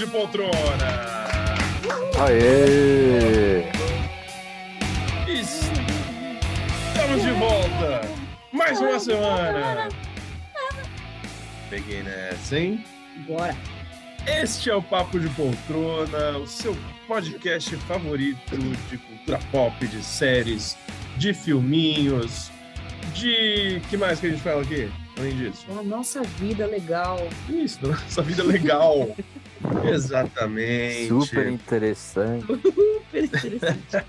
de Poltrona. Aê! Estamos de volta. Mais uma semana. Peguei nessa, hein? Bora. Este é o Papo de Poltrona, o seu podcast favorito de cultura pop, de séries, de filminhos, de. que mais que a gente fala aqui? Além disso. A nossa vida legal. Isso, nossa vida legal. Exatamente. Super interessante. Super interessante.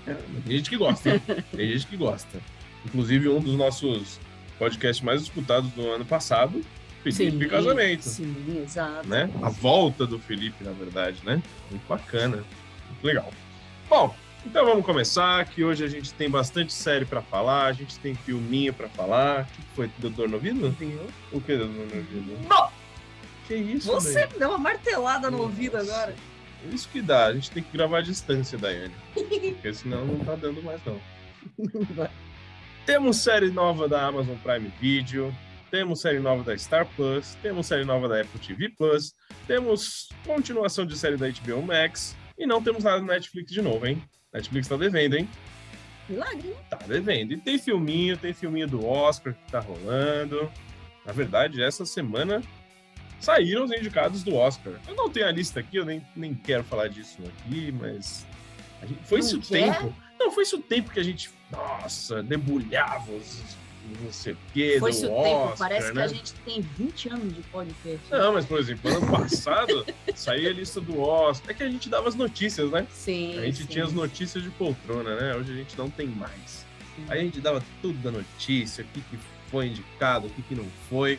Tem gente que gosta, hein? Tem gente que gosta. Inclusive, um dos nossos podcasts mais escutados do ano passado, Felipe Sim, Casamento. Sim, exato. Né? A volta do Felipe, na verdade, né? Muito bacana. Muito legal. Bom, então vamos começar, que hoje a gente tem bastante série pra falar, a gente tem filminho pra falar. O que foi? Deu dor no ouvido? Viu? O que deu dor no ouvido? Bom, Que isso, você Daiane? me deu uma martelada no ouvido agora. Isso que dá, a gente tem que gravar à distância, Daiane. Porque senão não tá dando mais, não. Temos série nova da Amazon Prime Video, temos série nova da Star Plus, temos série nova da Apple TV Plus, temos continuação de série da HBO Max e não temos nada na Netflix de novo, hein? Netflix tá devendo, hein? Milagre? Tá devendo. E tem filminho, tem filminho do Oscar que tá rolando. Na verdade, essa semana saíram os indicados do Oscar. Eu não tenho a lista aqui, eu nem, nem quero falar disso aqui, mas gente- foi Não esse o tempo. Não, foi esse o tempo que a gente, nossa, debulhava os não sei o quê Foi do o Oscar, tempo. Parece né? que a gente tem 20 anos de podcast. Não, mas por exemplo, ano passado saía a lista do Oscar. É que a gente dava as notícias, né? Sim. A gente sim. tinha as notícias de poltrona, né? Hoje a gente não tem mais. Sim. Aí a gente dava tudo da notícia, o que, que foi indicado, o que, que não foi.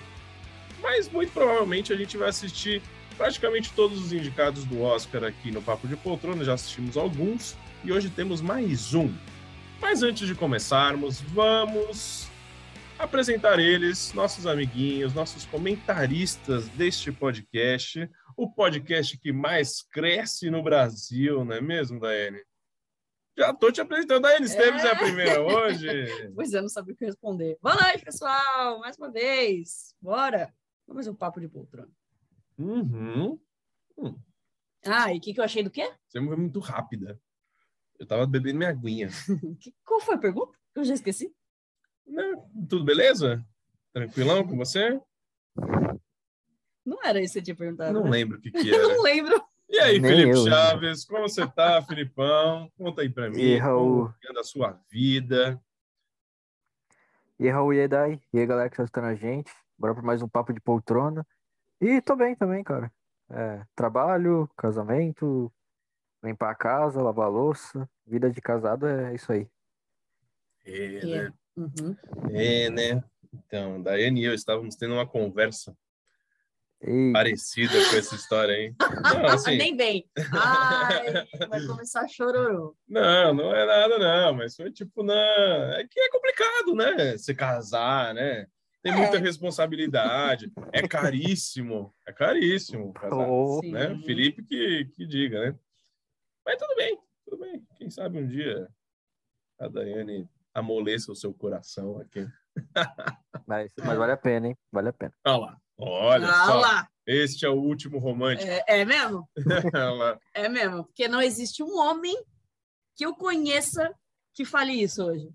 Mas muito provavelmente a gente vai assistir praticamente todos os indicados do Oscar aqui no Papo de Poltrona. Já assistimos alguns e hoje temos mais um. Mas antes de começarmos, vamos apresentar eles, nossos amiguinhos, nossos comentaristas deste podcast. O podcast que mais cresce no Brasil, não é mesmo, Daiane? Já tô te apresentando. Daiane Esteves é a primeira hoje. Pois é, não sabia o que responder. Boa noite, pessoal. Mais uma vez. Bora. Vamos um papo de poltrona. Uhum. Ah, e o que, que eu achei do quê? Você foi muito rápida. Eu tava bebendo minha aguinha. Que- Qual foi a pergunta? Eu já esqueci. Não, tudo beleza? Tranquilão com você? Não era isso que você tinha perguntado. Não né? lembro o que que Eu era. não lembro. E aí, Nem Felipe eu. Chaves, como você tá, Filipão? Conta aí pra mim. E aí, Raul? Como a sua vida? E aí, Raul, e aí, Dai? E aí, galera que tá escutando a gente? Bora pra mais um papo de poltrona. E tô bem também, cara. É, trabalho, casamento, limpar a casa, lavar a louça. Vida de casado é isso aí. É, É. né? Uhum. É, né? Então, Daiane e eu estávamos tendo uma conversa E parecida com essa história aí. Não, assim, Nem bem. Ai, vai começar chororô. não, não é nada, não, mas foi tipo, não. É que é complicado, né? Se casar, né? Tem É. muita responsabilidade, é caríssimo, é caríssimo casar, Oh, Sim. né? Felipe que, que diga, né? Mas tudo bem, tudo bem. Quem sabe um dia a Daiane amoleça o seu coração aqui. mas, mas vale a pena, hein? Vale a pena. Olha lá, olha ah só. lá. Este é o último romântico. É, é mesmo? É mesmo. Porque não existe um homem que eu conheça que fale isso hoje.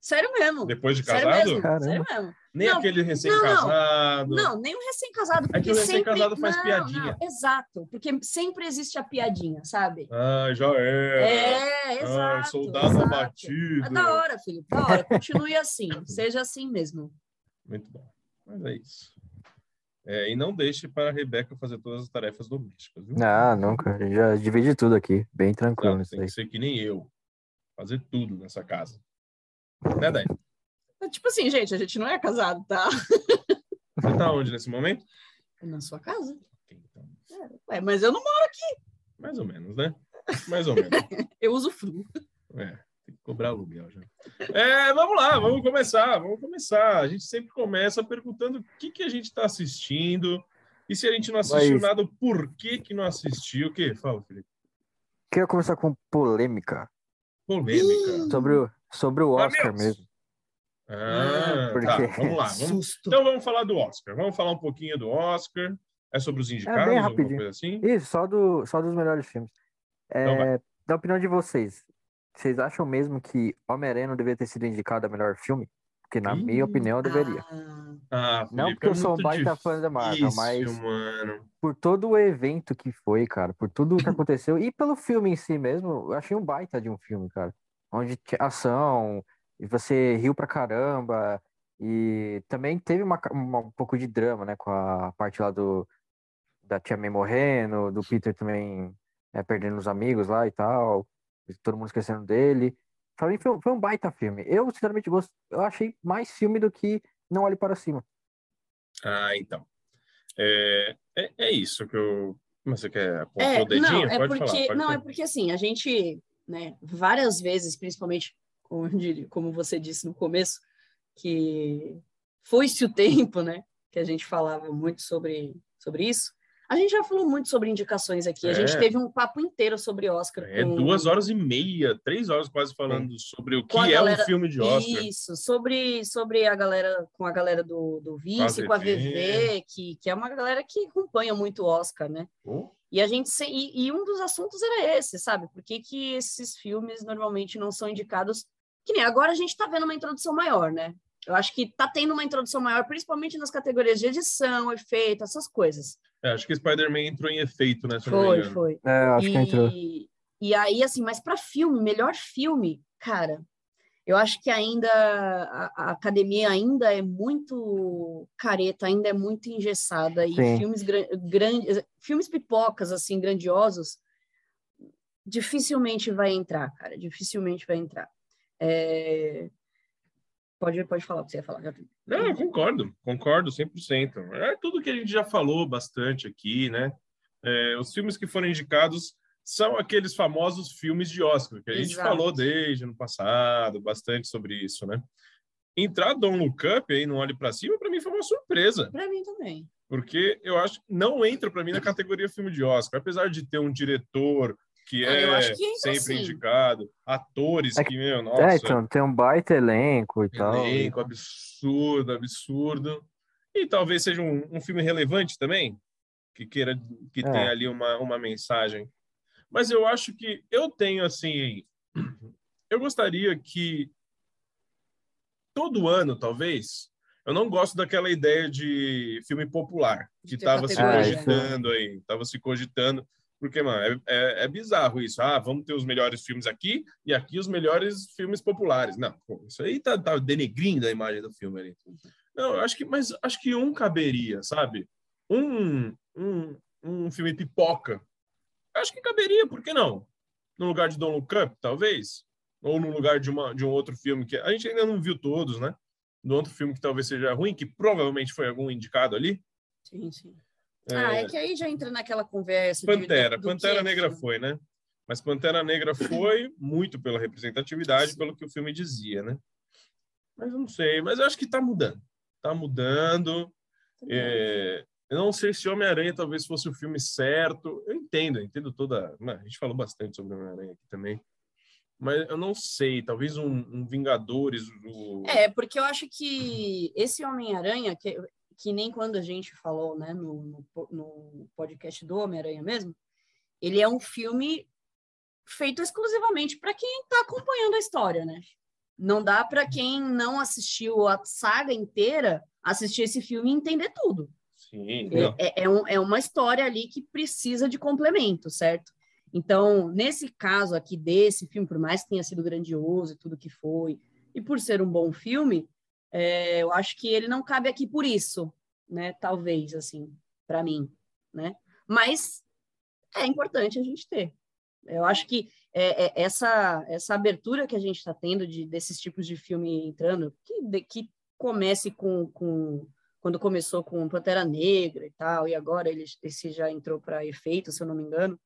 Sério mesmo. Depois de Sério casado? mesmo. Caramba. Sério mesmo. Nem Não, aquele recém-casado. Não, nem o recém-casado. É que Porque o sempre... recém-casado faz Não, piadinha. não, exato. Porque sempre existe a piadinha, sabe? Ah, já. É, Ah, exato. soldado exato. abatido. É da hora, Felipe. Da hora. Continue assim. Seja assim mesmo. Muito bom. Mas é isso. É, e não deixe para a Rebeca fazer todas as tarefas domésticas. Viu? Ah, não, cara. a gente Já dividi tudo aqui. Bem tranquilo Não, isso tem aí. que ser que nem eu. Fazer tudo nessa casa. Né, Dai? Tipo assim, gente, a gente não é casado, tá? Você tá onde nesse momento? Na sua casa. Então, Ué, mas eu não moro, mais ou menos, né? Mais ou menos. eu uso frio. É, tem que cobrar aluguel já. É, vamos lá, vamos começar, vamos começar. A gente sempre começa perguntando o que, que a gente está assistindo e se a gente não assistiu Mas- nada, por que que não assistiu. O quê? Fala, Felipe. Queria começar com polêmica Polêmica. sobre o, sobre o Ah, Oscar Deus. mesmo. Ah, Por tá, vamos lá. Vamos... Então vamos falar do Oscar. Vamos falar um pouquinho do Oscar. É sobre os É indicados, bem alguma coisa assim? Isso, só, do, só dos melhores filmes. Então. É, da opinião de vocês, vocês acham mesmo que Homem-Aranha não deveria ter sido indicado a melhor filme? Porque, na minha Ih, opinião, deveria. Ah, Ah, Não Felipe, porque é eu sou um baita fã da Marvel, mas- mano. Por todo o evento que foi, cara, por tudo o que aconteceu e pelo filme em si mesmo, eu achei um baita de um filme, cara. Onde tinha ação, e você riu pra caramba, e também teve uma, uma- um pouco de drama, né, com a parte lá do da Tia May morrendo, do Peter também é, perdendo os amigos lá e tal, todo mundo esquecendo dele. Pra mim foi, um- foi um baita filme. Eu, sinceramente, gosto, eu achei mais filme do que Não Olhe Para Cima. Ah, então. É, é, é isso que eu. Mas você quer apontar É, o dedinho? não, é pode porque, falar. Pode não, é falar. porque assim, a gente, né, várias vezes, principalmente, diria- como você disse no começo, que foi-se o tempo, né, que a gente falava muito sobre, sobre isso. A gente já falou muito sobre indicações aqui. A gente É. teve um papo inteiro sobre Oscar. É com- duas horas e meia, três horas quase falando sobre o que Com a é galera- um filme de Oscar. Isso, sobre, sobre a galera, com a galera do, do Vice, Com a VV, que, que é uma galera que acompanha muito o Oscar, né? Oh, E a gente se- e, e um dos assuntos era esse, sabe? Por que, que esses filmes normalmente não são indicados? Que nem agora a gente está vendo uma introdução maior, né? Eu acho que tá tendo uma introdução maior, principalmente nas categorias de edição, efeito, essas coisas. é, acho que Spider-Man entrou em efeito, né? Foi, foi. É, acho que entrou. E, e aí, assim, mas para filme, melhor filme, cara, eu acho que ainda a, a academia ainda é muito careta, ainda é muito engessada e Sim. filmes gran- grandes, filmes pipocas assim grandiosos, dificilmente vai entrar, cara, dificilmente vai entrar. É, Pode, pode falar o que você ia falar. já- Não, concordo, concordo 100%. É tudo que a gente já falou bastante aqui, né? É, os filmes que foram indicados são aqueles famosos filmes de Oscar, que a gente Exato. falou desde no passado, bastante sobre isso, né? Entrar Don't Look Up aí no Olhe Pra Cima, para mim foi uma surpresa, Para mim também. porque eu acho que não entra para mim na categoria filme de Oscar, apesar de ter um diretor que Ah, é que entra sempre sim. indicado, atores É que, meu, nossa, É, então, tem um baita elenco e tal. Elenco absurdo, absurdo. E talvez seja um, um filme relevante também, que queira que É. tenha ali uma, uma mensagem. Mas eu acho que eu tenho assim, eu gostaria que todo ano, talvez, eu não gosto daquela ideia de filme popular que estava se categoria, né? cogitando aí, estava se cogitando, porque, mano, é, é, é bizarro isso. Ah, vamos ter os melhores filmes aqui e aqui os melhores filmes populares. Não, pô, isso aí tá, tá denegrindo a imagem do filme ali. Não, acho que, mas acho que um caberia, sabe? Um, um, um filme pipoca. Acho que caberia, por que não? No lugar de Don't Look Up, talvez? Ou no lugar de, uma, de um outro filme que a gente ainda não viu todos, né? De outro filme que talvez seja ruim, que provavelmente foi algum indicado ali. Sim, sim. É, Ah, é que aí já entra naquela conversa. de- Pantera. do- do Pantera é Negra filme. foi, né? Mas Pantera Negra foi muito pela representatividade, pelo que o filme dizia, né? Mas eu não sei. Mas eu acho que tá mudando. Tá mudando. É, eu não sei se Homem-Aranha talvez fosse o filme certo. Eu entendo, eu entendo toda. Não, a gente falou bastante sobre Homem-Aranha aqui também. Mas eu não sei. Talvez um, um Vingadores. É, porque eu acho que esse Homem-Aranha, que, que nem quando a gente falou né, no, no, no podcast do Homem-Aranha mesmo, ele é um filme feito exclusivamente para quem está acompanhando a história, né? Não dá para quem não assistiu a saga inteira assistir esse filme e entender tudo. Sim, É-. É, é um- é uma história ali que precisa de complemento, certo? Então, nesse caso aqui desse filme, por mais que tenha sido grandioso e tudo que foi, e por ser um bom filme, é, eu acho que ele não cabe aqui por isso, né? Talvez, assim, para mim, né? Mas é importante a gente ter. Eu acho que é, é, essa, essa abertura que a gente está tendo de, desses tipos de filme entrando, que, de- que comece com, com quando começou com Pantera Negra e tal, e agora ele, esse já entrou para efeito, se eu não me engano,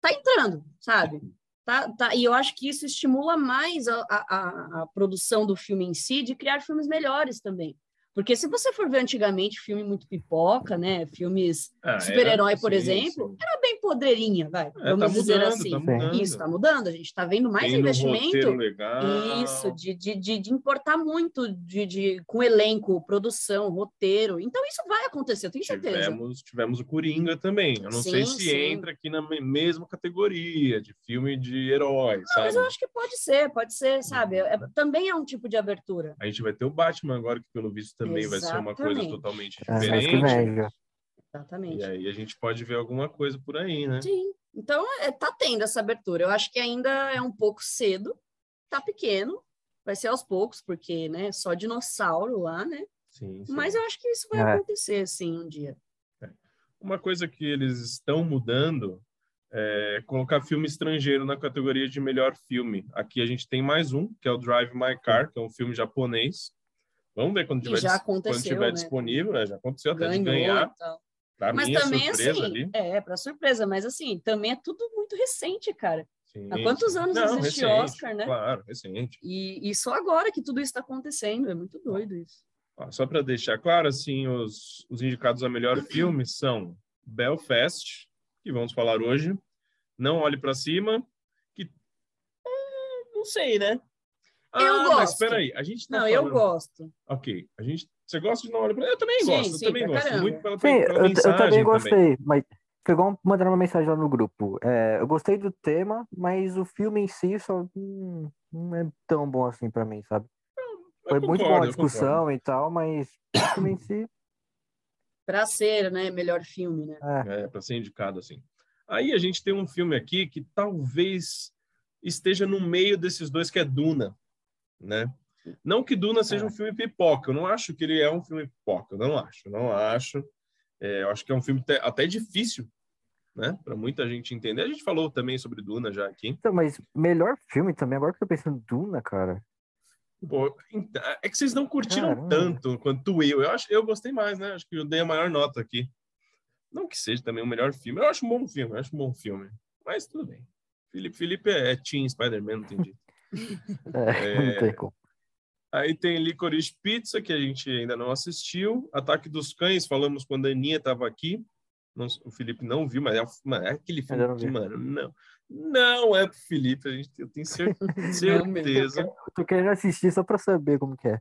tá entrando, sabe? Tá, tá, e eu acho que isso estimula mais a, a, a- produção do filme em si, de criar filmes melhores também. Porque se você for ver antigamente filme muito pipoca, né? Filmes Ah, super-herói, por sim, exemplo, sim. era podreirinha, vai. É, vamos tá dizer mudando, assim. tá mudando. Isso, está mudando. A gente está vendo mais Tem um investimento. roteiro legal. Isso, de, de, de, de importar muito de, de, com elenco, produção, roteiro. Então, isso vai acontecer, eu tenho certeza. Tivemos, tivemos o Coringa também. Eu não sei Sim, se sim. entra aqui na me- mesma categoria de filme de heróis, Não, sabe? mas eu acho que pode ser, pode ser, sabe? É- também é um tipo de abertura. A gente vai ter o Batman agora, que pelo visto também vai ser uma coisa Exatamente. totalmente É, que diferente. já. Exatamente. E aí a gente pode ver alguma coisa por aí, né? Sim. Então, é, tá tendo essa abertura. Eu acho que ainda é um pouco cedo, tá pequeno, vai ser aos poucos, porque, né, só dinossauro lá, né? Sim, sim. Mas eu acho que isso vai É. acontecer, sim, um dia. Uma coisa que eles estão mudando é colocar filme estrangeiro na categoria de melhor filme. Aqui a gente tem mais um, que é o Drive My Car, que é um filme japonês. Vamos ver quando tiver, quando tiver né? disponível. É, já aconteceu até de Ganhou ganhar. e tal. Pra Mas minha também, surpresa assim, ali. é, para surpresa, mas assim, também é tudo muito recente, cara. Sim, há quantos anos Não, existe recente, Oscar, né? Claro, recente. E, e só agora que tudo isso está acontecendo, é muito doido isso. Ó, Só para deixar claro, assim, os, os indicados a melhor filme são Belfast, que vamos falar hoje, Não Olhe para Cima, que é, não sei, né? Eu ah, Mas gosto. espera aí, a gente tá Não, eu falando- gosto. Ok, a gente, você gosta de para Eu também Sim, gosto, sim, eu também pra gosto, caramba. muito pela, Sim, pela eu, eu mensagem também gostei, mas pegou mandando uma mensagem lá no grupo. É, eu gostei do tema, mas o filme em si só hum, não é tão bom assim pra mim, sabe? Eu Foi muito concordo, boa a eu discussão e tal, mas o filme em si. Para ser, né, melhor filme, né? É, É, para ser indicado assim. Aí a gente tem um filme aqui que talvez esteja no meio desses dois, que é Duna, né? Não que Duna seja É. um filme pipoca, eu não acho que ele é um filme pipoca, eu não acho, não acho. É, eu acho que é um filme até difícil, né? Para muita gente entender. A gente falou também sobre Duna já aqui. então, mas melhor filme também, agora que eu tô pensando, Duna, cara. Pô, ent- é que vocês não curtiram Caramba. tanto quanto eu. Eu acho, eu gostei mais, né? Acho que eu dei a maior nota aqui. Não que seja também o melhor filme. Eu acho um bom filme, eu acho um bom filme. Mas tudo bem. Felipe, Felipe é, é Team Spider-Man, não entendi. É, não tem como. Aí tem Licorice Pizza, que a gente ainda não assistiu. Ataque dos Cães, falamos quando a Aninha estava aqui. Não- o Felipe não viu, mas é, mano, é aquele filme não que, mano, não. Não é pro Felipe, a gente, eu tenho Não certeza. Tô querendo assistir só pra saber como que é.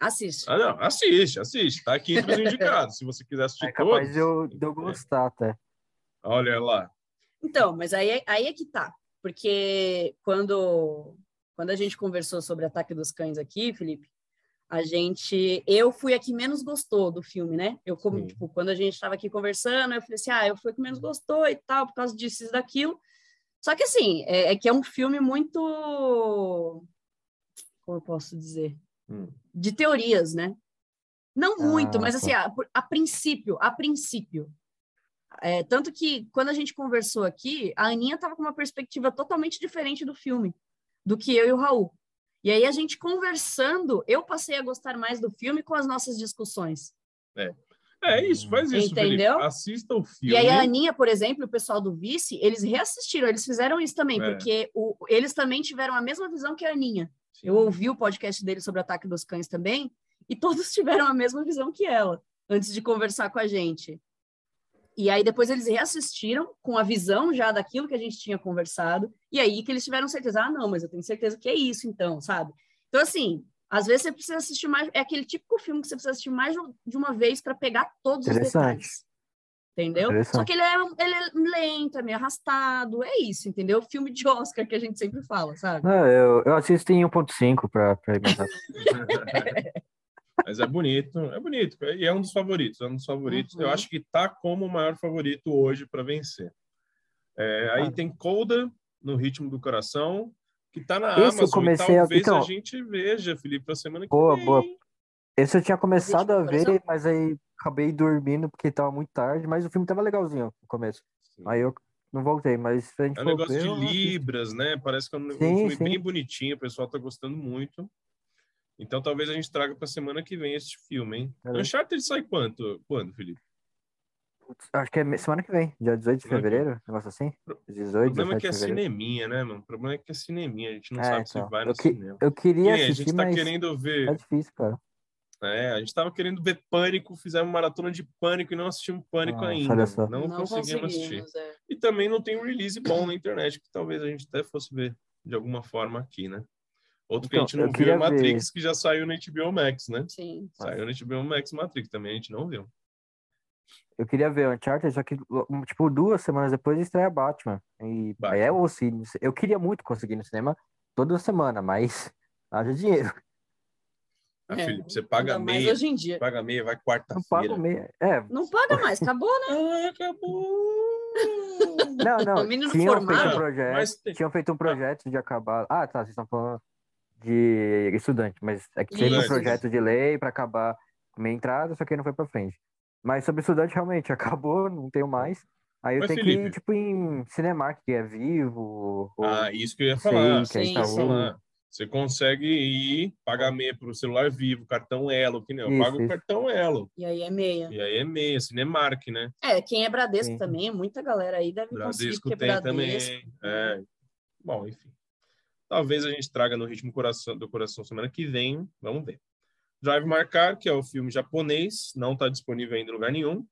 Assiste. Ah, não, assiste, assiste. Tá aqui entre os indicados. Se você quiser assistir É capaz todos. de eu, de eu gostar até. Olha lá. Então, mas aí, é- aí é que tá. Porque quando, quando a gente conversou sobre Ataque dos Cães aqui, Felipe, a gente. Eu fui a que menos gostou do filme, né? Eu, como, tipo, quando a gente estava aqui conversando, eu falei assim: ah, eu fui a que menos gostou e tal, por causa disso e daquilo. Só que assim, é, é que é um filme muito. Como eu posso dizer? Hum. de teorias, né? Não muito, Ah, mas tá. assim, a, a princípio, a princípio. É, tanto que quando a gente conversou aqui, a Aninha estava com uma perspectiva totalmente diferente do filme, do que eu e o Raul. E aí a gente conversando, eu passei a gostar mais do filme com as nossas discussões. É isso, faz isso, Entendeu? Felipe. Assista o filme. E aí a Aninha, por exemplo, o pessoal do Vice, eles reassistiram, eles fizeram isso também, É. porque o- eles também tiveram a mesma visão que a Aninha. Sim. Eu ouvi o podcast dele sobre o ataque dos cães também, e todos tiveram a mesma visão que ela, antes de conversar com a gente. E aí depois eles reassistiram com a visão já daquilo que a gente tinha conversado, e aí que eles tiveram certeza, ah, não, mas eu tenho certeza que é isso então, sabe? Então, assim, às vezes você precisa assistir mais, é aquele típico filme que você precisa assistir mais de uma vez para pegar todos os detalhes. Entendeu? Só que ele é, ele é lento, é meio arrastado, é isso, entendeu? Filme de Oscar que a gente sempre fala, sabe? Não, eu, eu assisto em 1.5 pra, pra ir mais rápido. Mas é bonito, é bonito. E é um dos favoritos, é um dos favoritos. Uhum. Eu acho que tá como o maior favorito hoje para vencer. É, aí Ah. tem Colda, no Ritmo do Coração, que tá na Esse eu Amazon. comecei e a- talvez a então- gente veja, Felipe, pra semana que Boa, vem. boa. Esse eu tinha começado a do Coração? ver, mas aí acabei dormindo porque tava muito tarde, mas o filme tava legalzinho no começo. Sim. Aí eu não voltei, mas a gente É um negócio ver, de eu libras, né? Parece que é um, um Sim, filme sim. bem bonitinho, o pessoal tá gostando muito. Então talvez a gente traga pra semana que vem esse filme, hein? Beleza. Uncharted sai quanto? Quando, Felipe? Acho que é semana que vem, dia 18 de Semana que vem. fevereiro, negócio assim. O 18, problema é 17 que é cineminha, né, mano? O problema é que é cineminha, a gente não É, sabe se então. vai no Eu que- cinema. Eu Que queria nem a assistir, gente tá mas querendo ver. é difícil, cara. É, a gente tava querendo ver Pânico, fizemos maratona de Pânico e não assistimos Pânico Nossa, ainda. olha só. Não, conseguimos assistir. é. E também não tem um release bom na internet, que talvez a gente até fosse ver de alguma forma aqui, né? Outro que a Então, gente não viu é Matrix, que já saiu na HBO Max, né? Sim. Saiu na HBO Max Matrix também, a gente não viu. Eu queria ver o Uncharted, só que, tipo, duas semanas depois estreia Batman. E Batman. aí é o cine. Eu queria muito conseguir ir no cinema toda semana, mas haja dinheiro. Ah, É, Felipe, você paga meia, hoje em dia. paga meia, vai Não pago quarta-feira. meia. É, Não paga mais, acabou, né? Ah, acabou! não, não. Tinham feito um projeto. Mas tem- Tinham feito um projeto de acabar. Ah, tá. Vocês estão falando de estudante, mas é que teve um projeto de lei para acabar com meia entrada, só que não foi para frente. Mas sobre estudante, realmente, acabou, não tenho mais. Aí eu Mas, tenho que Felipe- ir, tipo, em Cinemark, que é vivo. ou- Ah, isso que eu ia sei, falar. que é Sim, isso que eu ia sim. falar. Você consegue ir, pagar meia pro celular vivo, cartão Elo, que nem eu Isso, pago o isso. cartão Elo. E aí é meia. E aí é meia, Cinemark, né? É, quem é Bradesco Sim. também, muita galera aí deve conseguir, Bradesco porque tem Bradesco... também. É. Bom, enfim. Talvez a gente traga no ritmo coração, do coração semana que vem. Vamos ver. Drive Marcar, que é o filme japonês, não está disponível ainda em lugar nenhum,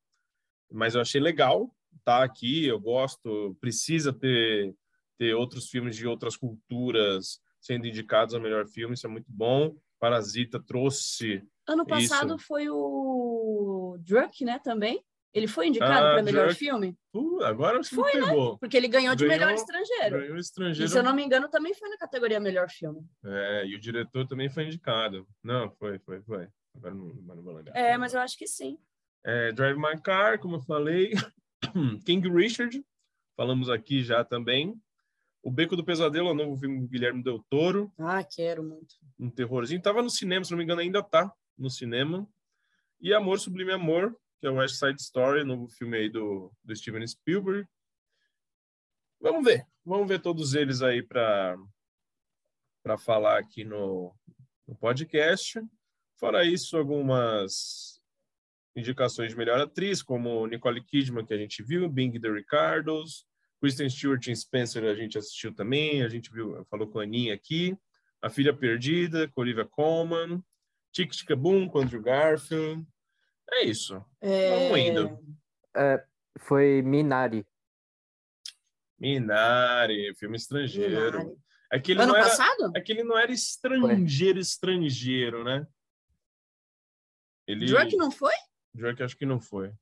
mas eu achei legal. Tá aqui, eu gosto. Precisa ter, ter outros filmes de outras culturas sendo indicados ao melhor filme, isso é muito bom. Parasita trouxe. Ano passado foi o Druk, né, também. Ele foi indicado Ah, para melhor Druk. filme, Uh, agora você me Foi, pegou. porque ele ganhou de Ganhou- melhor estrangeiro. Ganhou E estrangeiro. se eu não me engano, também foi na categoria melhor filme. É, e o diretor também foi indicado. Não, foi, foi, foi. Agora não, não vou lembrar. É, mas eu acho que sim. É, Drive My Car, como eu falei. King Richard, falamos aqui já também. O Beco do Pesadelo, o novo filme do Guilherme Del Toro, Ah, quero muito. um terrorzinho. Tava no cinema, se não me engano, ainda tá no cinema. E Amor Sublime Amor, que é o West Side Story, novo filme aí do, do Steven Spielberg. Vamos ver, vamos ver todos eles aí para para falar aqui no, no podcast. Fora isso, algumas indicações de melhor atriz, como Nicole Kidman, que a gente viu, Bing the Ricardos, Kristen Stewart e Spencer a gente assistiu também, a gente viu, falou com a Aninha aqui, A Filha Perdida, com Olivia Colman, Tic Tic Boom, com Andrew Garfield. É isso. É, Vamos indo. Foi Minari. Minari, filme estrangeiro. Minari. É que ele Ano não era, passado? é que ele não era estrangeiro, estrangeiro, né? Ele... Druk não foi? Drake acho que não foi.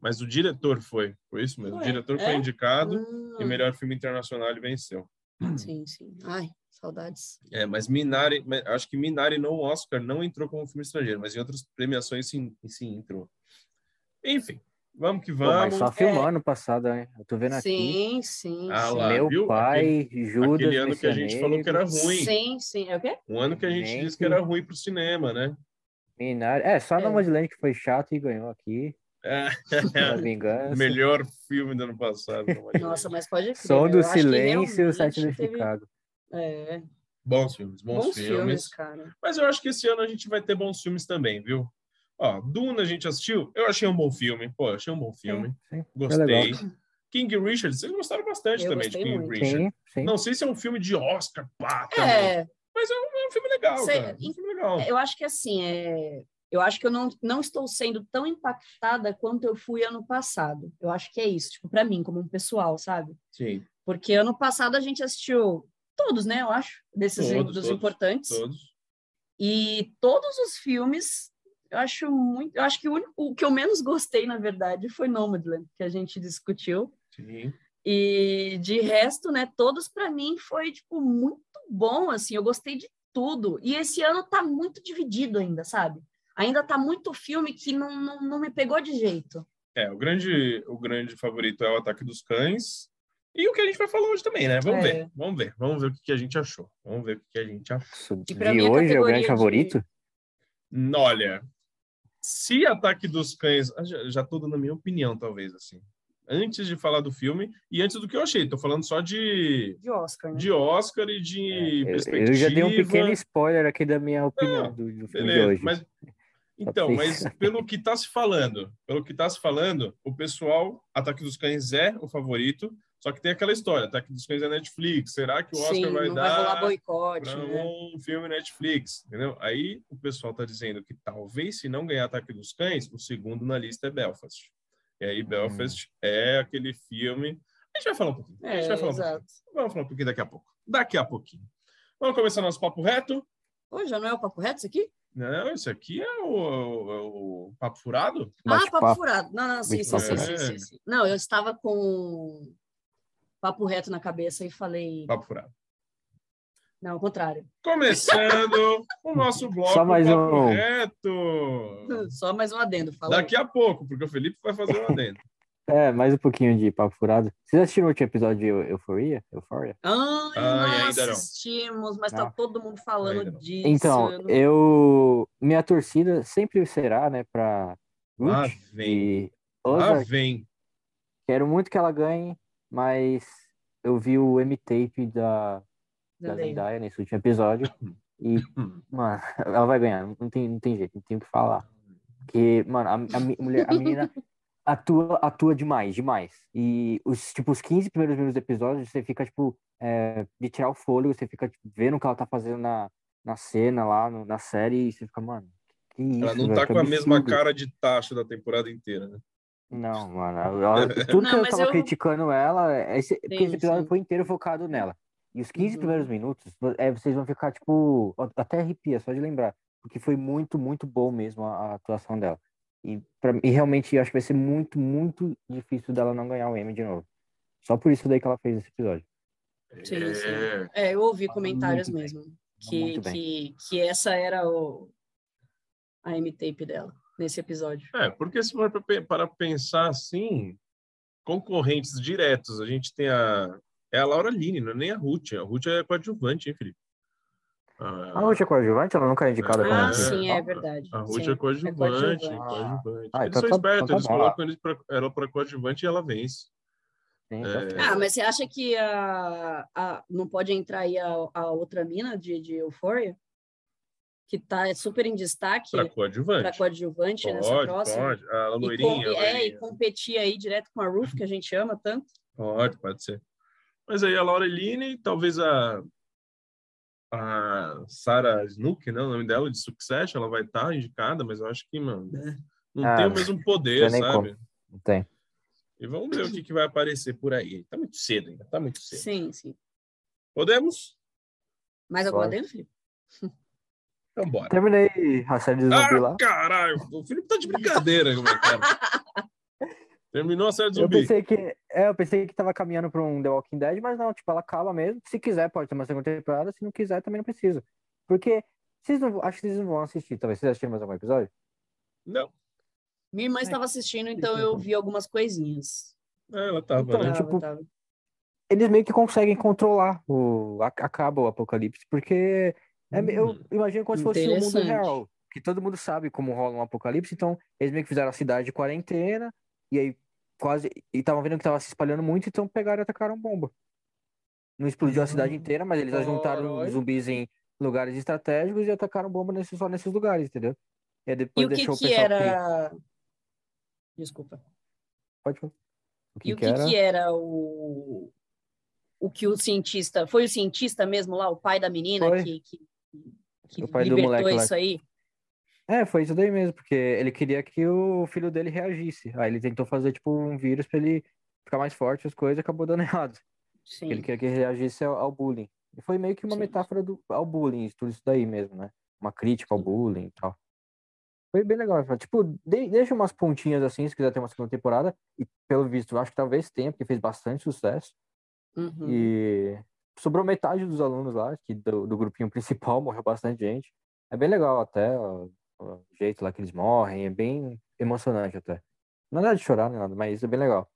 Mas o diretor foi. Foi isso mesmo. Foi, O diretor é? foi indicado Ah, e melhor filme internacional ele venceu. Sim, sim. Ai, saudades. É, mas Minari, acho que Minari no Oscar não entrou como filme estrangeiro, mas em outras premiações sim, sim entrou. Enfim, vamos que Pô, mas vamos. só filmou ano passado, hein? Eu tô vendo aqui. Sim, sim. Ah sim. lá, Meu viu? pai, Judas, Aquele ano que a gente falou que era ruim. Sim, sim. É o quê? Um ano que a gente Gente. disse que era ruim pro cinema, né? Minari. É, só É. Nomadland que foi chato e ganhou aqui. É. Vingança. Melhor filme do ano passado. é? Nossa, mas pode crer. Som eu do Silêncio e o Sete teve- Chicago. É, Bons filmes, bons, bons, filmes. filmes, cara. Mas eu acho que esse ano a gente vai ter bons filmes também, viu? Ó, Duna a gente assistiu, eu achei um bom filme. Pô, eu achei um bom filme. Sim, sim. Gostei. legal. King Richard, vocês gostaram bastante Eu também de gostei King muito. Richard. Sim, sim. Não sei se é um filme de Oscar, pá, também. É, Mas é um, é um filme legal, Sei- cara. É um filme legal. eu acho que assim, é... eu acho que eu não, não estou sendo tão impactada quanto eu fui ano passado. Eu acho que é isso, tipo, para mim, como um pessoal, sabe? Sim, Porque ano passado a gente assistiu todos, né? Eu acho, desses Todos, dos todos, importantes. todos. E todos os filmes, eu acho muito. Eu acho que o, único- o que eu menos gostei, na verdade, foi Nomadland, que a gente discutiu. Sim. E de resto, né, todos para mim foi tipo muito bom, assim, eu gostei de tudo. E esse ano tá muito dividido ainda, sabe? Ainda tá muito filme que não, não, não me pegou de jeito. É, o grande, o grande favorito é o Ataque dos Cães. E o que a gente vai falar hoje também, né? Vamos É. ver, vamos ver. Vamos ver o que, que a gente achou. Vamos ver o que, que a gente achou. E pra de mim, a hoje é o grande de- favorito? Olha, se Ataque dos Cães. ah, Já, já tô dando a minha opinião, talvez, assim. Antes de falar do filme e antes do que eu achei. Tô falando só de, De Oscar, né? de Oscar e de É, Eu, perspectiva. eu já dei um pequeno spoiler aqui da minha opinião do, do filme de Beleza, hoje. mas então, mas pelo que está se falando, pelo que está se falando, o pessoal, Ataque dos Cães é o favorito, só que tem aquela história, Ataque dos Cães é Netflix, será que o Oscar Sim, vai não vai rolar dar boicote, né? um filme Netflix, entendeu? Aí o pessoal está dizendo que talvez se não ganhar Ataque dos Cães, o segundo na lista é Belfast. E aí Belfast é aquele filme, a gente vai falar um pouquinho. A gente É, vai falar um pouquinho. exato. Vamos falar um pouquinho daqui a pouco. Daqui a pouquinho. Vamos começar nosso papo reto? Ô, já não é o papo reto isso aqui? Não, isso aqui é o, é o papo furado? Ah, papo Bate-papo. furado. Não, não, sim, sim, sim, sim, sim, sim. Não, eu estava com papo reto na cabeça e falei. Papo furado. Não, ao contrário. Começando o nosso bloco Só mais papo um. reto. Só mais um adendo. Fala aí. Daqui a pouco, porque o Felipe vai fazer um adendo. É, mais um pouquinho de papo furado. Vocês assistiram o último episódio de Eu- Euforia? Euphoria? Ai, Ai, não ainda não. assistimos, mas tá Não. todo mundo falando disso. Então, eu não- eu. Minha torcida sempre será, né, pra Lá vem. Lá vem. Quero muito que ela ganhe, mas eu vi o M-Tape da, da Zendaya. Nesse último episódio e, mano, ela vai ganhar. Não tem, não tem jeito, não tem o que falar. Porque, mano, a, a mulher, a menina atua, atua demais, demais. E os, tipo, os 15 primeiros minutos do episódio, você fica, tipo, é, de tirar o fôlego, você fica tipo, vendo o que ela tá fazendo na, na cena lá, no- na série, e você fica, mano, que isso, Ela não velho, tá com a mesma cara de taxa da temporada inteira, né? Não, mano. ela- tudo Não, que eu tava eu- criticando ela, é esse, porque esse Sim, episódio sim. foi inteiro focado nela. E os 15 Uhum. primeiros minutos, é, vocês vão ficar, tipo, até arrepia, só de lembrar. Porque foi muito, muito bom mesmo a, a atuação dela. E, pra, e realmente eu acho que vai ser muito, muito difícil dela não ganhar o Emmy de novo. Só por isso daí que ela fez esse episódio. Sim, sim. É. É, eu ouvi Tá comentários muito mesmo. Que, bem. que, que essa era o, a M-tape dela, nesse episódio. É, porque se for para pensar assim, concorrentes diretos, a gente tem a. É a Laura Line, não é nem a Ruth. A Ruth é coadjuvante, hein, Felipe? A, A Ruth é coadjuvante? Ela nunca é indicada como Ah, É. sim, é principal? verdade. a Ruth Sim, é coadjuvante. coadjuvante. coadjuvante. Ah, eles então são tá- espertos, então tá eles bom. colocam eles pra, ela para coadjuvante e ela vence. Sim, É. Ah, mas você acha que a, a, não pode entrar aí a, a outra mina de, de Euphoria? Que tá super em destaque Para coadjuvante. para coadjuvante nessa Pode, próxima? pode. A E, com- loirinha. a é, e competir aí direto com a Ruth, que a gente ama tanto. Pode, pode ser. Mas aí a Laura Line, talvez a, a Sarah Snook, né, o nome dela, de Succession, ela vai estar indicada, mas eu acho que, mano, não Ah, tem o mesmo poder, sabe? Não tem. E vamos ver o que, que vai aparecer por aí. Tá muito cedo ainda, tá muito cedo. Sim, sim. Podemos? Mais alguma dentro, Felipe? Então bora. Terminei a série de zumbi lá. Ah, caralho! O Felipe tá de brincadeira, como é, cara? Terminou a série de Eu zumbi. pensei que, é, eu pensei que tava caminhando pra um The Walking Dead, mas não, tipo, ela acaba mesmo. Se quiser, pode ter uma segunda temporada. Se não quiser, também não precisa. Porque vocês não, acho que vocês não vão assistir, talvez. Vocês assistiram mais algum episódio? Não, Minha irmã estava assistindo, então eu vi algumas coisinhas. ela tava, Então, né? Tipo, tava. Eles meio que conseguem controlar o. Acaba o apocalipse, porque é, eu Hum. imagino como se fosse o mundo real. Que todo mundo sabe como rola um apocalipse, então eles meio que fizeram a cidade de quarentena, e aí quase. E estavam vendo que tava se espalhando muito, então pegaram e atacaram bomba. Não explodiu a cidade inteira, mas eles juntaram zumbis em lugares estratégicos e atacaram bomba nesse, só nesses lugares, entendeu? E aí E depois o que deixou o que pessoal que- era... Desculpa. Pode falar. O E que, o que que era? que era o... O que o cientista... Foi o cientista mesmo lá, o pai da menina Foi. que, que, que O pai do libertou moleque lá. isso aí? É, foi isso daí mesmo, porque ele queria que o filho dele reagisse. Aí ele tentou fazer, tipo, um vírus pra ele ficar mais forte, as coisas, acabou dando errado. Sim. Ele queria que ele reagisse ao, ao bullying. E foi meio que uma Sim. metáfora do, ao bullying, tudo isso daí mesmo, né? Uma crítica ao bullying e tal. Foi bem legal. Tipo, de- deixa umas pontinhas assim, se quiser ter uma segunda temporada. E pelo visto, acho que talvez tenha, porque fez bastante sucesso. Uhum. E sobrou metade dos alunos lá, que do, do grupinho principal, morreu bastante gente. É bem legal até, ó, o jeito lá que eles morrem, é bem emocionante até. Não é nada de chorar, nem nada, mas é bem legal.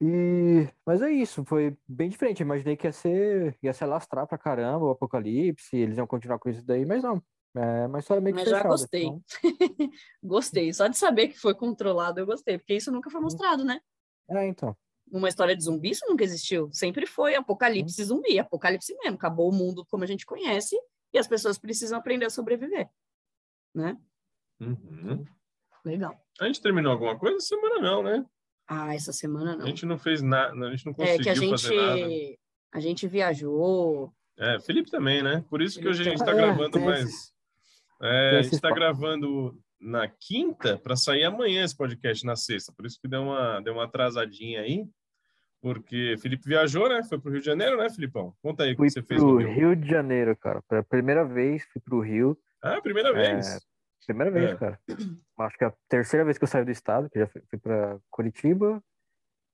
E... Mas é isso, foi bem diferente. Eu imaginei que ia ser, ia se alastrar pra caramba o apocalipse, eles iam continuar com isso daí, mas não. É uma história meio que Mas já fechada. gostei. então- Gostei. Só de saber que foi controlado, eu gostei. Porque isso nunca foi mostrado, né? É, então. Uma história de zumbi, isso nunca existiu. Sempre foi apocalipse zumbi. Apocalipse mesmo. Acabou o mundo como a gente conhece e as pessoas precisam aprender a sobreviver. Né? Uhum. Legal. A gente terminou alguma coisa? Semana não, né? Ah, essa semana não. A gente não fez nada, a gente não É conseguiu que a gente, fazer nada. a gente viajou. É, Felipe também, né? Por isso que hoje a gente está É, gravando tem mais. É, a gente está gravando na quinta para sair amanhã esse podcast na sexta. Por isso que deu uma, deu uma atrasadinha aí. porque Felipe viajou, né? Foi pro Rio de Janeiro, né, Filipão? Conta aí o que você fez pro no Rio. Rio de Janeiro, cara. Pela primeira vez fui pro Rio. Ah, primeira É, vez. Primeira vez, É. cara. Acho que é a terceira vez que eu saio do estado, que já fui, fui para Curitiba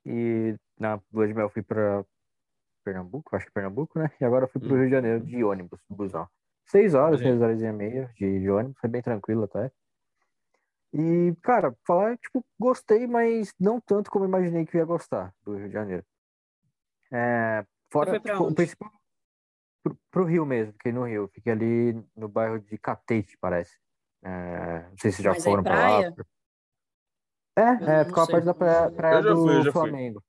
e na lua de mel fui para Pernambuco, acho que Pernambuco, né? E agora fui pro Hum. Rio de Janeiro de ônibus, busão. Seis horas, seis horas e meia de, de ônibus, foi bem tranquilo até. E, cara, falar, tipo, gostei, mas não tanto como imaginei que ia gostar do Rio de Janeiro. É, fora, tipo, o principal, pro, pro Rio mesmo, fiquei no Rio, fiquei ali no bairro de Catete, parece. É, não sei se já Mas é foram pra lá. É, é, ficava perto da não praia, praia Eu já do fui, já fui. Flamengo.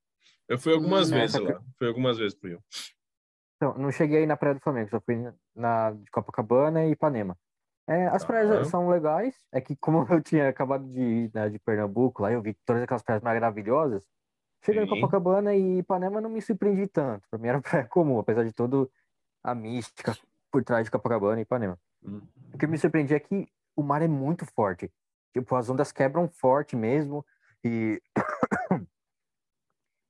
Eu fui algumas Hum. vezes Essa que- lá. Fui algumas vezes pro Rio. Então, não cheguei aí na praia do Flamengo, só fui na de Copacabana e Ipanema. É, as Tá. praias são legais, é que como eu tinha acabado de ir né, de Pernambuco, lá eu vi todas aquelas praias maravilhosas. Cheguei em. Copacabana e Ipanema não me surpreendi tanto. Pra mim era praia comum, apesar de toda a mística por trás de Copacabana e Ipanema. Hum. O que me surpreendia é que o mar é muito forte. Tipo, as ondas quebram forte mesmo e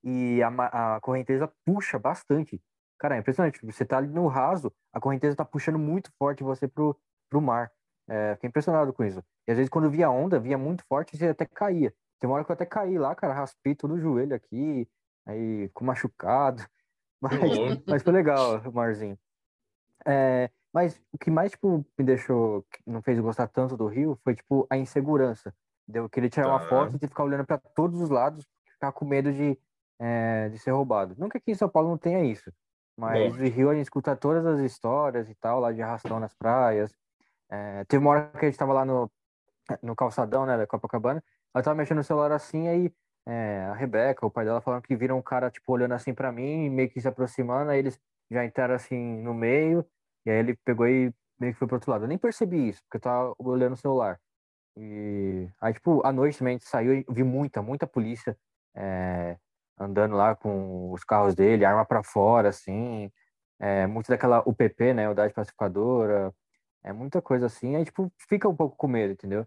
e a, a correnteza puxa bastante. Cara, é impressionante. Você tá ali no raso, a correnteza tá puxando muito forte você pro, pro mar. É, fiquei impressionado com isso. E às vezes quando via onda, via muito forte e você até caía. Tem uma hora que eu até caí lá, cara, raspei todo o joelho aqui, aí com machucado. Mas, mas foi legal marzinho. É, mas o que mais, tipo, me deixou, não fez gostar tanto do Rio foi, tipo, a insegurança. De eu querer tirar uma Tá. foto e ficar olhando para todos os lados, ficar com medo de, é, de ser roubado. Que aqui em São Paulo não tenha isso, mas no Rio a gente escuta todas as histórias e tal, lá de arrastão nas praias. É, teve uma hora que a gente tava lá no, no calçadão, né, da Copacabana, ela tava mexendo no celular assim, aí é, a Rebeca, o pai dela, falaram que viram um cara, tipo, olhando assim para mim, meio que se aproximando, aí eles já entraram assim no meio, e aí ele pegou e meio que foi pro outro lado. Eu nem percebi isso, porque eu tava olhando o celular. E aí, tipo, à noite também a gente saiu e vi muita, muita polícia é, andando lá com os carros dele, arma pra fora, assim. É, muito daquela UPP, né, Unidade Pacificadora. É muita coisa assim. Aí, tipo, fica um pouco com medo, entendeu?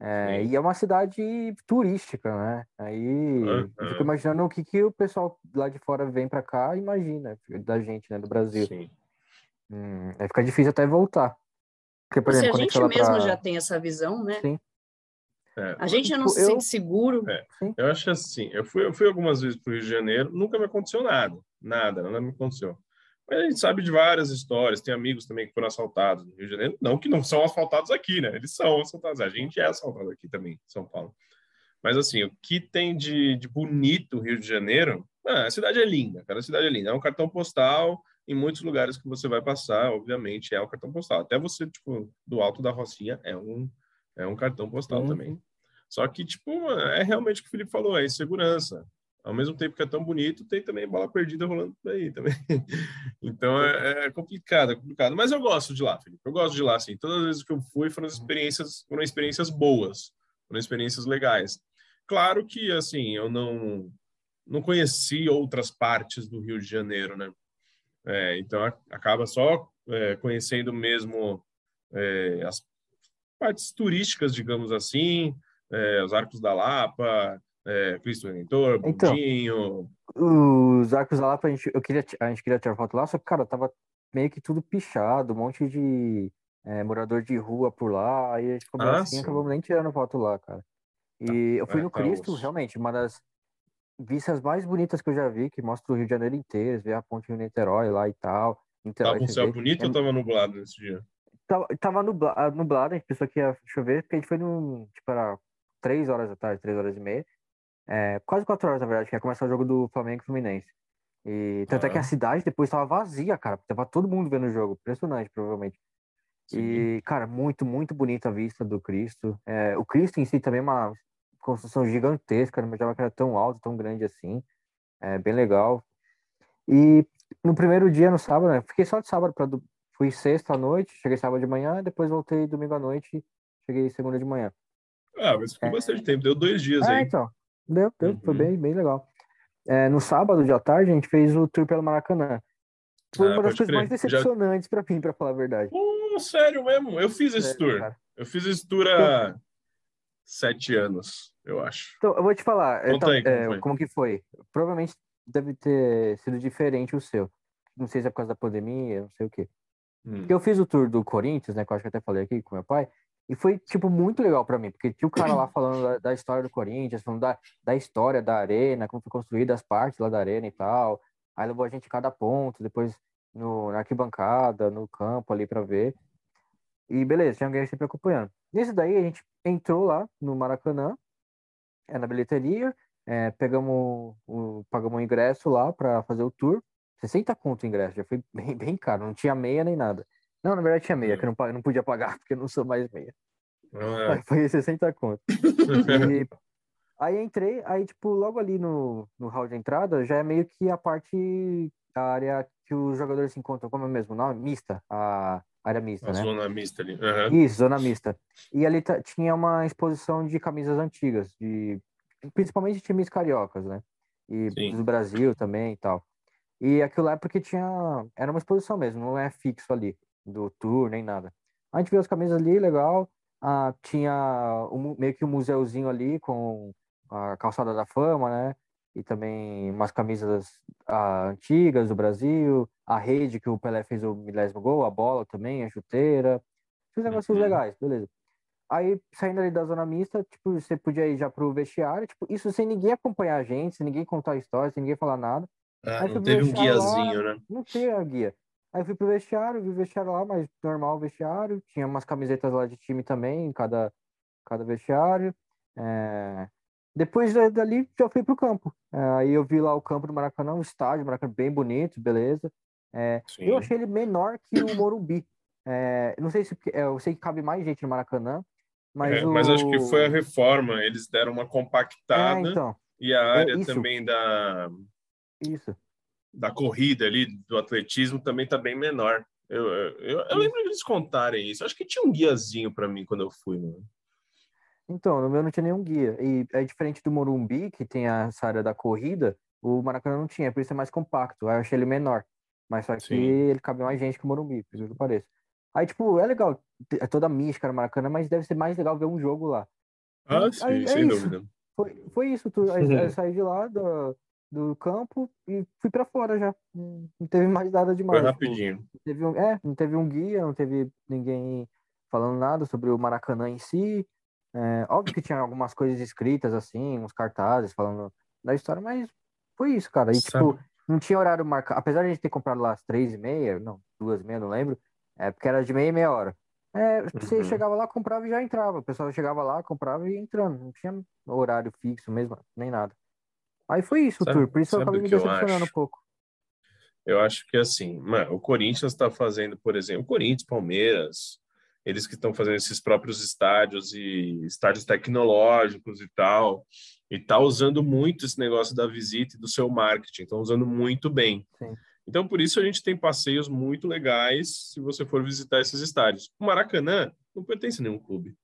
É, e é uma cidade turística, né? Aí eu fico imaginando o que, que o pessoal lá de fora vem pra cá e imagina da gente, né, do Brasil. Sim. Hum, aí fica difícil até voltar. Porque, por Se exemplo, a quando a gente gente mesmo pra... já tem essa visão, né? Sim, É. A gente já não Tipo, se eu- sente seguro. É. Eu acho assim, eu fui, eu fui algumas vezes para o Rio de Janeiro, nunca me aconteceu nada, nada, nada me aconteceu. Mas a gente sabe de várias histórias, tem amigos também que foram assaltados no Rio de Janeiro, não que não são assaltados aqui, né? Eles são assaltados, a gente é assaltado aqui também, em São Paulo. Mas assim, o que tem de, de bonito o Rio de Janeiro, ah, a cidade é linda, cara, a cidade é linda, é um cartão postal em muitos lugares que você vai passar, obviamente, é um cartão postal. Até você, tipo, do alto da Rocinha é um, é um cartão postal Sim, também. Só que, tipo, é realmente o que o Felipe falou, é insegurança. Ao mesmo tempo que é tão bonito, tem também bola perdida rolando por aí também. Então é, é complicado, é complicado. Mas eu gosto de lá, Felipe. Eu gosto de lá, sim. Todas as vezes que eu fui foram experiências, foram experiências boas, foram experiências legais. Claro que, assim, eu não, não conheci outras partes do Rio de Janeiro, né? É, então acaba só é, conhecendo mesmo é, as partes turísticas, digamos assim, é, os Arcos da Lapa, é, Cristo Redentor, Então. Bondinho. Os arcos Lapa, a gente, eu queria, a gente queria tirar foto lá, só que, cara, tava meio que tudo pichado, um monte de é, morador de rua por lá, aí a gente ficou Ah, assim, sim. acabamos nem tirando foto lá, cara. E eu fui é, no tá Cristo, realmente, uma das vistas mais bonitas que eu já vi, que mostra o Rio de Janeiro inteiro, ver a ponte Rio Niterói lá e tal. Niterói, Tava um céu bonito É- ou tava nublado nesse dia? Tava, tava nubla- ah, nublado, a gente pensou que ia chover, porque a gente foi no, tipo, era três horas da tarde, três horas e meia. É, quase quatro horas, na verdade, que ia começar o jogo do Flamengo e Fluminense. E tanto é que Ah. a cidade depois tava vazia, cara, tava todo mundo vendo o jogo. Impressionante, provavelmente. Sim. E, cara, muito, muito bonita a vista do Cristo. É, o Cristo em si também é uma construção gigantesca, não imaginava que era tão alto, tão grande assim. É bem legal. E no primeiro dia, no sábado, né? Fiquei só de sábado para fui sexta à noite, cheguei sábado de manhã, depois voltei domingo à noite, cheguei segunda de manhã. Ah, mas ficou bastante tempo, deu dois dias É, aí. então. Deu, deu, foi Uhum. bem, bem legal. É, no sábado de tarde, a gente fez o tour pelo Maracanã. Foi Ah, uma das coisas crer. mais Já- decepcionantes pra mim, pra falar a verdade. Pô, sério mesmo, eu fiz esse Sério, tour. cara. Eu fiz esse tour há sete anos, eu acho. Então, eu vou te falar, é, tá- aí como é, foi. como que foi. Provavelmente deve ter sido diferente o seu. Não sei se é por causa da pandemia, não sei o quê. Hum. Eu fiz o tour do Corinthians, né? Que eu acho que até falei aqui com meu pai. E foi, tipo, muito legal pra mim. Porque tinha o cara lá falando da, da história do Corinthians, falando da, da história da arena, como foi construída as partes lá da arena e tal. Aí levou a gente em cada ponto, depois no, na arquibancada, no campo ali pra ver. E beleza, tinha alguém sempre acompanhando. Nesse daí, a gente entrou lá no Maracanã, é, na bilheteria, é, pegamos o, pagamos o ingresso lá pra fazer o tour. 60 conto o ingresso, já foi bem, bem caro, não tinha meia nem nada. Não, na verdade tinha meia, que eu não, não podia pagar, porque eu não sou mais meia. Ah, Aí foi 60 conto. E aí entrei, aí, tipo, logo ali no, no hall de entrada, já é meio que a parte, a área que os jogadores se encontram, como é mesmo o nome? Mista, a área mista, a né? zona mista ali. Aham. Isso, zona mista. E ali tinha uma exposição de camisas antigas, de principalmente de times cariocas, né? E Sim. do Brasil também e tal. E aquilo lá é porque tinha. Era uma exposição mesmo, não é fixo ali, do tour nem nada. A gente viu as camisas ali, legal. Ah, tinha um, meio que um museuzinho ali com a calçada da fama, né? E também umas camisas ah, antigas do Brasil, a rede que o Pelé fez o milésimo gol, a bola também, a chuteira. Esses negócios Uhum. legais, beleza. Aí, saindo ali da zona mista, tipo, você podia ir já pro vestiário, tipo, isso sem ninguém acompanhar a gente, sem ninguém contar a história, sem ninguém falar nada. Ah, Aí não teve um vestiário lá, guiazinho, né? Não tinha guia. Aí fui pro vestiário, vi o vestiário lá, mas normal o vestiário. Tinha umas camisetas lá de time também, em cada, cada vestiário. É, Depois da- dali, já fui pro campo. É, Aí eu vi lá o campo do Maracanã, o estádio, Maracanã bem bonito, beleza. É. Eu achei ele menor que o Morumbi. É, Não sei se... é, Eu sei que cabe mais gente no Maracanã, mas É, o... mas acho que foi a reforma. Eles deram uma compactada então, e a área também da, isso. Da corrida ali, do atletismo, também tá bem menor. Eu, eu, eu, lembro deles contarem isso. Acho que tinha um guiazinho para mim quando eu fui. Né? Então, no meu não tinha nenhum guia. E é diferente do Morumbi, que tem essa área da corrida, o Maracanã não tinha, por isso é mais compacto. Aí eu achei ele menor. Mas só que Sim. ele cabe mais gente que o Morumbi, por isso que pareça. Aí, tipo, é legal, é toda a mística no Maracanã, mas deve ser mais legal ver um jogo lá. Ah, Aí- sim, é sem isso. dúvida. Foi, foi isso, tu, aí eu saí de lá do, do campo e fui pra fora já. Não não teve mais nada Foi demais. tipo, rapidinho. não teve um, é, não teve um guia, não teve ninguém falando nada sobre o Maracanã em si. É, óbvio que tinha algumas coisas escritas assim, uns cartazes falando da história, mas foi isso, cara. E Sabe- tipo, não tinha horário marcado. Apesar de a gente ter comprado lá às três e meia, não, duas e meia, não lembro. É porque era de meia e meia hora. É, você Uhum. chegava lá, comprava e já entrava. O pessoal chegava lá, comprava e ia entrando. Não tinha horário fixo mesmo, nem nada. Aí foi isso o Sabe- tour. Por isso eu acabei me decepcionando um pouco. Eu acho que assim, mano, o Corinthians está fazendo, por exemplo, o Corinthians, Palmeiras, eles que estão fazendo esses próprios estádios e estádios tecnológicos e tal, e tá usando muito esse negócio da visita e do seu marketing, estão usando muito bem. Sim. Então, por isso a gente tem passeios muito legais se você for visitar esses estádios. O Maracanã não pertence a nenhum clube,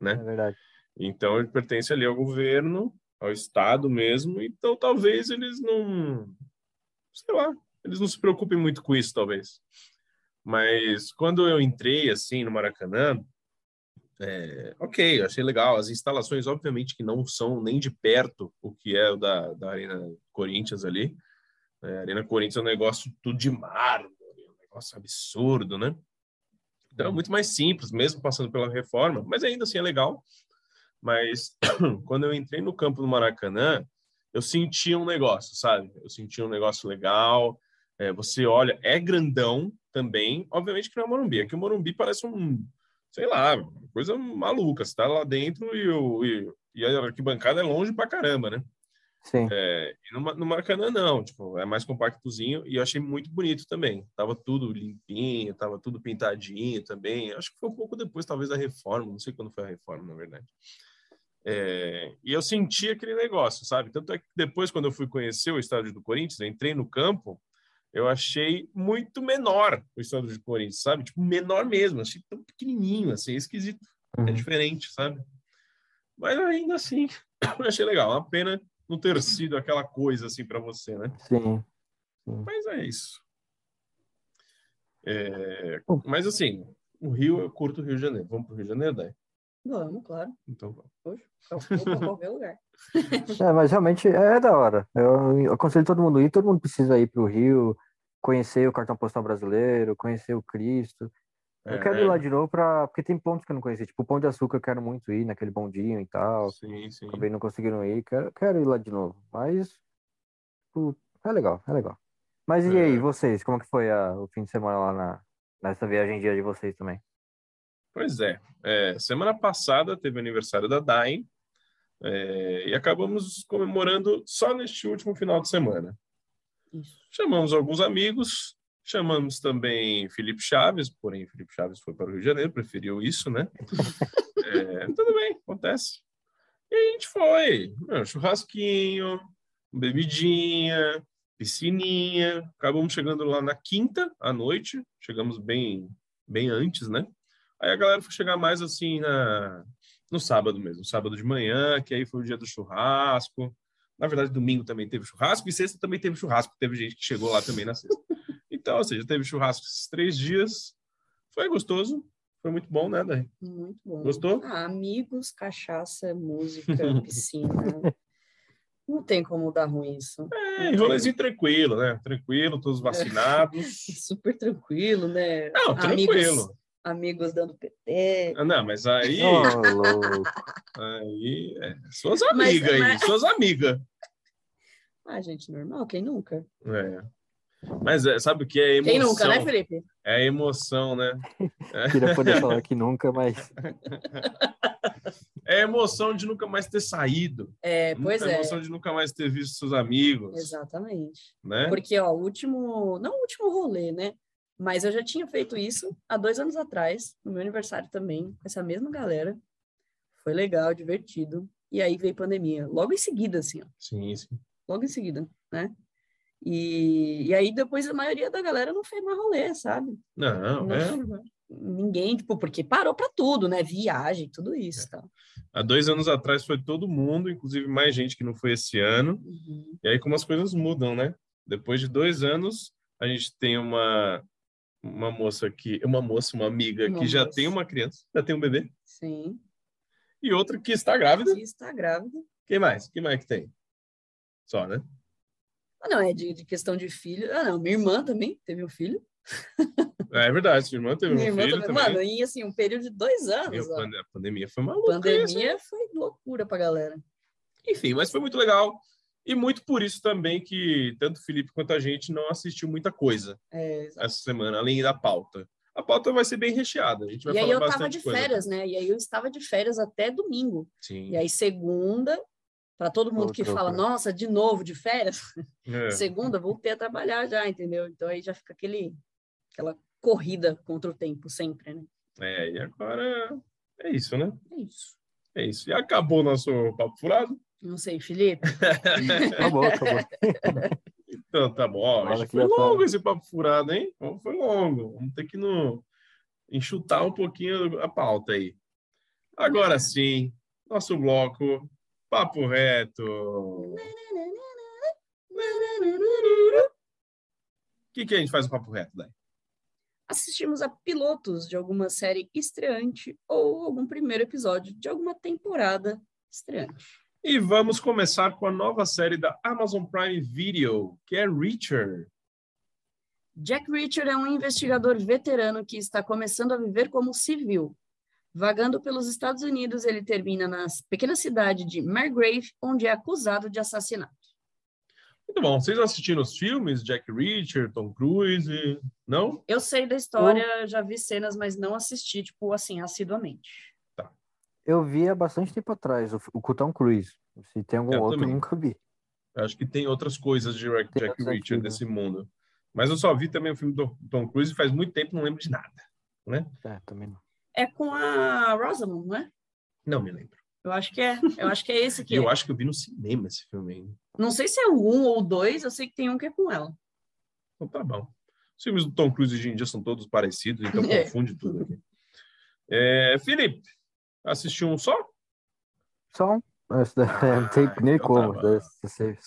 né? É verdade. Então ele pertence ali ao governo, ao Estado mesmo. Então talvez eles não, sei lá, eles não se preocupem muito com isso, talvez. Mas quando eu entrei assim no Maracanã, é, ok, achei legal. As instalações, obviamente, que não são nem de perto o que é o da, da Arena Corinthians ali. É, a Arena Corinthians é um negócio tudo de mármore, um negócio absurdo, né? Então é muito mais simples, mesmo passando pela reforma, mas ainda assim é legal. Mas quando eu entrei no campo do Maracanã, eu senti um negócio, sabe? Eu senti um negócio legal. É, você olha, é grandão também. Obviamente que não é o Morumbi. Aqui o Morumbi parece um, sei lá, coisa maluca. Você tá lá dentro e, o, e, e a arquibancada é longe pra caramba, né? Sim. É, no, no Maracanã não, tipo, é mais compactozinho e eu achei muito bonito também. Tava tudo limpinho, tava tudo pintadinho também. Acho que foi um pouco depois, talvez, da reforma, não sei quando foi a reforma, na verdade. É, e eu senti aquele negócio, sabe? Tanto é que depois, quando eu fui conhecer o estádio do Corinthians, entrei no campo, eu achei muito menor o estádio do Corinthians, sabe? Tipo, menor mesmo, achei tão pequenininho, assim, esquisito, é Uhum. diferente, sabe? Mas ainda assim, eu achei legal. Uma pena não ter sido aquela coisa assim para você, né? Sim. Mas é isso. É, mas assim, o Rio, eu curto o Rio de Janeiro. Vamos pro Rio de Janeiro, daí? Vamos, claro. Então vamos. Hoje, pra qualquer lugar. É, mas realmente é da hora. Eu, aconselho todo mundo a ir, todo mundo precisa ir pro Rio, conhecer o cartão postal brasileiro, conhecer o Cristo. Eu quero ir lá É, de novo pra. Porque tem pontos que eu não conheci. Tipo, o Pão de Açúcar eu quero muito ir, naquele bondinho e tal. sim, sim. Acabei não conseguindo ir. Quero, quero ir lá de novo. Mas. tipo, é legal, é legal. Mas e aí, É. vocês? Como que foi a- o fim de semana lá na, nessa viagem dia de vocês também? Pois é. É, semana passada teve o aniversário da Dain é, e acabamos comemorando só neste último final de semana. Isso. Chamamos alguns amigos, chamamos também Felipe Chaves, porém Felipe Chaves foi para o Rio de Janeiro, preferiu isso, né? É, tudo bem, acontece. E a gente foi, meu, churrasquinho, bebidinha, piscininha. Acabamos chegando lá na quinta à noite, chegamos bem, bem antes, né? Aí a galera foi chegar mais assim na, no sábado mesmo, sábado de manhã, que aí foi o dia do churrasco. Na verdade, domingo também teve churrasco e sexta também teve churrasco. Teve gente que chegou lá também na sexta. Então, ou seja, teve churrasco esses três dias. Foi gostoso. Foi muito bom, né, Daí? Muito bom. Gostou? Ah, amigos, cachaça, música, piscina. Não tem como dar ruim isso. É, rolezinho tranquilo, né? Tranquilo, todos vacinados. Super tranquilo, né? Não, tranquilo. amigos dando PT. Ah, Não, mas aí, louco. aí é, suas Mas- amigas aí, mas- suas amigas. Ah, gente, normal, quem nunca? É. Mas é, sabe o que é emoção? Quem nunca, né, Felipe? É a emoção, né? Queria poder falar que nunca, mas É a emoção de nunca mais ter saído. É, pois a é. emoção de nunca mais ter visto seus amigos, Exatamente. né? Porque, ó, o último, não o último rolê, né? Mas eu já tinha feito isso há dois anos atrás, no meu aniversário também, com essa mesma galera. Foi legal, divertido. E aí veio pandemia, logo em seguida, assim, ó, Sim, sim. logo em seguida, né? E, e aí depois a maioria da galera não fez mais rolê, sabe? Não, Não é. Ninguém, tipo, porque parou pra tudo, né? Viagem, tudo isso, tá? Há dois anos atrás foi todo mundo, inclusive mais gente que não foi esse ano. Uhum. E aí como as coisas mudam, né? Depois de dois anos, a gente tem uma uma moça aqui, uma moça, uma amiga Uma que já moça. tem uma criança, já tem um bebê, Sim. e outra que está grávida. E está grávida. Quem mais? Quem mais que tem? Só, né? Ah, não, é de, de questão de filho. Ah, não, minha irmã também teve um filho. É verdade, sua irmã teve Minha um irmã filho também. também. Mano, e assim, um período de dois anos. a a pandemia foi maluca. isso, Pandemia foi loucura pra galera. Enfim, mas foi muito legal. E muito por isso também que tanto o Felipe quanto a gente não assistiu muita coisa É, essa semana, além da pauta. A pauta vai ser bem recheada. A gente vai e aí eu tava bastante de coisa. férias, né? E aí eu estava de férias até domingo. Sim. E aí segunda, para todo mundo que Outra fala, loucura. nossa, de novo de férias, É. segunda voltei a trabalhar já, entendeu? Então aí já fica aquele aquela corrida contra o tempo sempre, né? É, e agora é isso, né? É isso. É isso. E acabou o nosso papo furado. Não sei, Felipe. acabou, acabou. Então tá bom. Ó, Olha hoje que foi já tá. longo esse papo furado, hein? Bom, Foi longo. Vamos ter que no... enxutar um pouquinho a pauta aí. Agora sim, nosso bloco Papo Reto. O que, que a gente faz no Papo Reto, daí? Assistimos a pilotos de alguma série estreante ou algum primeiro episódio de alguma temporada estreante. E vamos começar com a nova série da Amazon Prime Video, que é Reacher. Jack Reacher é um investigador veterano que está começando a viver como civil. Vagando pelos Estados Unidos, ele termina na pequena cidade de Margrave, onde é acusado de assassinato. Muito bom. Vocês assistiram os filmes? Jack Reacher, Tom Cruise? Não? Eu sei da história, já vi cenas, mas não assisti, tipo, assim, assiduamente. Eu vi há bastante tempo atrás, o, o com o Tom Cruise. Se tem algum Eu outro, eu também. nunca vi. Eu acho que tem outras coisas de Jack Jack antigos. nesse mundo. Mas eu só vi também o filme do Tom Cruise e faz muito tempo não lembro de nada. Né? É, também não. É com a Rosamund, não é? Não me lembro. Eu acho que é. Eu acho que é esse que E eu acho que eu vi no cinema esse filme ainda. Não sei se é o um ou o dois, eu sei que tem um que é com ela. Então tá bom. Os filmes do Tom Cruise hoje em dia são todos parecidos, então É. confunde tudo aqui. É, Felipe, assistiu um só? Só um. Não tem Ah, nem então como. tá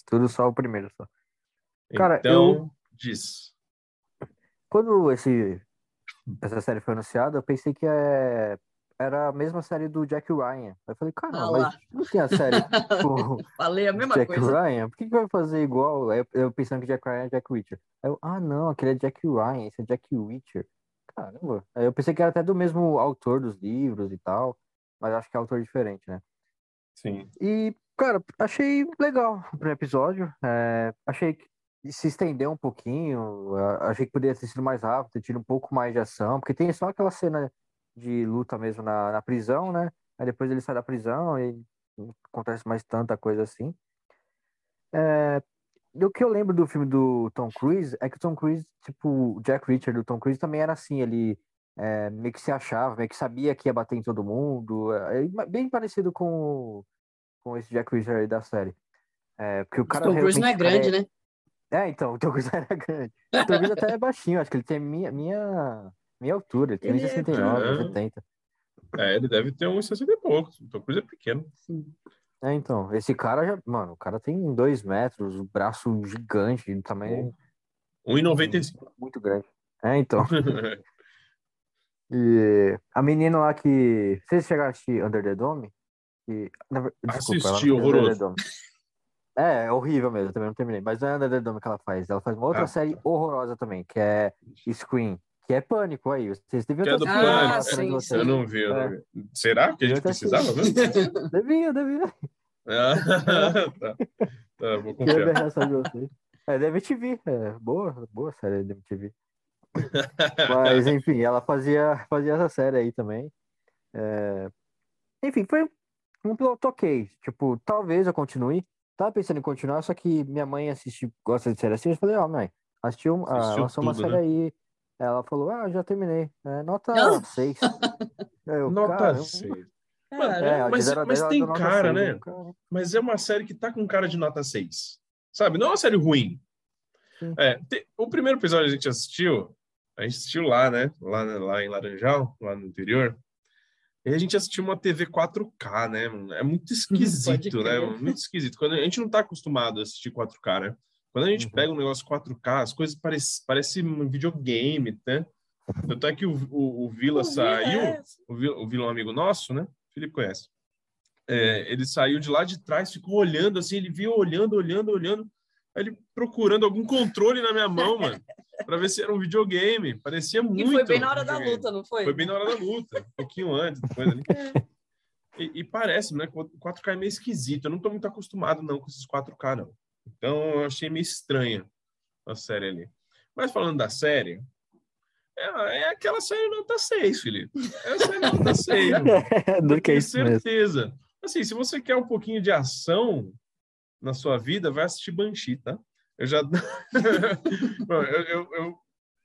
tudo só o primeiro só. Cara, então, diz. Quando esse, essa série foi anunciada, eu pensei que é, era a mesma série do Jack Ryan. Eu falei, Ah caramba, lá. mas não tem a série com Falei a mesma Jack coisa. Ryan? Por que, que vai fazer igual? Eu, eu pensando que Jack Ryan é Jack Reacher. Aí eu, ah, não, aquele é Jack Ryan, esse é Jack Reacher. Caramba. Aí eu pensei que era até do mesmo autor dos livros e tal, mas acho que é autor diferente, né? Sim. E, cara, achei legal o primeiro episódio. É, achei que se estendeu um pouquinho. Achei que poderia ter sido mais rápido, ter tido um pouco mais de ação, porque tem só aquela cena de luta mesmo na, na prisão, né? Aí depois ele sai da prisão e não acontece mais tanta coisa assim. É, o que eu lembro do filme do Tom Cruise é que o Tom Cruise, tipo, o Jack Reacher do Tom Cruise também era assim, ele é, meio que se achava, meio que sabia que ia bater em todo mundo. É, é bem parecido com, com esse Jack Reacher aí da série. É, porque o cara Tom Cruise não é realmente grande, né? é, então, o Tom Cruise era grande. O Tom Cruise até é baixinho, acho que ele tem minha, minha, minha altura, ele tem Ele é 1,69, grande. 70. É, ele deve ter uns 60 e poucos. O Tom Cruise é pequeno. Sim. É, então, esse cara já, mano, o cara tem dois metros, o braço gigante, tamanho 1,95. muito grande. É, então. E a menina lá que. Vocês chegaram a assistir Under the Dome? Que... Desculpa, Assisti, fez Under the horroroso. Dome. É, é horrível mesmo, eu também não terminei. Mas não é Under the Dome que ela faz. Ela faz uma outra Ah, série horrorosa também, que é Scream, que é pânico aí. Vocês deviam é ter do assistido Ah, sim, vocês. Eu não vi, eu É. não vi. Será que a gente precisava ver? Devia, devia. Ah, tá. Tá, vou confiar. É da MTV, é boa, boa série da MTV. Mas, enfim, ela fazia, fazia essa série aí também. É, Enfim, foi um piloto ok. Tipo, talvez eu continue. Tava pensando em continuar, só que minha mãe assiste, gosta de série assim. Eu falei, ó, mãe, assistiu, ah, Assistiu lançou uma série né? aí. Ela falou, ah, já terminei. É, nota Não. 6. Eu, Nota caramba. 6. É, Mas- mas 10 ela tem cara, 6, né? cara. Mas é uma série que tá com cara de nota 6. Sabe? Não é uma série ruim. É, te- o primeiro episódio a gente assistiu, a gente assistiu lá, né? Lá, lá em Laranjal, lá no interior. E a gente assistiu uma TV 4K, né? mano? É muito esquisito, né? Muito esquisito. Quando a gente não tá acostumado a assistir 4K, né? Quando a gente Uhum. pega um negócio 4K, as coisas parecem parece um videogame, né? Tanto é que o, o, o Vila saiu, é. o Vila, o Vila é um amigo nosso, né? O Felipe conhece. É, ele saiu de lá de trás, ficou olhando assim, ele viu olhando, olhando, olhando, aí ele procurando algum controle na minha mão, mano, para ver se era um videogame. Parecia E muito. foi bem na hora da videogame. luta, não foi? Foi bem na hora da luta, um pouquinho antes, depois ali. E, e parece, né? que o 4K é meio esquisito. Eu não tô muito acostumado, não, com esses 4K, não. Então, eu achei meio estranha a série ali. Mas falando da série, é, é aquela série nota 6, Felipe. É a série nota 6. mano. Do que é isso mesmo. certeza. Assim, se você quer um pouquinho de ação na sua vida, vai assistir Banshee, tá? Eu já. Eu, eu- eu-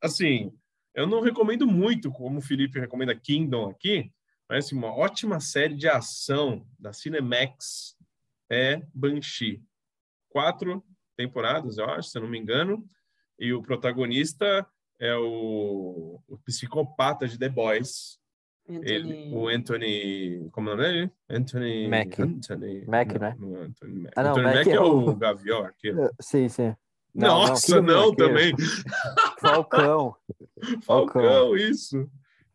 assim, eu não recomendo muito, como o Felipe recomenda Kingdom aqui, mas assim, uma ótima série de ação da Cinemax é Banshee. Quatro temporadas, eu acho, se eu não me engano, e o protagonista é o, o psicopata de The Boys, ele, Anthony- o Anthony. Como é o nome dele? Anthony. Mack. Anthony. Mack, não, né? Não é Anthony Mack. Ah, não, Anthony Mack Mack é é o Gavião arqueiro. Sim, sim. Não, Nossa, não, também. Arqueiro. Falcão. Falcão, isso.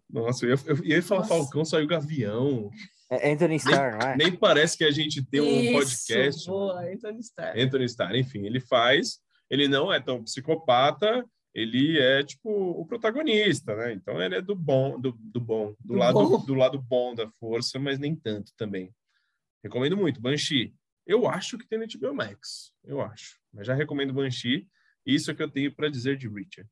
Nossa, eu ia, eu ia falar Nossa. Falcão, saiu Gavião. É Anthony Starr, não é? Nem parece que a gente tem um Isso, podcast. Boa, Anthony Starr. Anthony Starr, enfim, ele faz. Ele não é tão psicopata, ele é tipo o protagonista, né? Então ele é do bom, do, do bom, do, Do lado bom. do lado bom da força, mas nem tanto também. Recomendo muito Banshee. Eu acho que tem no HBO Max, eu acho. Mas já recomendo Banshee. Isso é que eu tenho para dizer de Richard.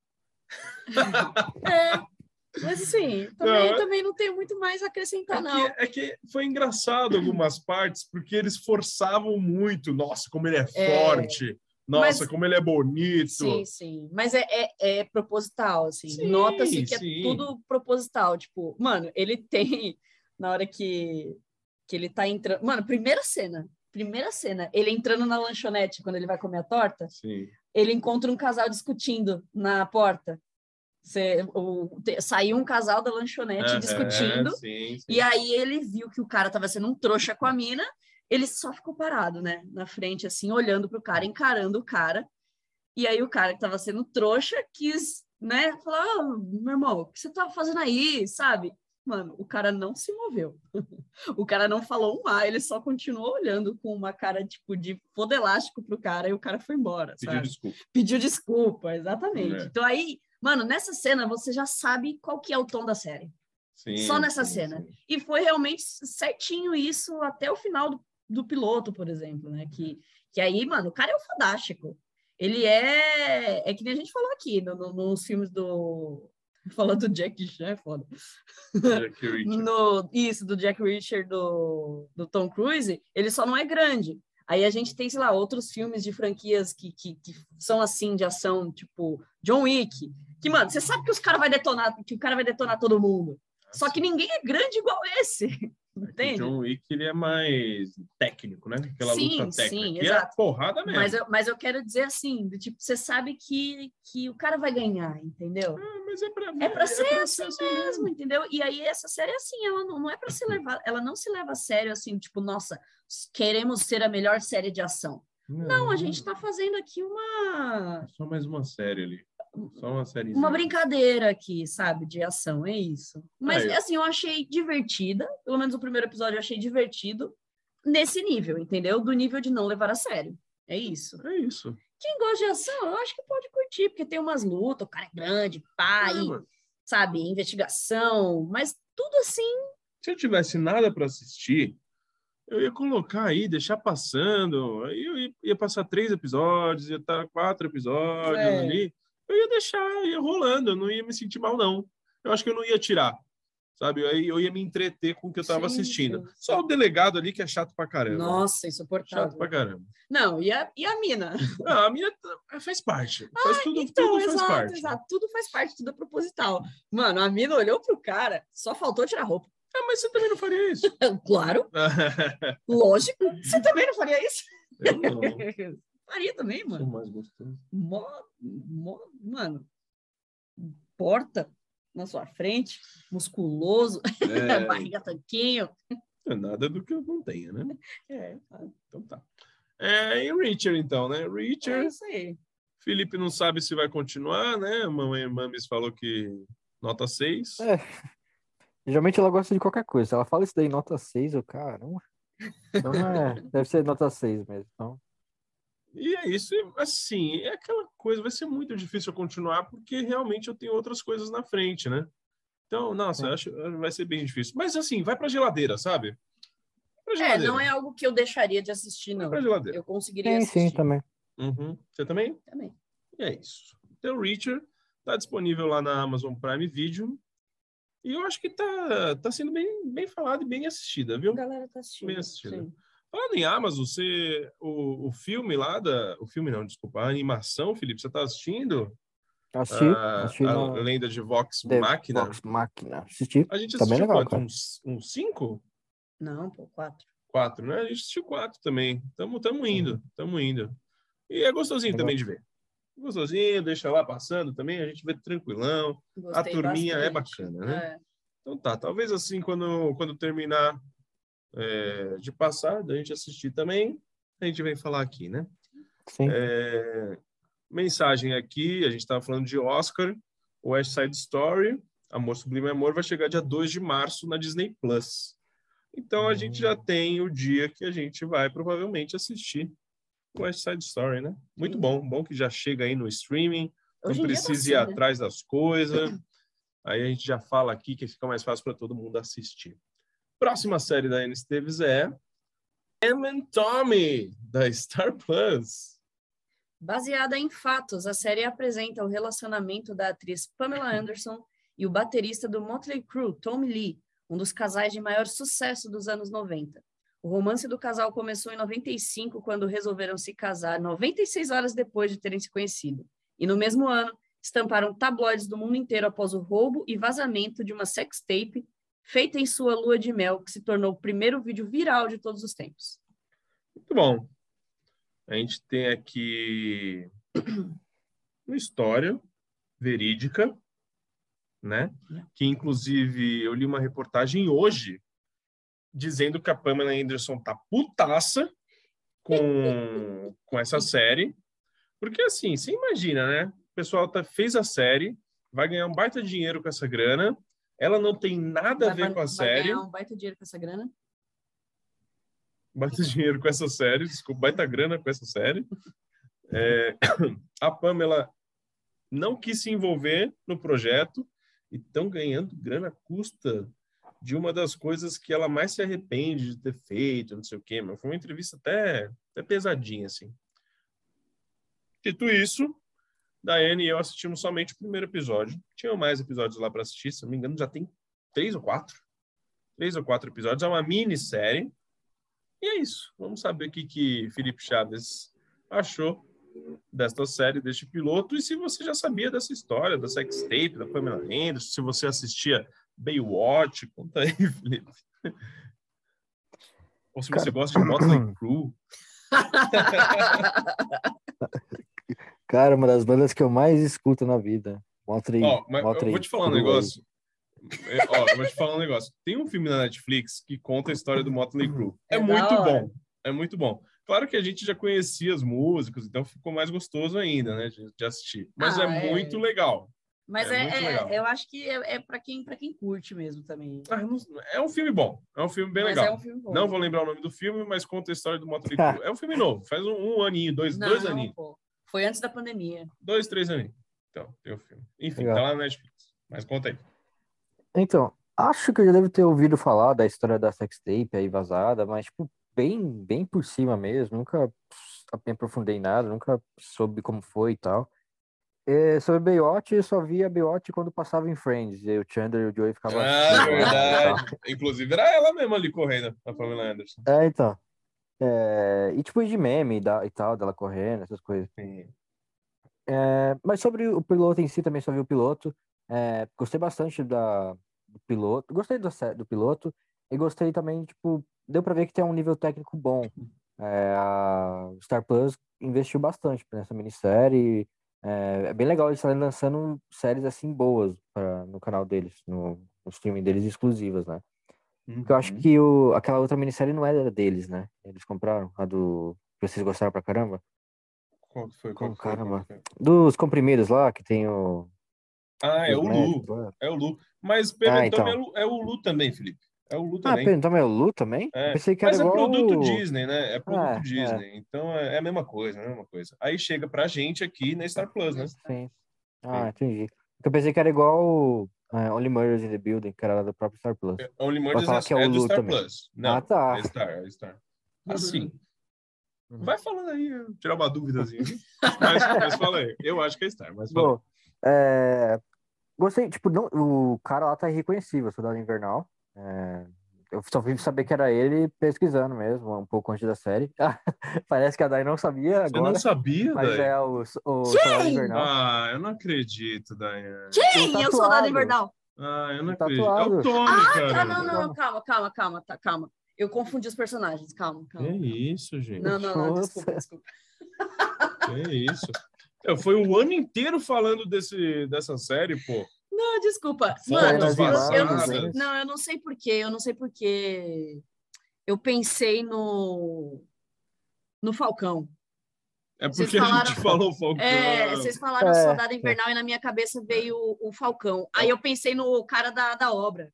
É, mas assim, também Não, é- também não tenho muito mais a acrescentar, É não. que, é que foi engraçado algumas partes, porque eles forçavam muito. Nossa, como ele é, É. forte. Nossa, Mas- como ele é bonito. Sim, sim. Mas é, é, é proposital, assim. Sim, Nota-se que sim. é tudo proposital. Tipo, mano, ele tem. Na hora que, que ele tá entrando. Mano, primeira cena. Primeira cena. Ele entrando na lanchonete quando ele vai comer a torta. Sim. Ele encontra um casal discutindo na porta. Cê, o, te- saiu um casal da lanchonete discutindo. sim, sim. E aí ele viu que o cara tava sendo um trouxa com a mina, ele só ficou parado, né? Na frente, assim, olhando pro cara, encarando o cara. E aí o cara que tava sendo trouxa quis, né? Falar, "Ah, meu irmão, o que você tava fazendo aí, sabe? Mano, o cara não se moveu. o cara não falou um A, ele só continuou olhando com uma cara, tipo, de foda elástico pro cara e o cara foi embora, Pediu sabe? desculpa. Pediu desculpa, exatamente. É. Então aí, mano, nessa cena você já sabe qual que é o tom da série. Sim, Só nessa sim, cena. sim. E foi realmente certinho isso até o final do, do piloto, por exemplo, né? Que, que aí, mano, o cara é o fantástico. Ele é. É que nem a gente falou aqui no, no- nos filmes do. Falando do Jack Chan, é foda. Jack. No, isso, do Jack Reacher do, do Tom Cruise, ele só não é grande. Aí a gente tem, sei lá, outros filmes de franquias que, que, que são assim, de ação, tipo John Wick. Que, mano, você sabe que os cara vai detonar, que o cara vai detonar todo mundo. Só que ninguém é grande igual esse. Entende? John Wick ele é mais técnico, né? Aquela Sim, luta técnica. sim, que exato. é porrada mesmo. Mas eu, mas eu quero dizer assim, do tipo, você sabe que, que o cara vai ganhar, entendeu? Ah, mas é pra, É pra ser assim mesmo. mesmo, entendeu? E aí essa série é assim, ela não, não é para se levar, ela não se leva a sério assim, tipo, nossa, queremos ser a melhor série de ação. Não, a gente tá fazendo aqui uma Só mais uma série ali. Só uma série. uma brincadeira aqui, sabe, de ação, é isso. Mas É. assim, eu achei divertida, pelo menos o primeiro episódio eu achei divertido nesse nível, entendeu? Do nível de não levar a sério. É isso. É isso. Quem gosta de ação, eu acho que pode curtir, porque tem umas lutas, o cara é grande, pai, É, sabe, investigação, mas tudo assim Se eu tivesse nada para assistir, eu ia colocar aí, deixar passando. Aí eu ia, ia passar três episódios, ia estar quatro episódios É. ali. Eu ia deixar, ia rolando, eu não ia me sentir mal, não. Eu acho que eu não ia tirar. Sabe? Aí eu ia me entreter com o que eu tava Sim, assistindo. Só o delegado ali que é chato pra caramba. Nossa, Chato insuportável. pra caramba. Não, e a, e a mina? Ah, a minha tá- faz parte. Faz tudo, então, tudo faz exato, parte. exato. Tudo faz parte, tudo é proposital. Mano, a mina olhou pro cara, só faltou tirar roupa. Ah, mas você também não faria isso. Claro, lógico. Você também não faria isso? eu não. Faria também, Sou mano. mais gostoso. Mó, mó, mano, porta na sua frente, musculoso, É, barriga tanquinho. é nada do que eu não tenha, né? É, Então tá. É, e Richard, então, né? é Richard, isso aí. Felipe não sabe se vai continuar, né? Mamãe Mames falou que nota 6. É. Geralmente ela gosta de qualquer coisa. Se ela fala isso daí, nota 6, eu, caramba. Então é, deve ser nota 6 mesmo. Então, E é isso, assim, é aquela coisa, vai ser muito difícil eu continuar, porque realmente eu tenho outras coisas na frente, né? Então, nossa, eu acho que vai ser bem difícil. Mas assim, vai pra geladeira, sabe? Vai pra É, geladeira. não é algo que eu deixaria de assistir, Vai não. pra geladeira. Eu conseguiria sim, assistir. sim, também. Uhum. Você também? Também. E é isso. Então, Richard tá disponível lá na Amazon Prime Video. E eu acho que tá, tá sendo bem, bem falado e bem assistida, viu? A galera tá assistindo. Bem assistido. sim. Falando em Amazon, você, o, o filme lá da. O filme não, desculpa, a animação, Felipe, você tá assistindo? Assisti, a, assisti a no lenda de Vox The Máquina. Vox Machina. Assisti. A gente Tá assistiu legal, quanto? Uns, uns cinco? Não, pô, quatro. Quatro, né? A gente assistiu quatro também. Tamo, tamo indo, tamo indo. E é gostosinho Legal. também de ver. Gostosinho, deixa lá passando também, a gente vê tranquilão. Gostei turminha é bastante. bacana, né? É. Então tá, talvez assim, quando, quando terminar é, de passar, da gente assistir também, a gente vem falar aqui, né? Sim. É, mensagem aqui, a gente estava falando de Oscar, West Side Story, Amor Sublime Amor, vai chegar dia 2 de março na Disney Plus. Então a gente já tem o dia que a gente vai provavelmente assistir West Side Story, né? Muito Sim. bom, bom que já chega aí no streaming, Hoje não tá precisa ir assim, né? atrás das coisas. Aí a gente já fala aqui que fica mais fácil para todo mundo assistir. Próxima série da Anne Esteves é Em and Tommy, da Star Plus. Baseada em fatos, a série apresenta o relacionamento da atriz Pamela Anderson e o baterista do Motley Crue, Tommy Lee, um dos casais de maior sucesso dos anos 90. O romance do casal começou em 95, quando resolveram se casar 96 horas depois de terem se conhecido. E no mesmo ano, estamparam tabloides do mundo inteiro após o roubo e vazamento de uma sextape feita em sua lua de mel, que se tornou o primeiro vídeo viral de todos os tempos. Muito bom. A gente tem aqui uma história verídica, né? Que inclusive eu li uma reportagem hoje dizendo que a Pamela Anderson tá putaça com, com essa série. Porque assim, você imagina, né? O pessoal tá, fez a série, vai ganhar um baita dinheiro com essa grana. Ela não tem nada a Vai- ver vai- com a vai série. ganhar um baita dinheiro com essa grana. baita dinheiro com essa série, desculpa, baita grana com essa série. É, a Pamela não quis se envolver no projeto e estão ganhando grana à custa de uma das coisas que ela mais se arrepende de ter feito, não sei o quê, mas foi uma entrevista até, até pesadinha, assim. Dito isso, Daiane e eu assistimos somente o primeiro episódio. Tinham mais episódios lá para assistir, se não me engano, já tem três ou quatro. Três ou quatro episódios. É uma minissérie. E é isso. Vamos saber o que, que Felipe Chaves achou desta série, deste piloto, e se você já sabia dessa história, da sextape, da Pamela Anderson, se você assistia Baywatch, conta aí, Felipe. Ou se você Cara- gosta de Motley Crue. Cara, uma das bandas que eu mais escuto na vida. Motley, Ó, mas eu Motley vou te falar um negócio. É, Ó, eu vou te falar um negócio. Tem um filme na Netflix que conta a história do Motley Crue. É, É muito bom. É muito bom. Claro que a gente já conhecia as músicas, então ficou mais gostoso ainda, né, de, de assistir. Mas Ah, é, é. muito legal. Mas É é, é- legal. eu acho que é, é para quem, pra quem curte mesmo também. Ah, não- é um filme bom. É um filme bem Mas legal. é um filme bom. Não vou lembrar o nome do filme, mas conta a história do Motley Crue. É um filme novo. Faz um, um aninho, dois, Não, dois aninhos. pô. Foi antes da pandemia. Dois, três aninhos. Então, tem o filme. Enfim, Legal. tá lá na Netflix. Mas conta aí. Então, acho que eu já devo ter ouvido falar da história da sextape aí vazada, mas, tipo, bem, bem por cima mesmo. Nunca me aprofundei em nada, nunca soube como foi e tal. É, sobre Baywatch, eu só via Baywatch quando passava em Friends. E o Chandler e o Joey ficavam Ah, tal. verdade. Inclusive, era ela mesma ali correndo, a Pamela Anderson. É, então. É, e tipo de meme da- e tal, dela correndo, essas coisas. É, mas sobre o piloto em si, também só vi o piloto. É, gostei bastante da, do piloto. Gostei do, do piloto. E gostei também, tipo, deu pra ver que tem um nível técnico bom. É, a Star Plus investiu bastante nessa minissérie. É, é bem legal eles estarem lançando séries assim boas pra, no canal deles, no, no streaming deles exclusivas, né? Porque eu acho que o, aquela outra minissérie não era deles, né? Eles compraram, a do. que vocês gostaram pra caramba. Qual que foi? Qual foi? caramba? Foi? Dos comprimidos lá, que tem o. Ah, é o Lu. lá. É o Lu. Mas Pernambuco então. é, o- é o Lu também, Felipe. É o Lu Ah, também. pera, então é o Lu também? É, pensei que era Mas é produto o- Disney, né? É produto É, é. Disney. Então é é a mesma coisa, é a mesma coisa. Aí chega pra gente aqui na Star Plus, né? Sim. Ah, entendi. Porque Eu pensei que era igual é, Only Murders in the Building, que era do próprio Star Plus. Only Murders falar é, que é o é do Lu Star também. Plus. Não, Ah, tá. é Star, é Star. Assim. Uhum. Vai falando aí, tirar uma dúvidazinha. mas, mas fala aí. Eu acho que é Star, mas fala. Bom, é, gostei, tipo, não, o cara lá tá irreconhecível, Soldado Invernal. É, eu só vim saber que era ele pesquisando mesmo, um pouco antes da série. Parece que a Dai não sabia Você agora, não sabia, mas Dai? é o, o Soldado? Invernal. Ah, eu não acredito, Daiane. Quem? Tô É o Soldado tatuado. Invernal. Ah, eu não Tá acredito. É o tatuado. Tony, Ah, cara. tá, não, não, não, calma, calma, calma, tá, calma. Eu confundi os personagens, calma, Que calma. isso, gente? Não, não, não, Nossa. desculpa, desculpa. Que isso. Eu, foi o ano inteiro falando desse, dessa série, pô. Não, desculpa. Mano, eu, eu não né? não, eu não sei porquê, eu não sei porquê. Eu pensei no no Falcão. É porque a gente falaram- falou Falcão. É, vocês falaram É, Soldado Invernal e na minha cabeça veio o, o Falcão. Aí eu pensei no cara da, da obra.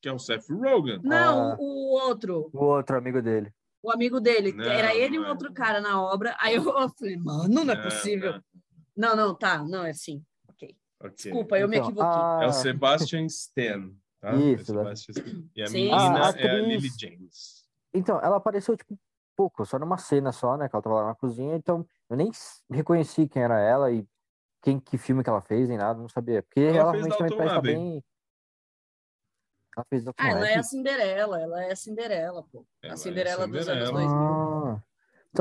Que é o Seth Rogen. Não, Ah. o, o outro, O outro amigo dele. o amigo dele. Não, era ele e um é. outro cara na obra. Aí eu falei, mano, não é possível. não. Não, não, tá, não, é assim. Ok. Ok. Desculpa, eu me Então, equivoquei. a- É o Sebastian Stan. Tá? Isso, É né? Stan. E a Sim. menina A é a Lily James. Então, ela apareceu, tipo, pouco, só numa cena só, né? Que ela tava lá na cozinha, então eu nem reconheci quem era ela e quem, que filme que ela fez, nem nada, não sabia. Porque Ela ela realmente também parece Abbey. bem. Ela fez Ah, ela é a Cinderela, ela é a Cinderela, pô. Ela é a Cinderela dos anos Cinderela. 2000. Ah,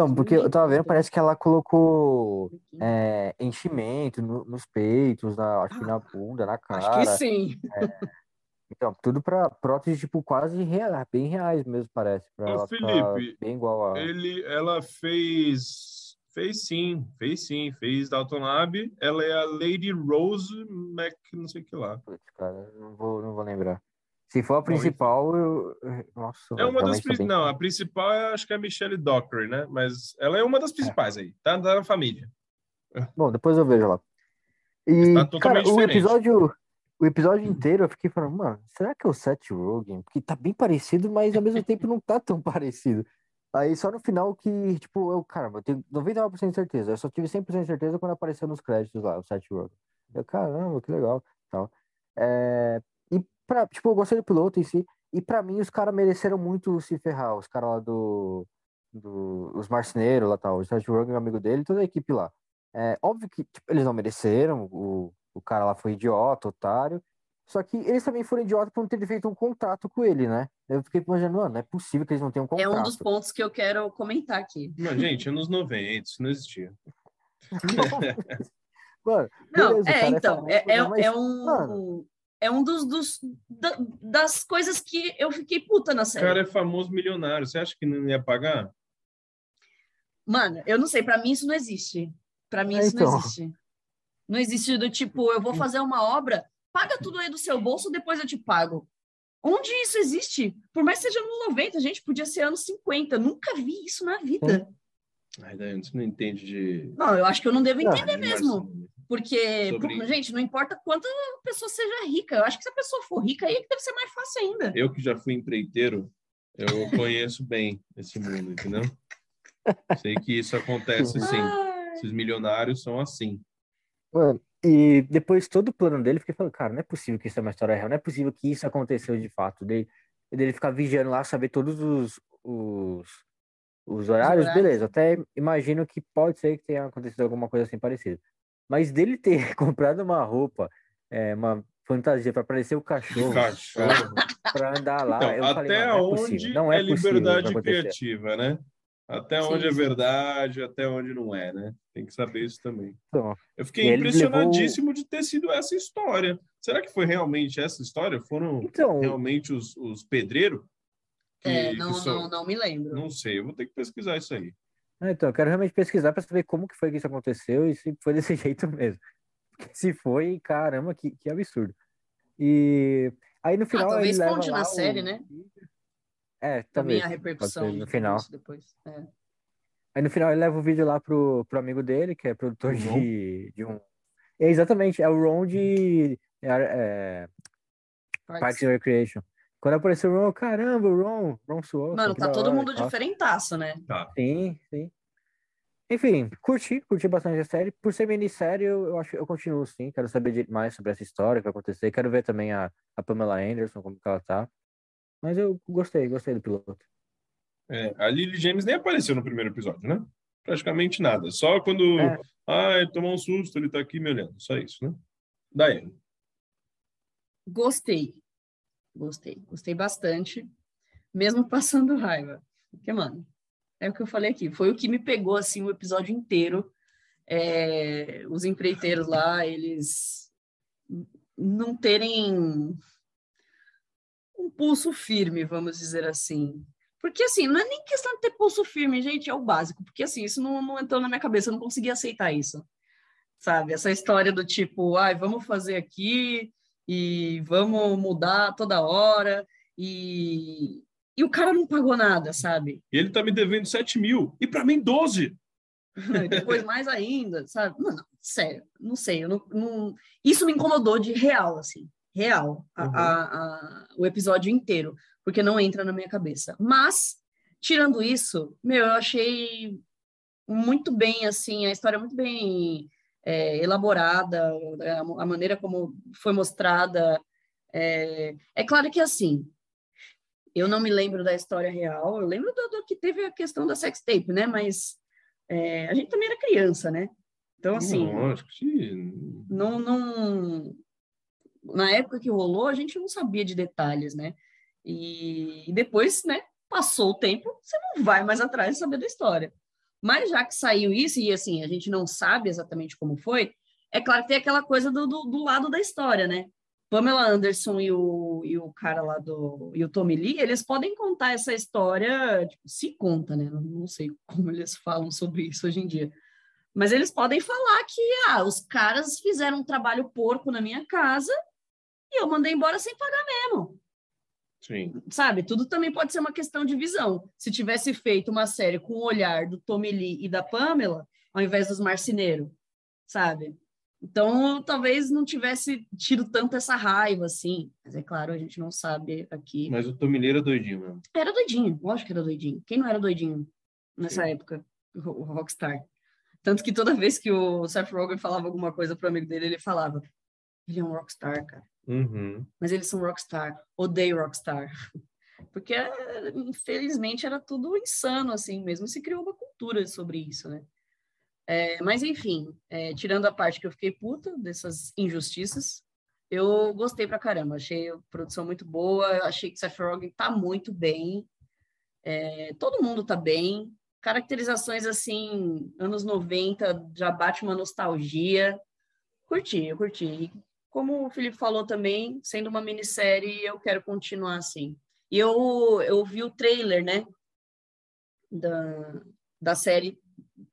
então, porque eu tava vendo, parece que ela colocou é, enchimento no- nos peitos, na, acho que na bunda, na Acho cara. que sim. Então, tudo pra prótese, tipo, quase rea- bem reais mesmo, parece. Pra Ô, Felipe, bem igual a. Ele, ela fez. Fez sim, fez sim. Fez Dalton Abbey. Ela é a Lady Rose Mac, não sei o que lá. Putz, cara, não vou, não vou lembrar. Se for a principal, eu. Nossa, É uma das tá prin- bem- Não, a principal é, acho que é a Michelle Dockery, né? Mas ela é uma das principais aí. Tá, tá na família. Bom, depois eu vejo lá. E, Está cara, totalmente o diferente. episódio. o episódio inteiro eu fiquei falando, mano, será que é o Seth Rogen? Porque tá bem parecido, mas ao mesmo tempo não tá tão parecido. Aí só no final que, tipo, eu, caramba, eu tenho 99% de certeza. Eu só tive 100% de certeza quando apareceu nos créditos lá, o Seth Rogen. Eu, caramba, que legal. Tal. É, pra, tipo, eu gostei do piloto em si. E pra mim os caras mereceram muito se ferrar. Os caras lá do, do. Os marceneiros lá tal. O Seth Rogen, o amigo dele, toda a equipe lá. É, óbvio que tipo, eles não mereceram. O, o cara lá foi idiota, otário. Só que eles também foram idiotas por não terem feito um contrato com ele, né? Eu fiquei imaginando, mano, não é possível que eles não tenham um contrato. É um dos pontos que eu quero comentar aqui. Não, gente, anos 90, isso não existia. mano, Não, beleza, é, cara então, famoso, é, é, mas, é um. mano, É um dos, dos da- das coisas que eu fiquei puta na O série. cara é famoso milionário. Você acha que não ia pagar? Mano, eu não sei, pra mim isso não existe. Pra mim É, isso então. não existe. Não existe do tipo, eu vou fazer uma obra, paga tudo aí do seu bolso, depois eu te pago. Onde isso existe? Por mais que seja anos 90, gente, podia ser anos 50. Nunca vi isso na vida. Ai, Daiane, você não entende de. Não, eu acho que eu não devo Não. entender mesmo. Porque, Sobre- gente, não importa quanto a pessoa seja rica. Eu acho que se a pessoa for rica, aí é que deve ser mais fácil ainda. Eu que já fui empreiteiro, eu conheço bem esse mundo, entendeu? Sei que isso acontece sim. Ai. Esses milionários são assim. Mano, e depois todo o plano dele, fiquei falando, cara, não é possível que isso é uma história real, não é possível que isso aconteceu de fato. Dele, dele ficar vigiando lá, saber todos os, os, os horários, beleza. Até imagino que pode ser que tenha acontecido alguma coisa assim parecida. Mas dele ter comprado uma roupa, é, uma fantasia para parecer o cachorro, Cachorro. para andar lá, Então, eu falei, até mano, não é onde possível, não é, é liberdade criativa, né? Até Sim, onde é sim. verdade, até onde não é, né? Tem que saber isso também. Então, Eu fiquei impressionadíssimo de ter sido essa história. Será que foi realmente essa história? Foram então realmente os, os pedreiros? É, não, são- não, não me lembro. Não sei, eu vou ter que pesquisar isso aí. Ah, Então, eu quero realmente pesquisar para saber como que foi que isso aconteceu e se foi desse jeito mesmo. Porque se foi, caramba, que, que absurdo. E aí no final Ah, talvez conte na o- série, né? É, Também talvez. a repercussão no final. depois. É. Aí no final ele leva o vídeo lá pro, pro amigo dele, que é produtor O de, de um. É, exatamente, é o Ron de é, é, Parks and Recreation. Quando apareceu o Ron, caramba, o Ron, Ron Swanson, Mano, tá todo hora, mundo diferentaço, né? Sim, sim. Enfim, curti, curti bastante a série. Por ser minissérie, eu, eu acho que eu continuo sim. Quero saber mais sobre essa história que vai acontecer. Quero ver também a, a Pamela Anderson, como que ela tá. Mas eu gostei, gostei do piloto. É, a Lily James nem apareceu no primeiro episódio, né? Praticamente nada. Só quando. É. Ai, tomou um susto, ele tá aqui me olhando. Só isso, né? Daiane. Gostei. Gostei. Gostei bastante. Mesmo passando raiva. Porque, mano, é o que eu falei aqui. Foi o que me pegou, assim, o episódio inteiro. É, os empreiteiros lá, eles não terem um pulso firme, vamos dizer assim. Porque, assim, não é nem questão de ter pulso firme, gente, é o básico. Porque, assim, isso não, não entrou na minha cabeça, eu não consegui aceitar isso. Sabe? Essa história do tipo, ai, vamos fazer aqui e vamos mudar toda hora e, e o cara não pagou nada, sabe? Ele tá me devendo 7 mil. E pra mim, 12. E depois mais ainda, sabe? Mano, sério, não sei, eu não, não- isso me incomodou de real, assim, real, a- Uhum. a- a- o episódio inteiro, porque não entra na minha cabeça. Mas, tirando isso, meu, eu achei muito bem, assim, a história muito bem é, elaborada, a, a maneira como foi mostrada. É, é claro que, assim, eu não me lembro da história real, eu lembro do, do que teve a questão da sex tape, né? Mas é, a gente também era criança, né? Então, assim, Lógico que. não, não... Na época que rolou, a gente não sabia de detalhes, né? E, e depois, né, passou o tempo, você não vai mais atrás de saber da história. Mas já que saiu isso, e assim, a gente não sabe exatamente como foi, é claro que tem aquela coisa do, do, do lado da história, né? Pamela Anderson e o, e o cara lá do. e o Tommy Lee, eles podem contar essa história, tipo, se conta, né? Não, não sei como eles falam sobre isso hoje em dia. Mas eles podem falar que ah, os caras fizeram um trabalho porco na minha casa e eu mandei embora sem pagar mesmo. Sim. Sabe? Tudo também pode ser uma questão de visão. Se tivesse feito uma série com o olhar do Tommy Lee e da Pamela, ao invés dos marceneiros, sabe? Então, talvez não tivesse tido tanto essa raiva, assim. Mas é claro, a gente não sabe aqui. Mas o Tommy Lee era doidinho mesmo. Era doidinho, lógico que era doidinho. Quem não era doidinho nessa Sim. época? O o Rockstar. Tanto que toda vez que o Seth Rogen falava alguma coisa pro amigo dele, ele falava: ele é um rockstar, cara. Uhum. Mas eles são rockstar. Odeio rockstar. Porque, infelizmente, era tudo insano, assim mesmo. Se criou uma cultura sobre isso, né? É, mas, enfim, é, tirando a parte que eu fiquei puta dessas injustiças, eu gostei pra caramba. Achei a produção muito boa. Achei que Seth Rogen tá muito bem. É, todo mundo tá bem. Caracterizações, assim, anos 90, já bate uma nostalgia. Curti, eu curti. Como o Felipe falou também, sendo uma minissérie, eu quero continuar assim. E eu, eu vi o trailer, né? Da, da série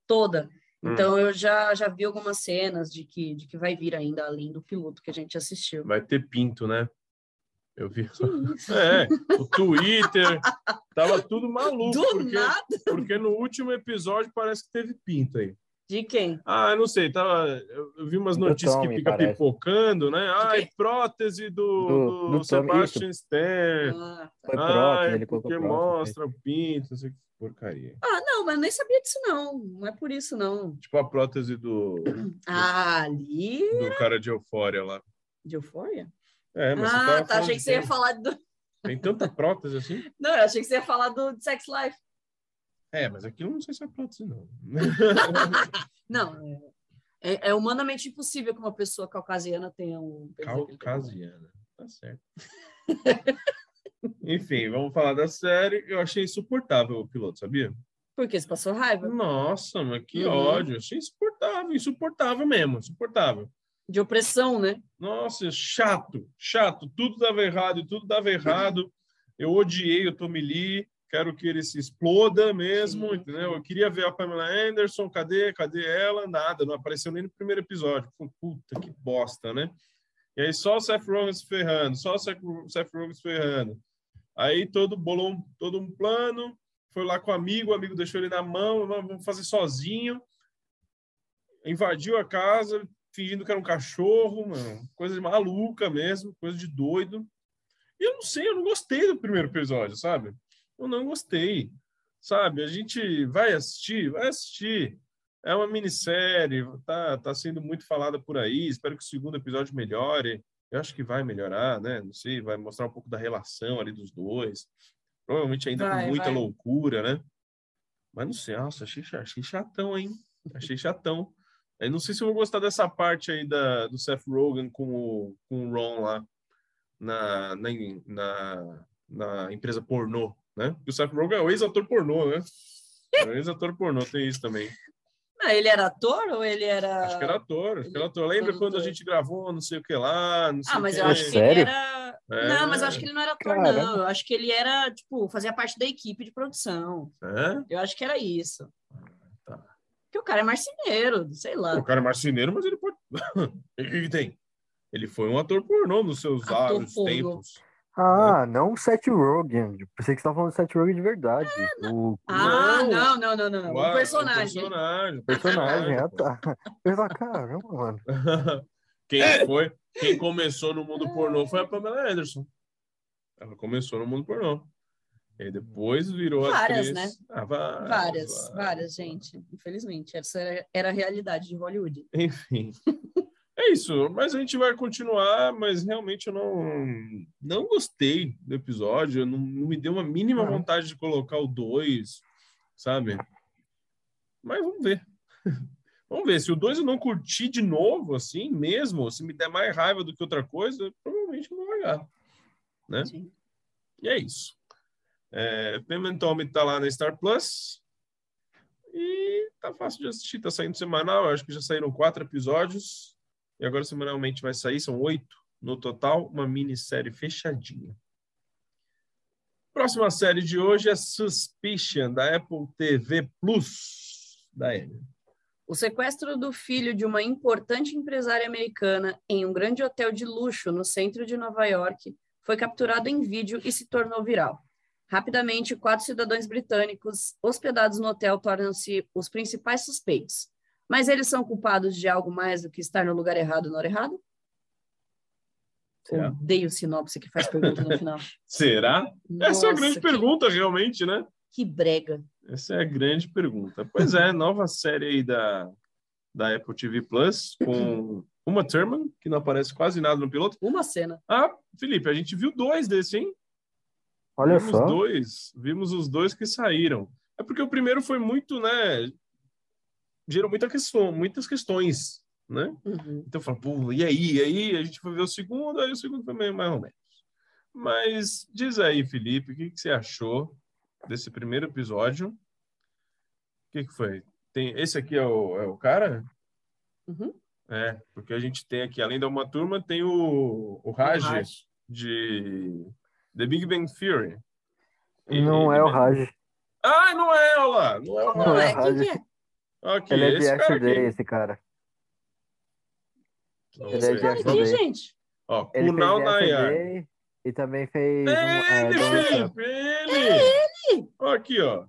toda. Hum. Então eu já, já vi algumas cenas de que, de que vai vir ainda, além do piloto que a gente assistiu. Vai ter pinto, né? Eu vi. É, o Twitter tava tudo maluco. Do porque, nada? porque no último episódio parece que teve pinto aí. De quem? Ah, eu não sei, tava, eu eu vi umas Do notícias Tommy, que fica parece. pipocando, né? Ai, quê? prótese do, Do- do, do Tommy, Sebastian Stan. Ah, tá. Foi Ai, prótese, ele colocou porque prótese. mostra o pinto, não sei que porcaria. Ah, não, mas eu nem sabia disso, não. Não é por isso, não. Tipo a prótese do, Ah, ali do cara de Eufória lá. de Euphoria? É, mas Ah, tá. Achei que você ia falar do. Tem tanta prótese assim? Não, eu achei que você ia falar do Sex Life. É, mas aquilo eu não sei se é prótese, não. Não, é, é- é humanamente impossível que uma pessoa caucasiana tenha um. Caucasiana. Tá certo. Enfim, vamos falar da série. Eu achei insuportável o piloto, sabia? Porque você passou raiva Nossa, mas que Uhum. ódio. Achei insuportável, insuportável mesmo, insuportável. de opressão, né? Nossa, chato, chato. Tudo dava errado tudo dava errado. Eu odiei o Tommy Lee. Quero que ele se exploda mesmo, Sim. entendeu? Eu queria ver a Pamela Anderson. Cadê? Cadê ela? Nada. Não apareceu nem no primeiro episódio. Puta, que bosta, né? E aí só o Seth Rogen se ferrando. Só o Seth Seth Rogen se ferrando. Aí todo bolou um- todo um plano. Foi lá com o amigo. O amigo deixou ele na mão. "Vamos- Vamos fazer sozinho. Invadiu a casa, fingindo que era um cachorro, mano. Coisa de maluca mesmo, coisa de doido. E eu não sei, eu não gostei do primeiro episódio, sabe? Eu não gostei, sabe? A gente vai assistir, vai assistir. É uma minissérie, tá, tá sendo muito falada por aí. Espero que o segundo episódio melhore. Eu acho que vai melhorar, né? Não sei, vai mostrar um pouco da relação ali dos dois. Provavelmente ainda Vai, com muita vai. loucura, né? Mas não sei, nossa, achei, achei chatão, hein? Achei chatão. Eu não sei se eu vou gostar dessa parte aí da, do Seth Rogen com o, com o Ron lá na, na, na, na empresa pornô, né? Porque o Seth Rogen é o ex-ator pornô, né? É o ex-ator pornô, tem isso também. Ah, ele era ator ou ele era. Acho que era ator, acho que era ator. Lembra quando a gente gravou não sei o que lá, não sei Ah, o mas eu acho que Sério? ele era. É. Não, mas eu acho que ele não era ator, Caramba. não. Eu acho que ele era, tipo, fazia parte da equipe de produção. É? Eu acho que era isso. Tá. Porque o cara é marceneiro, sei lá. O cara é marceneiro, mas ele pode... O que que tem? Ele foi um ator pornô nos seus Ator vários pornô. tempos. Ah, não o Seth Rogen. Pensei que você tava falando do Seth Rogen de verdade. O Ah, Não. não, não, não, não. Uau, O personagem. O personagem. o personagem. Ah, tá. Eu falei, caramba, mano. Quem foi? Quem começou no mundo pornô foi a Pamela Anderson. Ela começou no mundo pornô. E depois virou Várias, atriz. né? Ah, várias, Várias, várias, gente. Infelizmente. Essa era, era a realidade de Hollywood. Enfim. É isso, mas a gente vai continuar, mas realmente eu não, não gostei do episódio, não, não me deu uma mínima Ah. vontade de colocar o 2, sabe? Mas vamos ver. Vamos ver, se o 2 eu não curtir de novo, assim, mesmo, se me der mais raiva do que outra coisa, provavelmente eu vou largar. Né? Sim. E é isso. É, Payment Tommy tá lá na Star Plus. E tá fácil de assistir, tá saindo semanal. Acho que já saíram quatro episódios. E agora semanalmente vai sair, são oito no total, uma minissérie fechadinha. Próxima série de hoje é Suspicion, da Apple TV Plus. Da Ellen. O sequestro do filho de uma importante empresária americana em um grande hotel de luxo no centro de Nova York foi capturado em vídeo e se tornou viral. Rapidamente, quatro cidadãos britânicos hospedados no hotel tornam-se os principais suspeitos. Mas eles são culpados de algo mais do que estar no lugar errado na hora errada? Será? Odeio sinopse que faz pergunta no final. Será? Essa é a Nossa, grande que- pergunta, realmente, né? Que brega. Essa é a grande pergunta. Pois é, nova série aí da, da Apple TV Plus com uma Thurman, que não aparece quase nada no piloto. Uma cena. Ah, Felipe, a gente viu dois desse, hein? Olha vimos só. dois, vimos os dois que saíram. É porque o primeiro foi muito, né? Gerou muita questão, muitas questões, né? Uhum. Então eu falo, pô, e aí? E aí? A gente foi ver o segundo, aí o segundo foi meio mais ou menos. Mas diz aí, Felipe, o que, que você achou desse primeiro episódio? O que, que foi? Tem, esse aqui é o, é o cara? Uhum. É, porque a gente tem aqui, além da uma turma, tem o, o Raj, Raj. de The Big Bang Theory. Não Ele é o. Raj. Ah, não é, olha lá. Não é o Não Não Raj. é é? Quem que é? Aqui, Ele é de esse cara Yesterday, aqui. esse cara. Não Ele é de aqui, gente. Ó, Ele Kunal Nayar. E também fez um, é, Ele, Donald Trump. Felipe, ele! Ó, aqui, ó.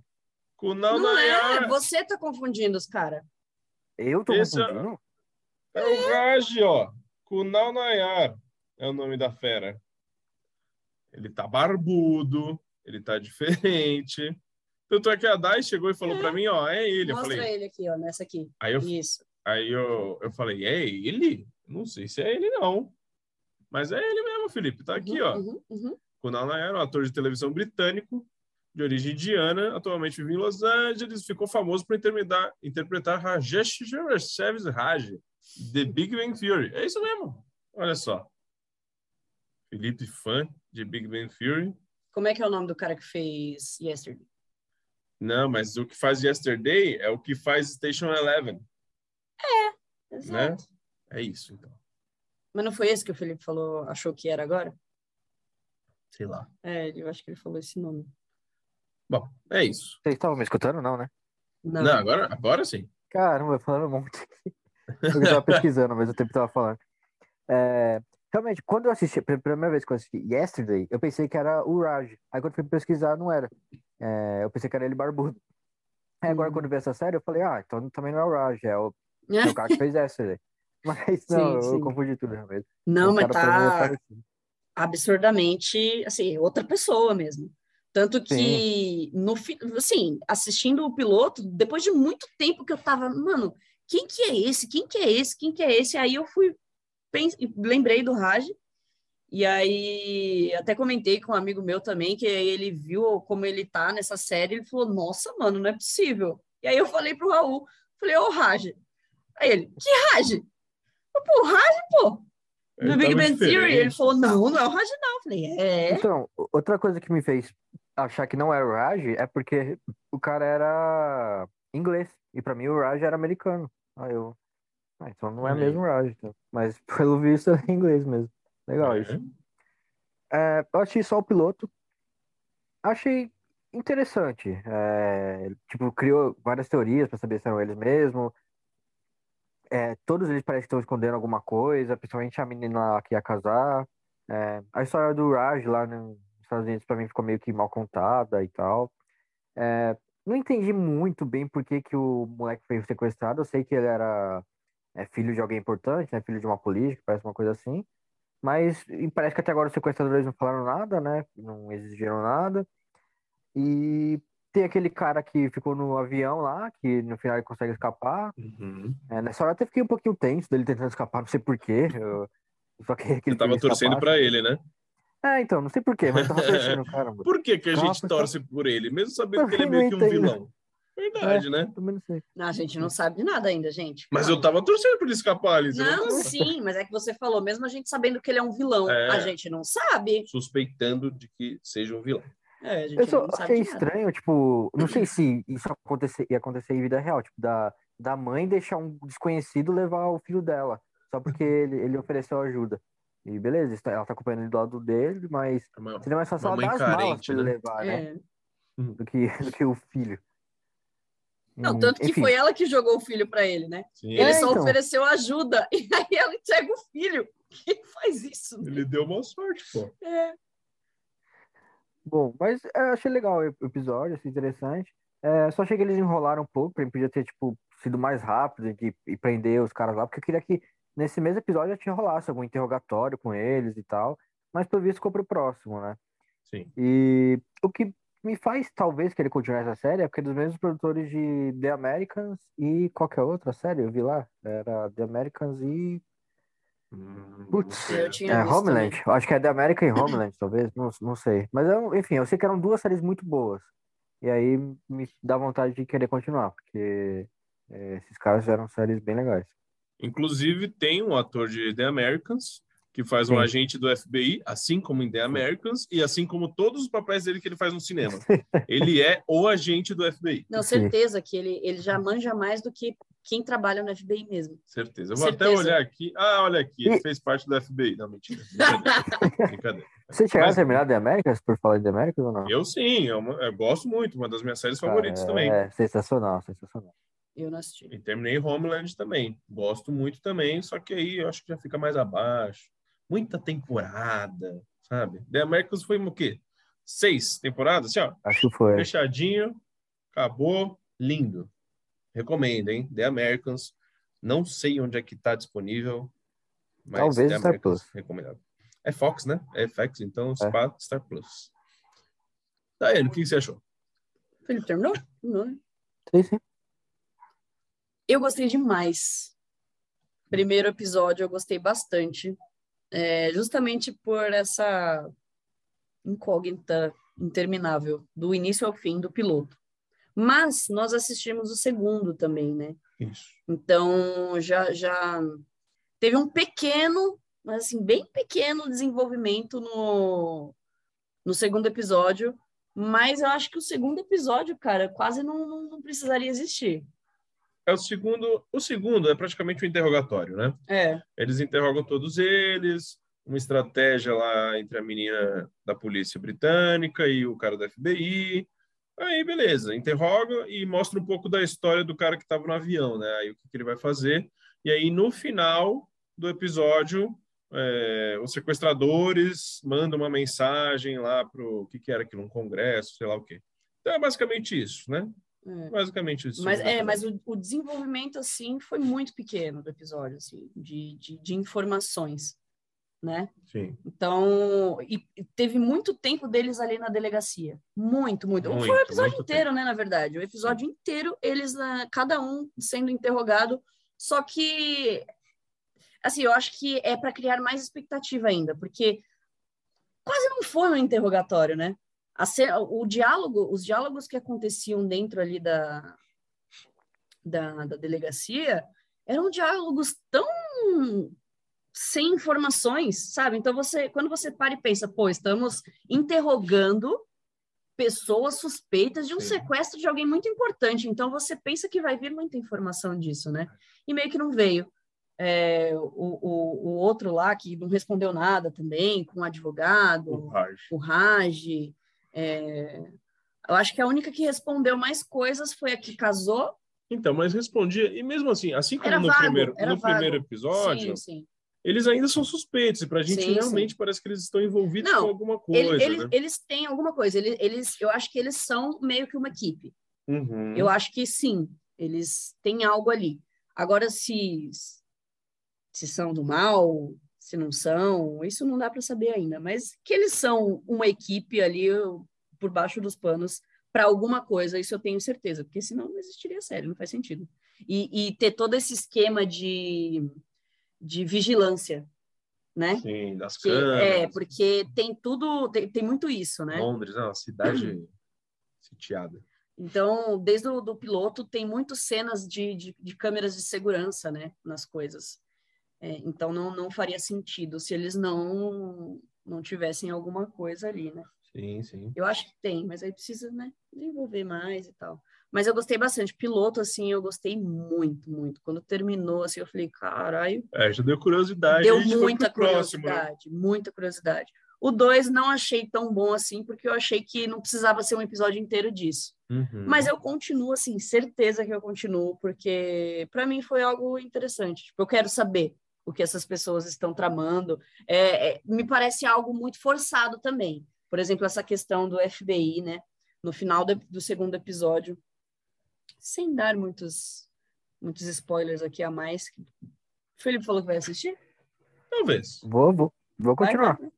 Kunal Não é, Nayar. você tá confundindo os caras. Eu tô Esse é- confundindo? É o Raj, ó. Kunal Nayar é o nome da fera. Ele tá barbudo, ele tá diferente. Tanto é que a Dai chegou e falou pra mim, ó, é ele. Eu Mostra falei, ele aqui, ó, nessa aqui. aí eu, Isso. aí eu, eu falei, é ele? Não sei se é ele, não. Mas é ele mesmo, Felipe. Tá aqui, Uhum, ó. uhum, uhum. Kunal um ator de televisão britânico, de origem indiana, atualmente vive em Los Angeles, ficou famoso por interpretar, interpretar Rajesh Service Raj, The Big Bang Theory. É isso mesmo. Olha só. Felipe, fã de Big Bang Theory. Como é que é o nome do cara que fez Yesterday? Não, mas o que faz Yesterday é o que faz Station Eleven. Exato. É isso, então. Mas não foi esse que o Felipe falou, achou que era agora? Sei lá. É, eu acho que ele falou esse nome. Bom, é isso. Vocês estavam me escutando, não, né? Não. Não, agora, agora sim. Caramba, falando um monte aqui. Eu tava pesquisando, mas o tempo tava falando. É, realmente, quando eu assisti, pela primeira vez que eu assisti Yesterday, eu pensei que era o Raj. Aí quando fui pesquisar, não era. É, eu pensei que era ele barbudo. Aí agora, Uhum. quando eu vi essa série, eu falei, ah, então também não é o Raj, é o, é o cara que fez Yesterday. Mas não, Sim, eu sim. confundi tudo realmente. Não, O mas mim é tá parecido. absurdamente, assim, outra pessoa mesmo. Tanto que, no fi- assim, assistindo o piloto, depois de muito tempo que eu tava, mano, quem que é esse? Quem que é esse? Quem que é esse? Aí eu fui, lembrei do Raj, e aí até comentei com um amigo meu também, que ele viu como ele tá nessa série, ele falou, nossa, mano, não é possível. E aí eu falei pro Raul, falei, ô Raj. Aí ele, que Raj? Eu, Pô, Raj, pô, Ele do Big Bang Theory. Ele falou, não, não é o Raj não. Eu falei, é... Então, outra coisa que me fez achar que não era o Raj é porque o cara era inglês. E pra mim o Raj era americano. Aí eu. Ah, então não é aí. mesmo Raj. então. Mas pelo visto é inglês mesmo. Legal isso. É. É, eu achei só o piloto. Achei interessante. É, tipo, criou várias teorias pra saber se eram eles mesmo. É, todos eles parecem que estão escondendo alguma coisa, principalmente a menina que ia casar. É, a história do Raj lá nos Estados Unidos pra mim ficou meio que mal contada e tal. É, não entendi muito bem por que, que o moleque foi sequestrado. Eu sei que ele era é, filho de alguém importante, né? Filho de uma política, parece uma coisa assim. Mas parece que até agora os sequestradores não falaram nada, né? Não exigiram nada. E tem aquele cara que ficou no avião lá, que no final ele consegue escapar. Uhum. É, nessa hora eu até fiquei um pouquinho tenso dele tentando escapar, não sei porquê. Eu só que ele tava torcendo escapasse. pra ele, né? É, então, não sei porquê, mas eu tava torcendo, caramba. Por que, que a gente porque- torce por ele, mesmo sabendo que ele é meio que um entendo. vilão? Verdade, né? Também não sei. Não, a gente não sabe de nada ainda, gente. Mas Calma. eu tava torcendo pra ele escapar ali. você Não, tava sim, mas é que você falou, mesmo a gente sabendo que ele é um vilão, É. a gente não sabe. suspeitando de que seja um vilão. É, a gente Eu só não sabe achei estranho, tipo, não sei se isso acontecer, ia acontecer em vida real, tipo, da, da mãe deixar um desconhecido levar o filho dela, só porque ele, ele ofereceu ajuda. E beleza, está- ela tá acompanhando ele do lado dele, mas É uma- seria mais fácil ela dar as malas carente, pra ele né? levar, né? É. Do que, do que o filho. Não, Hum, tanto que enfim. foi ela que jogou o filho pra ele, né? Sim, Ele É, só então. ofereceu ajuda e aí ela entrega o filho. Quem faz isso? ele deu uma sorte, pô. É. Bom, mas eu achei legal o episódio, achei interessante. É, só achei que eles enrolaram um pouco, pra podia ter, tipo, sido mais rápido de, e prender os caras lá, porque eu queria que nesse mesmo episódio já tinha rolasse algum interrogatório com eles e tal, mas pelo visto ficou pro próximo, né? Sim. E o que me faz talvez querer continuar essa série é porque é dos mesmos produtores de The Americans e qualquer outra série, eu vi lá, era The Americans e Hum, Putz, tinha é, Homeland. Eu Acho que é The American e Homeland, talvez. Não, não sei. Mas, eu, enfim, eu sei que eram duas séries muito boas. E aí me dá vontade de querer continuar, porque é, esses caras fizeram séries bem legais. Inclusive, tem um ator de The Americans que faz um Sim. agente do FBI, assim como em The Americans, e assim como todos os papéis dele que ele faz no cinema. Ele é o agente do FBI, Não, Sim. certeza que ele, ele já manja mais do que quem trabalha no FBI mesmo. certeza. Eu vou Certeza. até olhar aqui. Ah, olha aqui, ele E- fez parte do FBI. Não, mentira. Brincadeira. Brincadeira. Você chegaram Mas- a terminar The Americans por falar de The Americans ou não? Eu sim, eu, eu gosto muito, uma das minhas séries Cara, favoritas também. É sensacional, sensacional. Eu não assisti. E terminei Homeland também. Gosto muito também, só que aí eu acho que já fica mais abaixo. Muita temporada, sabe? The Americans foi o quê? Seis temporadas, assim, ó. Acho que foi. Fechadinho, acabou, lindo. Recomendo, hein? The Americans. Não sei onde é que tá disponível, mas Talvez The Star Americans, Plus. recomendado. É Fox, né? É FX, então É. Spa, Star Plus. Daiane, o que você achou? Felipe terminou? Terminou, né? Sim, sim. Eu gostei demais. Primeiro episódio eu gostei bastante. É, justamente por essa incógnita interminável, do início ao fim do piloto. Mas nós assistimos o segundo também, né? Isso. Então já, já teve um pequeno, mas assim, bem pequeno desenvolvimento no, no segundo episódio. Mas eu acho que o segundo episódio, cara, quase não, não, não precisaria existir. É o segundo. O segundo é praticamente um interrogatório, né? É. Eles interrogam todos eles, uma estratégia lá entre a menina da polícia britânica e o cara da FBI. Aí, beleza, interroga e mostra um pouco da história do cara que estava no avião, né? Aí o que, que ele vai fazer. E aí, no final do episódio, é, os sequestradores mandam uma mensagem lá pro o que, que era aquilo, um congresso, sei lá o quê. Então é basicamente isso, né? É. Basicamente isso. Mas, é, mas o, o desenvolvimento, assim, foi muito pequeno do episódio, assim, de, de, de informações, né? Sim. Então, e, teve muito tempo deles ali na delegacia. Muito, muito. Muito, foi o episódio inteiro, né, na verdade. O episódio inteiro, eles, na, cada um sendo interrogado, só que, assim, eu acho que é para criar mais expectativa ainda, porque quase não foi um interrogatório, né? O diálogo, os diálogos que aconteciam dentro ali da, da, da delegacia eram diálogos tão sem informações, sabe? Então você, quando você para e pensa, pô, estamos interrogando pessoas suspeitas de um Sim. sequestro de alguém muito importante, então você pensa que vai vir muita informação disso, né? E meio que não veio. É, o, o, o outro lá que não respondeu nada também, com o advogado, O Raj. o Raj. É, eu acho que a única que respondeu mais coisas foi a que casou. Então, mas respondia, e mesmo assim, assim como Era no, vago, primeiro, no vago. primeiro episódio, Sim, sim. eles ainda são suspeitos, e pra gente Sim, realmente parece que eles estão envolvidos Não, com alguma Ele- coisa, eles, né? eles têm alguma coisa. Eles, eles, eu acho que eles são meio que uma equipe. Uhum. Eu acho que sim, eles têm algo ali. Agora, se, se são do mal, se não são, isso não dá para saber ainda. Mas que eles são uma equipe ali por baixo dos panos para alguma coisa, isso eu tenho certeza, porque senão não existiria série, não faz sentido. E, e ter todo esse esquema de, de vigilância, né? Sim, das Que, é, câmeras. porque tem tudo, tem, tem muito isso, né? Londres, é uma cidade sitiada. Então, desde o do piloto, tem muitas cenas de, de, de câmeras de segurança, né, nas coisas. É, então, não, não faria sentido se eles não não tivessem alguma coisa ali, né? Sim, sim. Eu acho que tem, mas aí precisa, né, desenvolver mais e tal. Mas eu gostei bastante. Piloto, assim, eu gostei muito, muito. Quando terminou, assim, eu falei, caralho, É, já deu curiosidade. deu muita pro próximo, né? curiosidade, muita curiosidade. O 2 não achei tão bom assim, porque eu achei que não precisava ser um episódio inteiro disso. Uhum. Mas eu continuo, assim, certeza que eu continuo, porque para mim foi algo interessante. Tipo, eu quero saber o que essas pessoas estão tramando. É, é, me parece algo muito forçado também. Por exemplo, essa questão do FBI, né? No final do, do segundo episódio, sem dar muitos, muitos spoilers aqui a mais. O Felipe falou que vai assistir? Talvez. Vou, vou, vou continuar. vai.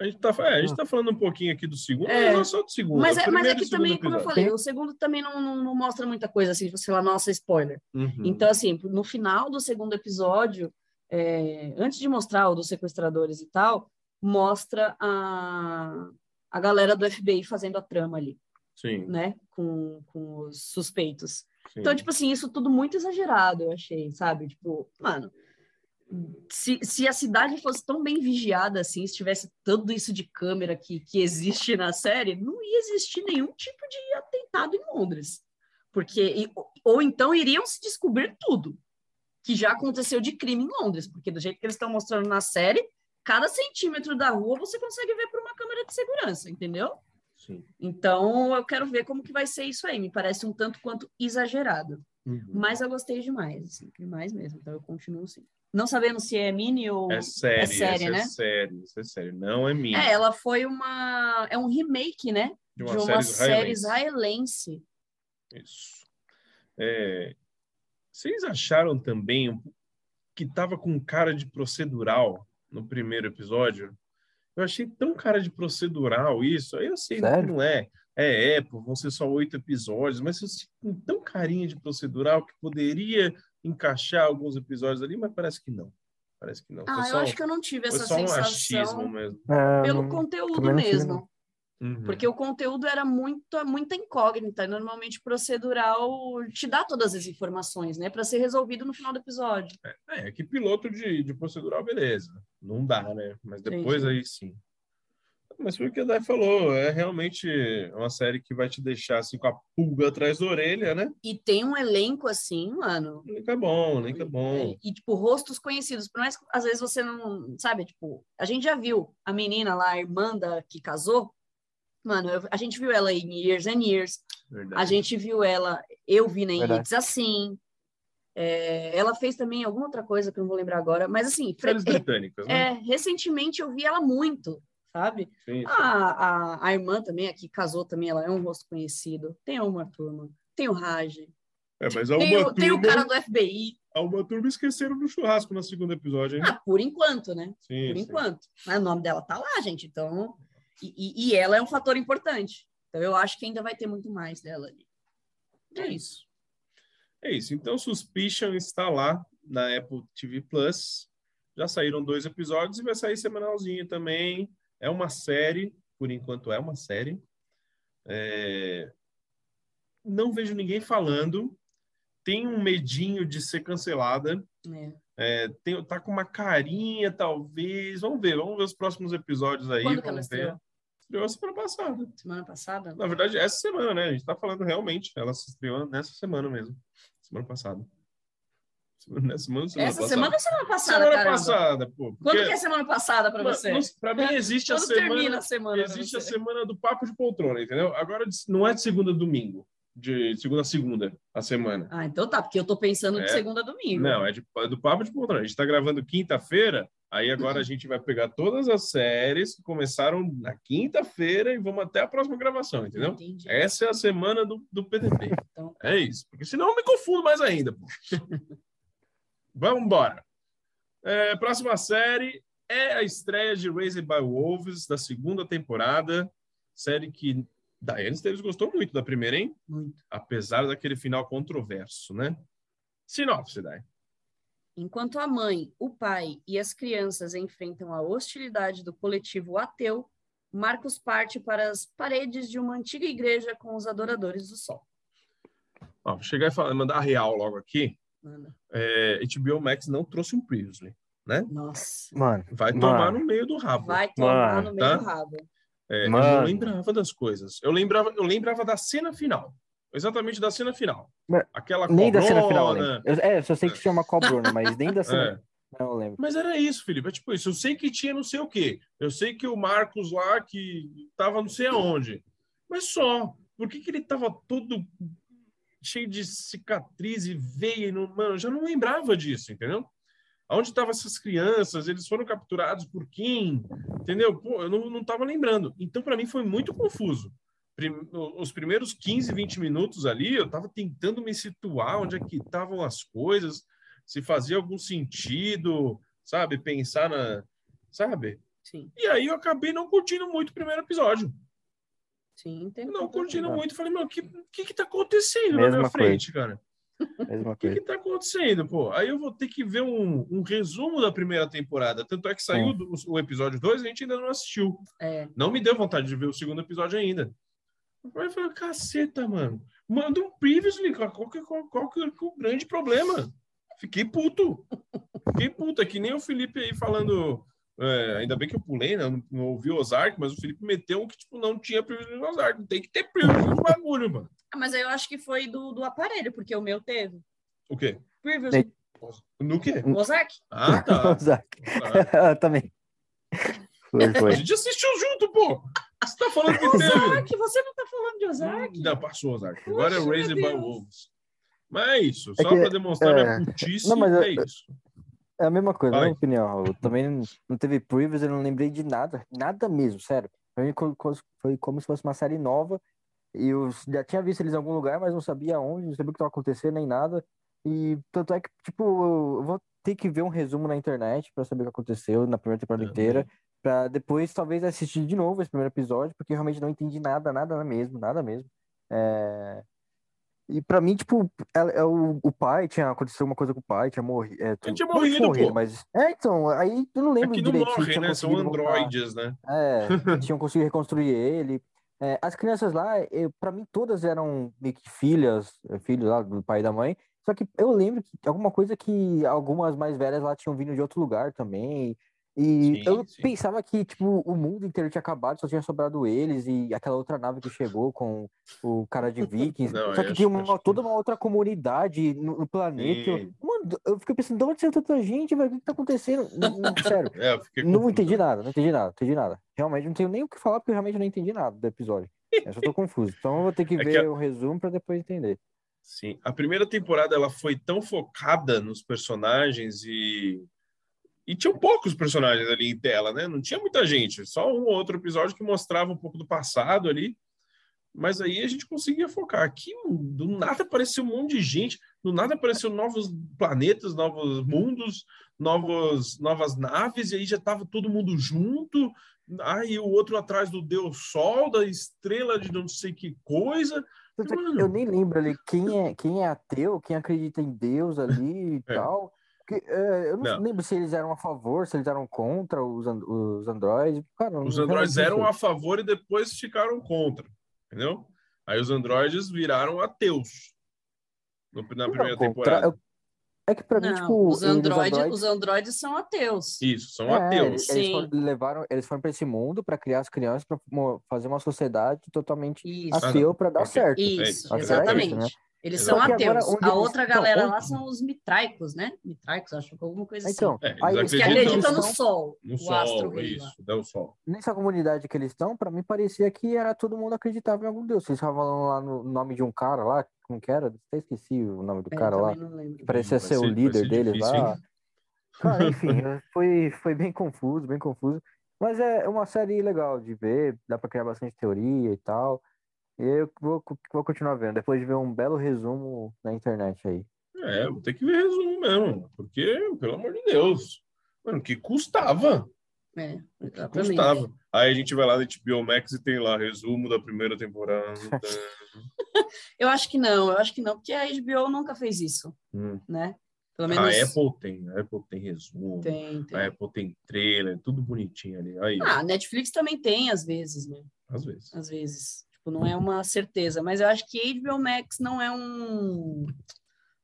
A gente tá, é, a gente tá falando um pouquinho aqui do segundo, É. mas não só do segundo. Mas o é, mas é que segundo também, como eu episódio. falei, o segundo também não, não, não mostra muita coisa assim, sei lá, nossa, spoiler. Uhum. Então, assim, no final do segundo episódio, é, antes de mostrar o dos sequestradores e tal, mostra a, a galera do FBI fazendo a trama ali, Sim, né? Com, com os suspeitos. sim. Então, tipo assim, isso tudo muito exagerado, eu achei, sabe? Tipo, mano, se, se a cidade fosse tão bem vigiada assim, se tivesse tudo isso de câmera que, que existe na série, não ia existir nenhum tipo de atentado em Londres. Porque, ou então iriam se descobrir tudo que já aconteceu de crime em Londres, porque do jeito que eles estão mostrando na série, cada centímetro da rua você consegue ver por uma câmera de segurança, entendeu? Sim. Então, eu quero ver como que vai ser isso aí. Me parece um tanto quanto exagerado. Uhum. Mas eu gostei demais, assim, demais mesmo. Então eu continuo assim. Não sabendo se é mini ou. É série, é série, essa né? é série, é série, não é minha. É, ela foi uma. É um remake, né? de De uma, uma, série série israelense. israelense. Isso. É, vocês acharam também que tava com cara de procedural no primeiro episódio? Eu achei tão cara de procedural isso. Aí eu sei que Sério? não é. É, é, pô, vão ser só oito episódios, mas eu sinto com tão carinha de procedural que poderia encaixar alguns episódios ali, mas parece que não. Parece que não. Ah, foi eu só, acho que eu não tive essa só um achismo sensação mesmo. É, pelo não- conteúdo mesmo. Uhum. Porque o conteúdo era muito, muita incógnita. Normalmente procedural te dá todas as informações, né? Para ser resolvido no final do episódio. É, que piloto de, de procedural, beleza. Não dá, né? Mas depois Entendi. aí sim. Mas foi o que a Dai falou, é realmente uma série que vai te deixar assim com a pulga atrás da orelha, né? E tem um elenco assim, mano. Nem que é bom, nem que é bom. É, E, tipo, rostos conhecidos. Por mais que às vezes você não. Sabe, tipo, a gente já viu a menina lá, a irmã da que casou. Mano, eu- a gente viu ela em Years and Years. Verdade. A gente viu ela, eu vi na Verdade. Hits assim. É, ela fez também alguma outra coisa que eu não vou lembrar agora, mas assim, Séries britânicas, né? é, recentemente eu vi ela muito, sabe? Sim, sim. A, a, a irmã também, a que casou também, ela é um rosto conhecido. Tem a Uma Turma, tem o Raj, É, mas a tem, o, tem o turma, cara do FBI. a uma turma esqueceram no churrasco no segundo episódio, hein? Ah, por enquanto, né? Sim, Por enquanto. Mas o nome dela tá lá, gente, então... E, e- e ela é um fator importante. Então eu acho que ainda vai ter muito mais dela ali. É isso. É isso. Então, Suspicion está lá na Apple TV Plus. Já saíram dois episódios e vai sair semanalzinho também. É uma série, por enquanto é uma série. É, Não vejo ninguém falando. Tem um medinho de ser cancelada. É. É, tem, tá com uma carinha, talvez. Vamos ver, vamos ver os próximos episódios aí. Quando vamos ver. estreou? Estreou semana passada. Semana passada? Na verdade, essa semana, né? A gente tá falando realmente. Ela se estreou nessa semana mesmo. Semana passada. Semana, nessa semana, semana Essa passada. semana ou semana passada, Semana caramba? passada, pô. Quando que é semana passada para você? Para mim, existe a Quando semana. termina a semana Existe a semana do papo de poltrona, entendeu? Agora não é de segunda a domingo. De segunda a segunda, a semana. Ah, então tá, porque eu tô pensando de É. segunda a domingo. Não, é, de, é do papo de poltrona. A gente tá gravando quinta-feira, aí agora a gente vai pegar todas as séries que começaram na quinta-feira e vamos até a próxima gravação, entendeu? Entendi. Essa é a semana do, do PDP. Então, É isso. Porque senão eu me confundo mais ainda. Pô. Vamos embora. É, próxima série é a estreia de Raised by Wolves, da segunda temporada. Série que Diane Esteves gostou muito da primeira, hein? muito. Apesar daquele final controverso, né? Sinopse, Dai. Enquanto a mãe, o pai e as crianças enfrentam a hostilidade do coletivo ateu, Marcos parte para as paredes de uma antiga igreja com os adoradores do sol. Ó, vou chegar e falar, mandar a real logo aqui. Mano, É, HBO Max não trouxe um Previously. nossa, Mano, Vai Mano. tomar no meio do rabo. vai tomar Mano, no meio tá? do rabo. É, eu não lembrava das coisas. Eu lembrava, eu lembrava da cena final. Exatamente da cena final. Mas Aquela nem da cena final, cobrona. né? Eu, é, eu só sei que tinha uma cobrona, mas nem da cena. É. Não lembro. Mas era isso, Felipe. É tipo isso. Eu sei que tinha não sei o quê. Eu sei que o Marcos lá que tava não sei aonde. Mas só. Por que, que ele tava todo cheio de cicatriz e veia? e Não, mano, eu já não lembrava disso, entendeu? Aonde estavam essas crianças? Eles foram capturados por quem? Entendeu? Pô, eu não, não tava lembrando. Então, para mim, foi muito confuso. Prim- os primeiros 15, 20 minutos ali, eu tava tentando me situar onde é que estavam as coisas, se fazia algum sentido, sabe? Pensar na. Sabe? Sim, E aí eu acabei não curtindo muito o primeiro episódio. sim. Não curtindo Não. muito. Falei, meu, o que, que que tá acontecendo na Mesma minha frente, cara? Mesma O que, coisa. que tá acontecendo, pô? Aí eu vou ter que ver um, um resumo da primeira temporada. Tanto é que saiu do- o episódio 2 a gente ainda não assistiu. É, Não me deu vontade de ver o segundo episódio ainda. Aí eu falei, caceta, mano. Manda um previously, cara. Qual que, qual, qual que é o grande problema? Fiquei puto. Fiquei puto. É que nem o Felipe aí falando. é, ainda bem que eu pulei, né? Não, não ouvi o Ozark, mas o Felipe meteu um que tipo, não tinha previously no Ozark. Tem que ter previously no bagulho, mano. Ah, mas aí eu acho que foi do, do aparelho, porque o meu teve. O quê? Previously. No quê? Ozark? Ah, tá. Ozark. Ah, Também. Foi, A foi. gente assistiu junto, pô. Você tá falando que teve. Ozark, você não tá falando de Ozark? Não, passou Ozark. Agora é Poxa, Raised by. Wolves. Mas é isso. É Só que, pra demonstrar é, minha putice, não, mas é eu- isso. É a mesma coisa, Vai. na minha opinião, Raul. Também não, não teve previews, eu não lembrei de nada. Nada mesmo, sério. Pra mim foi como se fosse uma série nova. E eu já tinha visto eles em algum lugar, mas não sabia onde, não sabia o que estava acontecendo nem nada. E tanto é que, tipo, eu vou ter que ver um resumo na internet pra saber o que aconteceu na primeira temporada inteira. Pra depois, talvez, assistir de novo esse primeiro episódio, porque eu realmente não entendi nada, nada mesmo, nada mesmo. É... E pra mim, tipo, ela- é o, pai tinha acontecido uma coisa com o pai, tinha morrido. É, Ele tinha morrido, pô. mas. É, então, aí eu não É lembro que não direito tinham né? São voltar. androides, né? É, tinham conseguido reconstruir ele. É, as crianças lá, eu, para mim, todas eram meio que filhas, eh, filhos lá do pai e da mãe. Só que eu lembro que alguma coisa que algumas mais velhas lá tinham vindo de outro lugar também. E Sim, eu sim. pensava que, tipo, o mundo inteiro tinha acabado, só tinha sobrado eles e aquela outra nave que chegou com o cara de Vikings. Não, só que tinha uma, que- toda uma outra comunidade no, no planeta. Eu- Sim. Mano, eu fiquei pensando, de onde saiu tanta gente, velho? O que que tá acontecendo? Não- sério. É, Não confuso. entendi nada, não entendi nada, não entendi nada. Realmente não tenho nem o que falar, porque eu realmente não entendi nada do episódio. Eu só tô confuso. Então eu vou ter que É que ver a- o resumo pra depois entender. Sim. A primeira temporada ela foi tão focada nos personagens e. E tinham poucos personagens ali em tela, né? Não tinha muita gente. Só um ou outro episódio que mostrava um pouco do passado ali. Mas aí a gente conseguia focar. Aqui, do nada apareceu um monte de gente. Do nada apareceu novos planetas, novos mundos, novos, novas naves. E aí já tava todo mundo junto. Aí o outro atrás do Deus Sol, da estrela de não sei que coisa. É Mano. Eu nem lembro ali quem é, quem é ateu, quem acredita em Deus ali e É. tal. Porque, é, eu não, Não. lembro se eles eram a favor, se eles eram contra os, and- os androides. Cara, Os não eram a favor e depois ficaram contra, entendeu? Aí os androides viraram ateus no- na Não, primeira contra- temporada. eu- É que pra mim, Não, tipo, os, androides, os androides são ateus. Isso, são É, ateus. Eles, foram, levaram, eles foram para esse mundo para criar as crianças, para fazer uma sociedade totalmente Isso, ateu para dar Ok. certo. isso, isso, exatamente. né? Eles Exato. são que agora, ateus. onde A eles- outra então, galera onde- lá são os mitraicos, né? Mitraicos, acho que alguma coisa Então, assim. É, eles aí, Os que acreditam acreditam no estão- sol, No o sol, lá. isso, dá o sol. nessa comunidade que eles estão, para mim parecia que era todo mundo acreditava em algum deus. Vocês estavam falando lá no nome de um cara lá, como que era? Até esqueci o nome do É, cara lá. lembro. Parecia ser o ser- vai líder ser deles difícil, lá. hein? Cara, enfim, foi, foi bem confuso, bem confuso. Mas é uma série legal de ver, dá pra criar bastante teoria e tal. E eu vou, vou continuar vendo, depois de ver um belo resumo na internet aí. É, vou ter que ver resumo mesmo, porque, pelo amor de Deus, mano, que custava? É, Que custava. Aí a gente vai lá no HBO Max e tem lá resumo da primeira temporada. Eu acho que não, eu acho que não, porque a HBO nunca fez isso, Hum. né? Pelo A menos Apple tem, a Apple tem resumo. tem, tem. A Apple tem trailer, tudo bonitinho ali. Aí, Ah, a Netflix também tem, às vezes, né? às vezes. Às vezes. Tipo, não é uma certeza, mas eu acho que HBO Max não é um,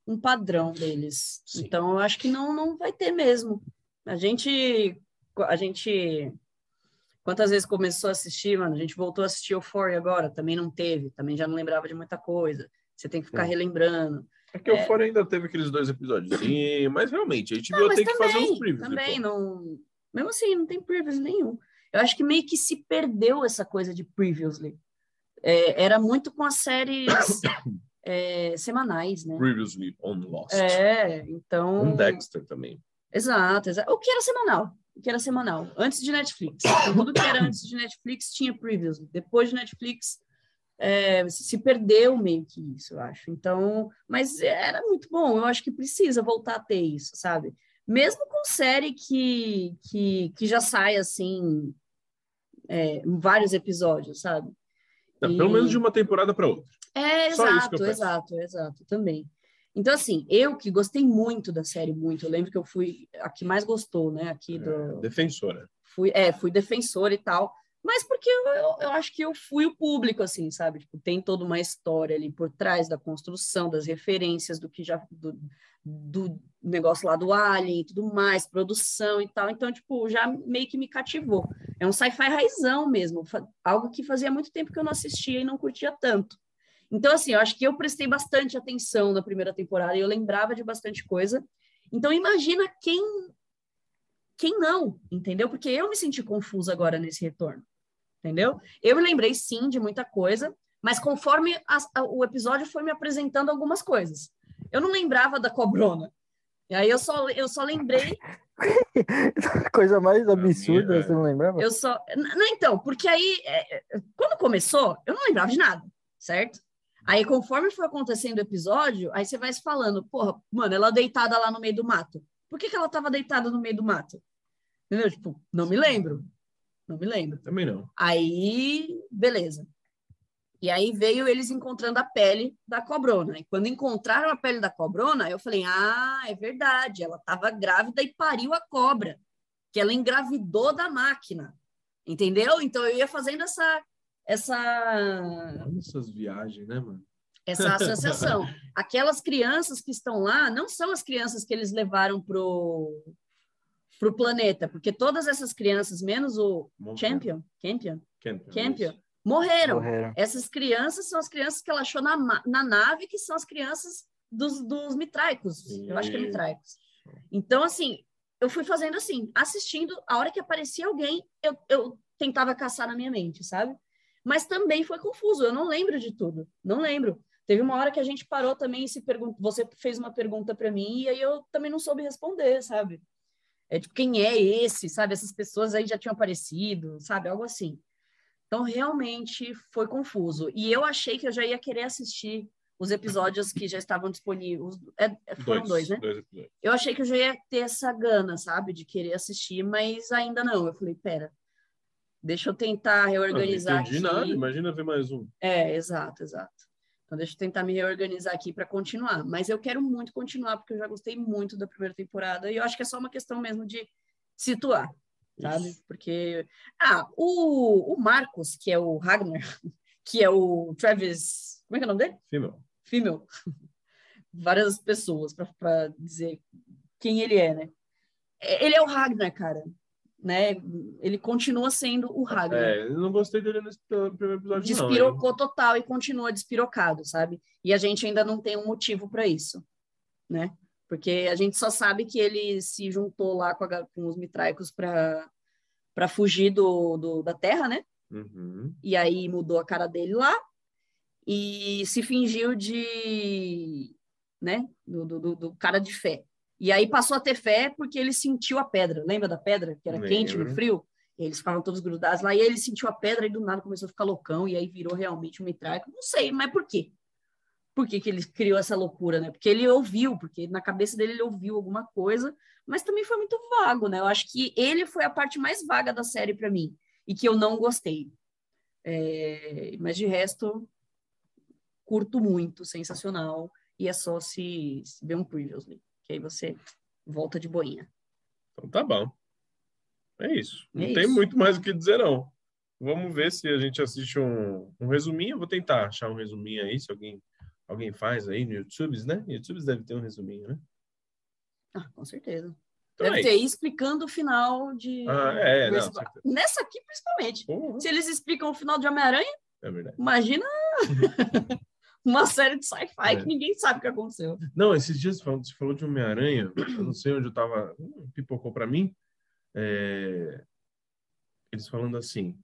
um padrão deles. Sim. Então, eu acho que não, não vai ter mesmo. A gente, a gente, quantas vezes começou a assistir, mano? A gente voltou a assistir Euphoria agora, também não teve, também já não lembrava de muita coisa. Você tem que ficar Sim. relembrando. É que o Fora ainda teve aqueles dois episódios. Sim, mas realmente, a gente Não, viu mas ter que fazer uns também, previews. também depois. não. Mesmo assim, não tem previews nenhum. Eu acho que meio que se perdeu essa coisa de previously. É, era muito com as séries é, semanais, né? Previously on Lost. É, então. Um Dexter também. Exato, exato. O que era semanal? O que era semanal? Antes de Netflix. Então, tudo que era antes de Netflix tinha previews. Depois de Netflix, é, se perdeu meio que isso, eu acho. Então, mas era muito bom. Eu acho que precisa voltar a ter isso, sabe? Mesmo com série que, que, que já sai assim, é, vários episódios, sabe? E... Pelo menos de uma temporada para outra. É, Só exato, exato, exato, também. Então, assim, eu que gostei muito da série, muito, eu lembro que eu fui a que mais gostou, né, aqui do... É, defensora. Fui, é, fui defensora e tal, mas porque eu, eu, eu, acho que eu fui o público, assim, sabe? Tipo, tem toda uma história ali por trás da construção, das referências do que já... Do, do negócio lá do Alien e tudo mais, produção e tal. Então, tipo, já meio que me cativou. É um sci-fi raizão mesmo, algo que fazia muito tempo que eu não assistia e não curtia tanto. Então, assim, eu acho que eu prestei bastante atenção na primeira temporada e eu lembrava de bastante coisa. Então, imagina quem quem não, entendeu? Porque eu me senti confusa agora nesse retorno, entendeu? Eu me lembrei sim de muita coisa, mas conforme a, a, o episódio foi me apresentando algumas coisas. Eu não lembrava da cobrona. E aí eu só, eu só lembrei. Coisa mais absurda, minha, você não lembrava? Eu só. Não, então, porque aí, é, é, quando começou, eu não lembrava de nada, certo? Aí, conforme foi acontecendo o episódio, aí você vai se falando, porra, mano, ela deitada lá no meio do mato. Por que, que ela tava deitada no meio do mato? Entendeu? Tipo, não me lembro. Não me lembro. Também não. Aí, beleza. E aí veio eles encontrando a pele da cobrona. E quando encontraram a pele da cobrona, eu falei: ah, é verdade, ela estava grávida e pariu a cobra, que ela engravidou da máquina. Entendeu? Então eu ia fazendo essa essa essas viagens, né, mano? Essa associação. Aquelas crianças que estão lá não são as crianças que eles levaram pro pro planeta, porque todas essas crianças, menos o Champion, Champion, Champion, Champion morreram. morreram. Essas crianças são as crianças que ela achou na, na nave, que são as crianças dos, dos mitraicos. Eu acho que é mitraicos. Então, assim, eu fui fazendo assim, assistindo, a hora que aparecia alguém, eu, eu tentava caçar na minha mente, sabe? mas também foi confuso. Eu não lembro de tudo, não lembro. Teve uma hora que a gente parou também e se perguntou, você fez uma pergunta para mim e aí eu também não soube responder, sabe? É tipo, quem é esse, sabe? Essas pessoas aí já tinham aparecido, sabe? Algo assim. Então, realmente foi confuso. E eu achei que eu já ia querer assistir os episódios que já estavam disponíveis. É, é foram dois, dois né? Dois eu achei que eu já ia ter essa gana, sabe? De querer assistir, mas ainda não. Eu falei, pera, Deixa eu tentar reorganizar. Não entendi aqui. nada, imagina ver mais um. É, exato, exato. Então, deixa eu tentar me reorganizar aqui para continuar. Mas eu quero muito continuar, porque eu já gostei muito da primeira temporada. E eu acho que é só uma questão mesmo de situar, sabe? Isso. Porque. Ah, o, o Marcos, que é o Ragnar, que é o Travis. Como é que é o nome dele? Female. Female. Várias pessoas para dizer quem ele é, né? Ele é o Ragnar, cara né? Ele continua sendo o Ragnar. É, eu não gostei dele nesse primeiro episódio, Despirocou não, total e continua despirocado, sabe? E a gente ainda não tem um motivo para isso, né? Porque a gente só sabe que ele se juntou lá com, a, com os mitraicos para para fugir do, do, da Terra, né? Uhum. E aí mudou a cara dele lá e se fingiu de, né? Do, do, do cara de fé. E aí passou a ter fé porque ele sentiu a pedra. Lembra da pedra? Que era Lembra. quente no frio? Eles ficavam todos grudados lá. E ele sentiu a pedra e do nada começou a ficar loucão. E aí virou realmente um mitraico. Não sei, mas por quê? Por que, que ele criou essa loucura, né? Porque ele ouviu, porque na cabeça dele ele ouviu alguma coisa, mas também foi muito vago, né? Eu acho que ele foi a parte mais vaga da série para mim e que eu não gostei. É... Mas de resto, curto muito, sensacional. E é só se, se ver um previously que aí você volta de boinha. Então tá bom. É isso. Não é tem isso. muito mais o que dizer, não. Vamos ver se a gente assiste um, um resuminho. Eu vou tentar achar um resuminho aí, se alguém, alguém faz aí no YouTube, né? YouTube deve ter um resuminho, né? Ah, com certeza. Então deve é ter aí explicando o final de. Ah, é, não, Nessa aqui, principalmente. Uhum. Se eles explicam o final de Homem-Aranha, é imagina uma série de sci-fi é. que ninguém sabe o que aconteceu. Não, esses dias você falou de Homem-Aranha, eu não sei onde eu tava, pipocou para mim. É... Eles falando assim: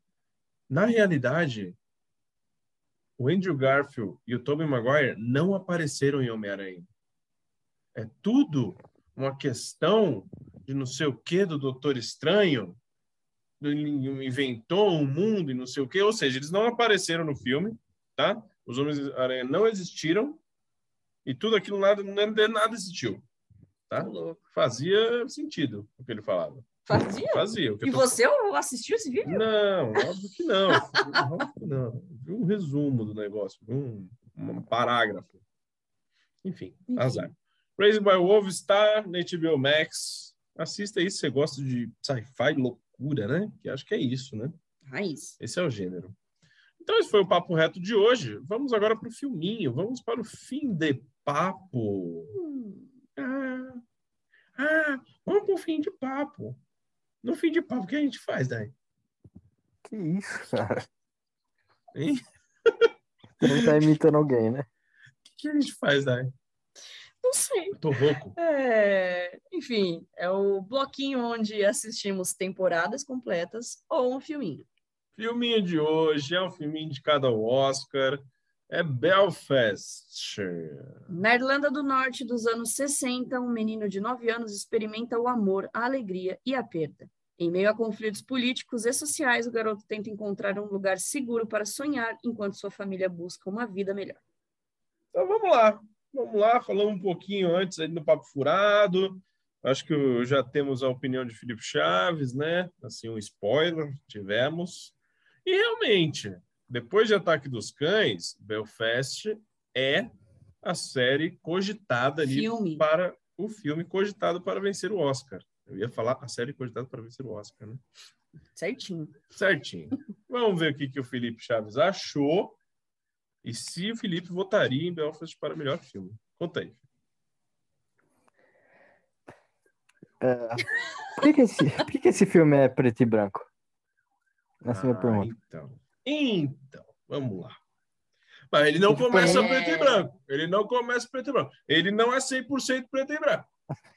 na realidade, o Andrew Garfield e o Tobey Maguire não apareceram em Homem-Aranha. É tudo uma questão de não sei o que do Doutor Estranho, inventou um mundo e não sei o que, ou seja, eles não apareceram no filme, tá? Os Homens-Aranha não existiram e tudo aquilo nada, nada existiu, tá? Fazia sentido o que ele falava. Fazia? Fazia. e tô... você assistiu esse vídeo? Não, óbvio que não. óbvio que não. Vi um resumo do negócio, um, um parágrafo. Enfim, Enfim. azar. Raised by Wolf está na HBO Max. Assista isso, você gosta de sci-fi loucura, né? Que acho que é isso, né? Raiz. Esse é o gênero. Então, esse foi o papo reto de hoje. Vamos agora para o filminho. Vamos para o fim de papo. Hum. Ah, ah, vamos para o fim de papo. No fim de papo, o que a gente faz, Dai? Que isso, cara? Hein? Você tá imitando alguém, né? O que a gente faz, Dai? Não sei. Tô rouco. É, enfim, é o bloquinho onde assistimos temporadas completas ou um filminho. Filminho de hoje é um filminho indicado ao Oscar. É Belfast. Na Irlanda do Norte dos anos 60, um menino de 9 anos experimenta o amor, a alegria e a perda. Em meio a conflitos políticos e sociais, o garoto tenta encontrar um lugar seguro para sonhar, enquanto sua família busca uma vida melhor. Então vamos lá. Vamos lá, falamos um pouquinho antes aí no Papo Furado. Acho que já temos a opinião de Felipe Chaves, né? Assim, um spoiler, tivemos. E realmente, depois de Ataque dos Cães, Belfast é a série cogitada ali filme. para o filme cogitado para vencer o Oscar. Eu ia falar a série cogitada para vencer o Oscar, né? Certinho. Certinho. Vamos ver o que, que o Felipe Chaves achou e se o Felipe votaria em Belfast para melhor filme. Conta aí. É, por que, que, esse, por que, que esse filme é preto e branco? Essa é a minha Ah, pergunta. Então, então, vamos lá. Mas ele não começa É. preto e branco. Ele não começa preto e branco. Ele não é 100% preto e branco.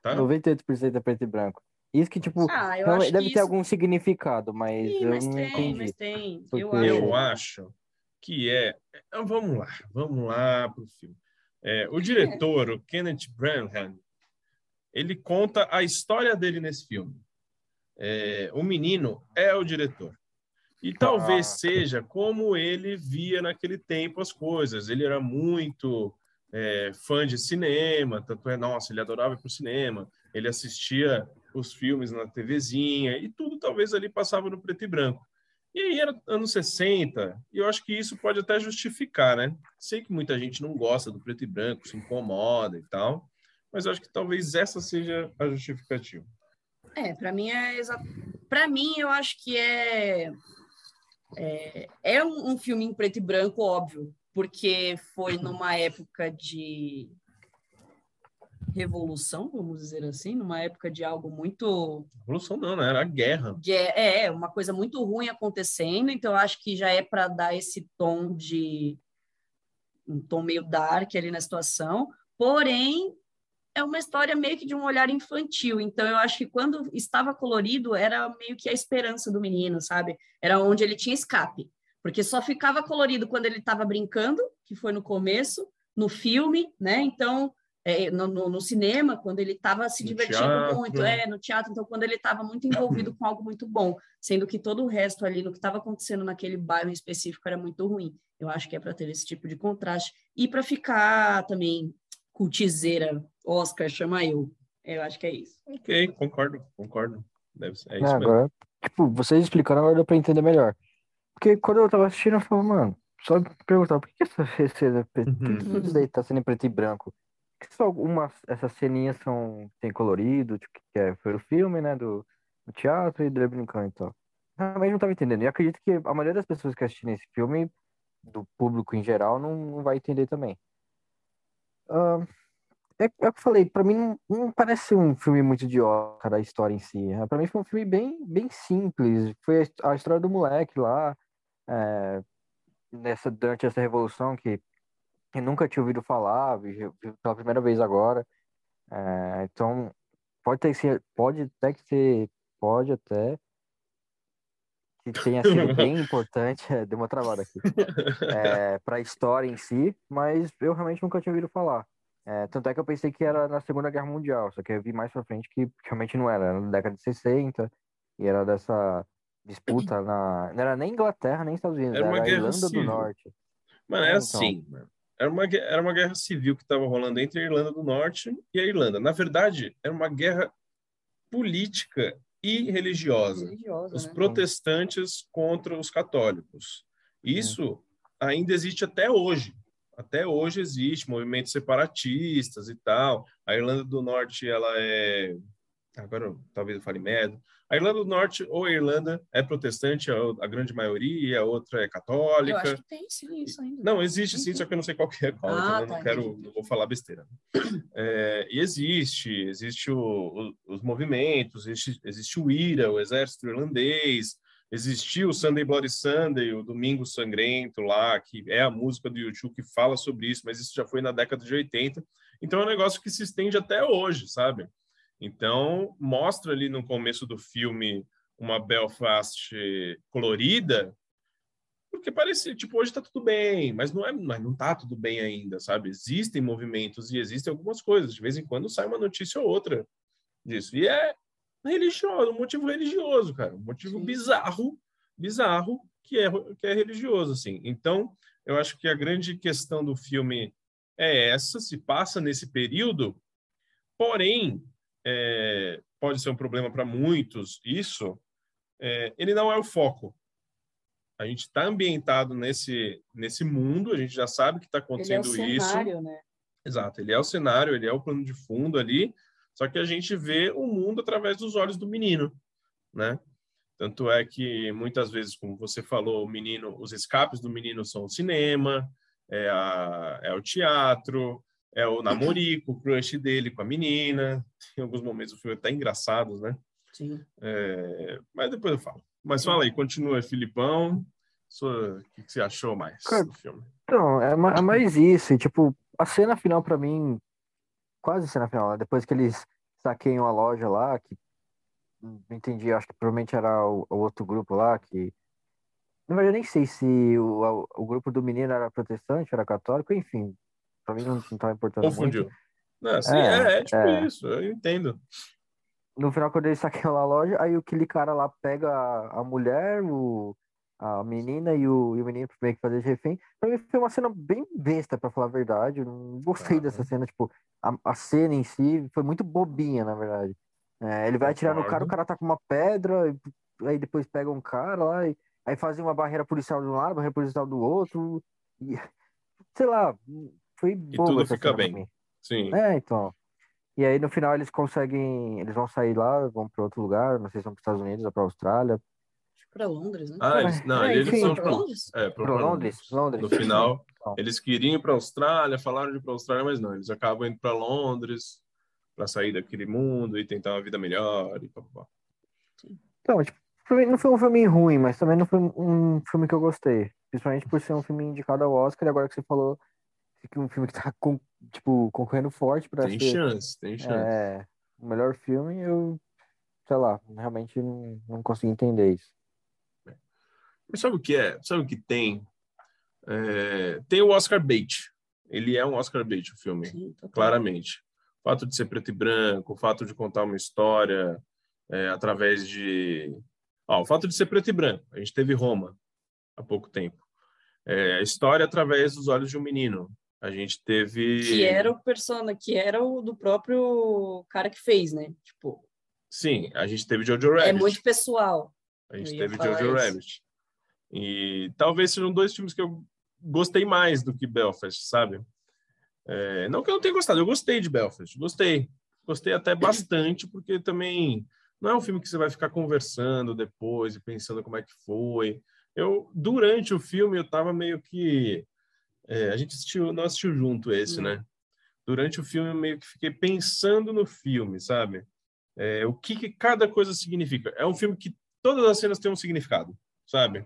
Tá? 98% é preto e branco. Isso que, tipo, Ah, deve que ter isso... algum significado, mas Sim, eu mas não tem, entendi. mas tem. Eu Porque- acho. Eu acho que é. então, Vamos lá, vamos lá para o filme. É, o diretor, o Kenneth Branagh, ele conta a história dele nesse filme. É, o menino é o diretor. E talvez Ah. seja como ele via naquele tempo as coisas. Ele era muito é, fã de cinema, tanto é, nossa, ele adorava ir para o cinema. Ele assistia os filmes na TVzinha e tudo talvez ali passava no preto e branco. E aí era anos 60, e eu acho que isso pode até justificar, né? Sei que muita gente não gosta do preto e branco, se incomoda e tal, mas eu acho que talvez essa seja a justificativa. É, para mim é exa... para mim eu acho que é é, é um, um filme em preto e branco óbvio, porque foi numa época de revolução, vamos dizer assim, numa época de algo muito Revolução não, né? Era guerra. é, é uma coisa muito ruim acontecendo, então acho que já é para dar esse tom de um tom meio dark ali na situação, porém é uma história meio que de um olhar infantil, então eu acho que quando estava colorido era meio que a esperança do menino, sabe? Era onde ele tinha escape, porque só ficava colorido quando ele estava brincando, que foi no começo, no filme, né? Então é, no, no- no cinema, quando ele estava se No divertindo teatro. muito, é, no teatro, então quando ele estava muito envolvido com algo muito bom, sendo que todo o resto ali, no que estava acontecendo naquele bairro em específico, era muito ruim. Eu acho que é para ter esse tipo de contraste e para ficar também cultizeira, Oscar, chama eu. Eu acho que é isso. Ok, concordo, concordo. Deve ser, é isso Ah, mesmo. agora, tipo, vocês explicando agora deu pra entender melhor. Porque quando eu tava assistindo, eu falava, mano, só me perguntava, por que essa cena, por que Uhum. tudo isso daí tá sendo em preto e branco? Por que só uma, essas ceninhas são, tem colorido, tipo, que é, foi o filme, né, do, do teatro e dele brincando e tal. Realmente não tava entendendo. E acredito que a maioria das pessoas que assistirem esse filme, do público em geral, não, não vai entender também. Ah, é, é o que eu falei, pra mim não, não parece um filme muito de Oscar, a história em si. É, Pra mim foi um filme bem, bem simples. Foi a, his- a história do moleque lá, é, nessa, durante essa revolução que, que nunca tinha ouvido falar, vi, pela primeira vez agora. É, então, pode ter ser, pode até que ser, pode até que tenha sido bem importante, é, deu uma travada aqui, é, para a história em si, mas eu realmente nunca tinha ouvido falar. É, tanto é que eu pensei que era na Segunda Guerra Mundial, só que eu vi mais pra frente que realmente não era, era na década de 60, e era dessa disputa na. Não era nem Inglaterra, nem Estados Unidos, Era uma era a guerra Irlanda do civil. Norte. Mano, é, é assim, Era uma, era uma guerra civil que estava rolando entre a Irlanda do Norte e a Irlanda. Na verdade, era uma guerra política e religiosa. religiosa os né? protestantes contra os católicos. Isso é. ainda existe até hoje. Até hoje existe movimentos separatistas e tal. A Irlanda do Norte, ela é agora talvez eu fale merda. A Irlanda do Norte ou a Irlanda é protestante, a, grande maioria, a outra é católica. Eu acho que tem sim isso ainda. Não, existe sim, só que eu não sei qual que é qual, ah, então tá, não quero, não vou falar besteira. É, e existe, existe o, o, os movimentos, existe, existe o IRA, o Exército Irlandês, existiu o Sunday Bloody Sunday, o Domingo Sangrento lá, que é a música do YouTube que fala sobre isso, mas isso já foi na década de 80. Então é um negócio que se estende até hoje, sabe? Então, mostra ali no começo do filme uma Belfast colorida, porque parece, tipo, hoje tá tudo bem, mas não é, mas não tá tudo bem ainda, sabe? Existem movimentos e existem algumas coisas, de vez em quando sai uma notícia ou outra disso. E é religioso, um motivo religioso, cara, um motivo Sim. bizarro, bizarro que é que é religioso assim. Então, eu acho que a grande questão do filme é essa, se passa nesse período, porém, é, pode ser um problema para muitos, isso, é, ele não é o foco. A gente está ambientado nesse, nesse mundo, a gente já sabe que está acontecendo ele é o cenário, isso. Né? Exato, ele é o cenário, ele é o plano de fundo ali, só que a gente vê o mundo através dos olhos do menino, né? Tanto é que muitas vezes, como você falou, o menino, os escapes do menino são o cinema, é, a, é o teatro, é o namorico, o crush dele com a menina. Em alguns momentos o filme é até engraçados, né? Sim. É, mas depois eu falo. Mas fala aí, continua, Filipão. O que, que, você achou mais Cara, do filme? Não, é, é mais isso. tipo, a cena final para mim, quase cena final, né? depois que eles saqueiam a loja lá, que não entendi, acho que provavelmente era o, o outro grupo lá, que na verdade, eu nem sei se o, o, grupo do menino era protestante, era católico, enfim, Pra mim não, não tava importando Confundiu. muito. Não, assim, é, é, é tipo é. isso, eu entendo. No final, quando eles saqueiam a loja, aí aquele cara lá pega a, a mulher, o, a menina e o, e o menino meio que fazer de refém. Pra mim foi uma cena bem besta, pra falar a verdade. Eu não gostei ah, dessa cena, tipo, a, a cena em si foi muito bobinha, na verdade. É, ele vai atirar no cara, o cara tá com uma pedra, aí depois pega um cara lá, e, aí fazem uma barreira policial de um lado, barreira policial do outro, e, sei lá, foi boa. E tudo fica bem. Sim. É, então. E aí no final eles conseguem, eles vão sair lá, vão para outro lugar, não sei se vão para os Estados Unidos ou para Austrália. Para Londres, né? Ah, eles, não, é, eles são para Londres. É, para Londres, Londres. No final, eles queriam ir para Austrália, falaram de ir para Austrália, mas não, eles acabam indo para Londres para sair daquele mundo e tentar uma vida melhor e papapá. Então, tipo, não foi um filme ruim, mas também não foi um filme que eu gostei. Principalmente por ser um filme indicado ao Oscar, e agora que você falou que um filme que tá com, tipo, concorrendo forte para Tem ser, chance, tem chance. É, o melhor filme, eu, sei lá, realmente não, não consigo entender isso. Mas sabe o que é? Sabe o que tem? É, tem o Oscar bait. Ele é um Oscar bait, o filme, Sim, claramente. O fato de ser preto e branco, o fato de contar uma história é, através de... Ah, o fato de ser preto e branco. A gente teve Roma há pouco tempo. É, a história através dos olhos de um menino. A gente teve. Que era o persona, que era o do próprio cara que fez, né? Tipo. Sim, a gente teve Jojo Rabbit. É muito pessoal. A gente teve Jojo isso. Rabbit. E talvez sejam dois filmes que eu gostei mais do que Belfast, sabe? É, não que eu não tenha gostado, eu gostei de Belfast, gostei. Gostei até bastante, porque também não é um filme que você vai ficar conversando depois e pensando como é que foi. Eu, durante o filme, eu tava meio que é, a gente assistiu, não assistiu junto esse, né? Durante o filme, eu meio que fiquei pensando no filme, sabe? É, o que, que, cada coisa significa. É um filme que todas as cenas têm um significado, sabe?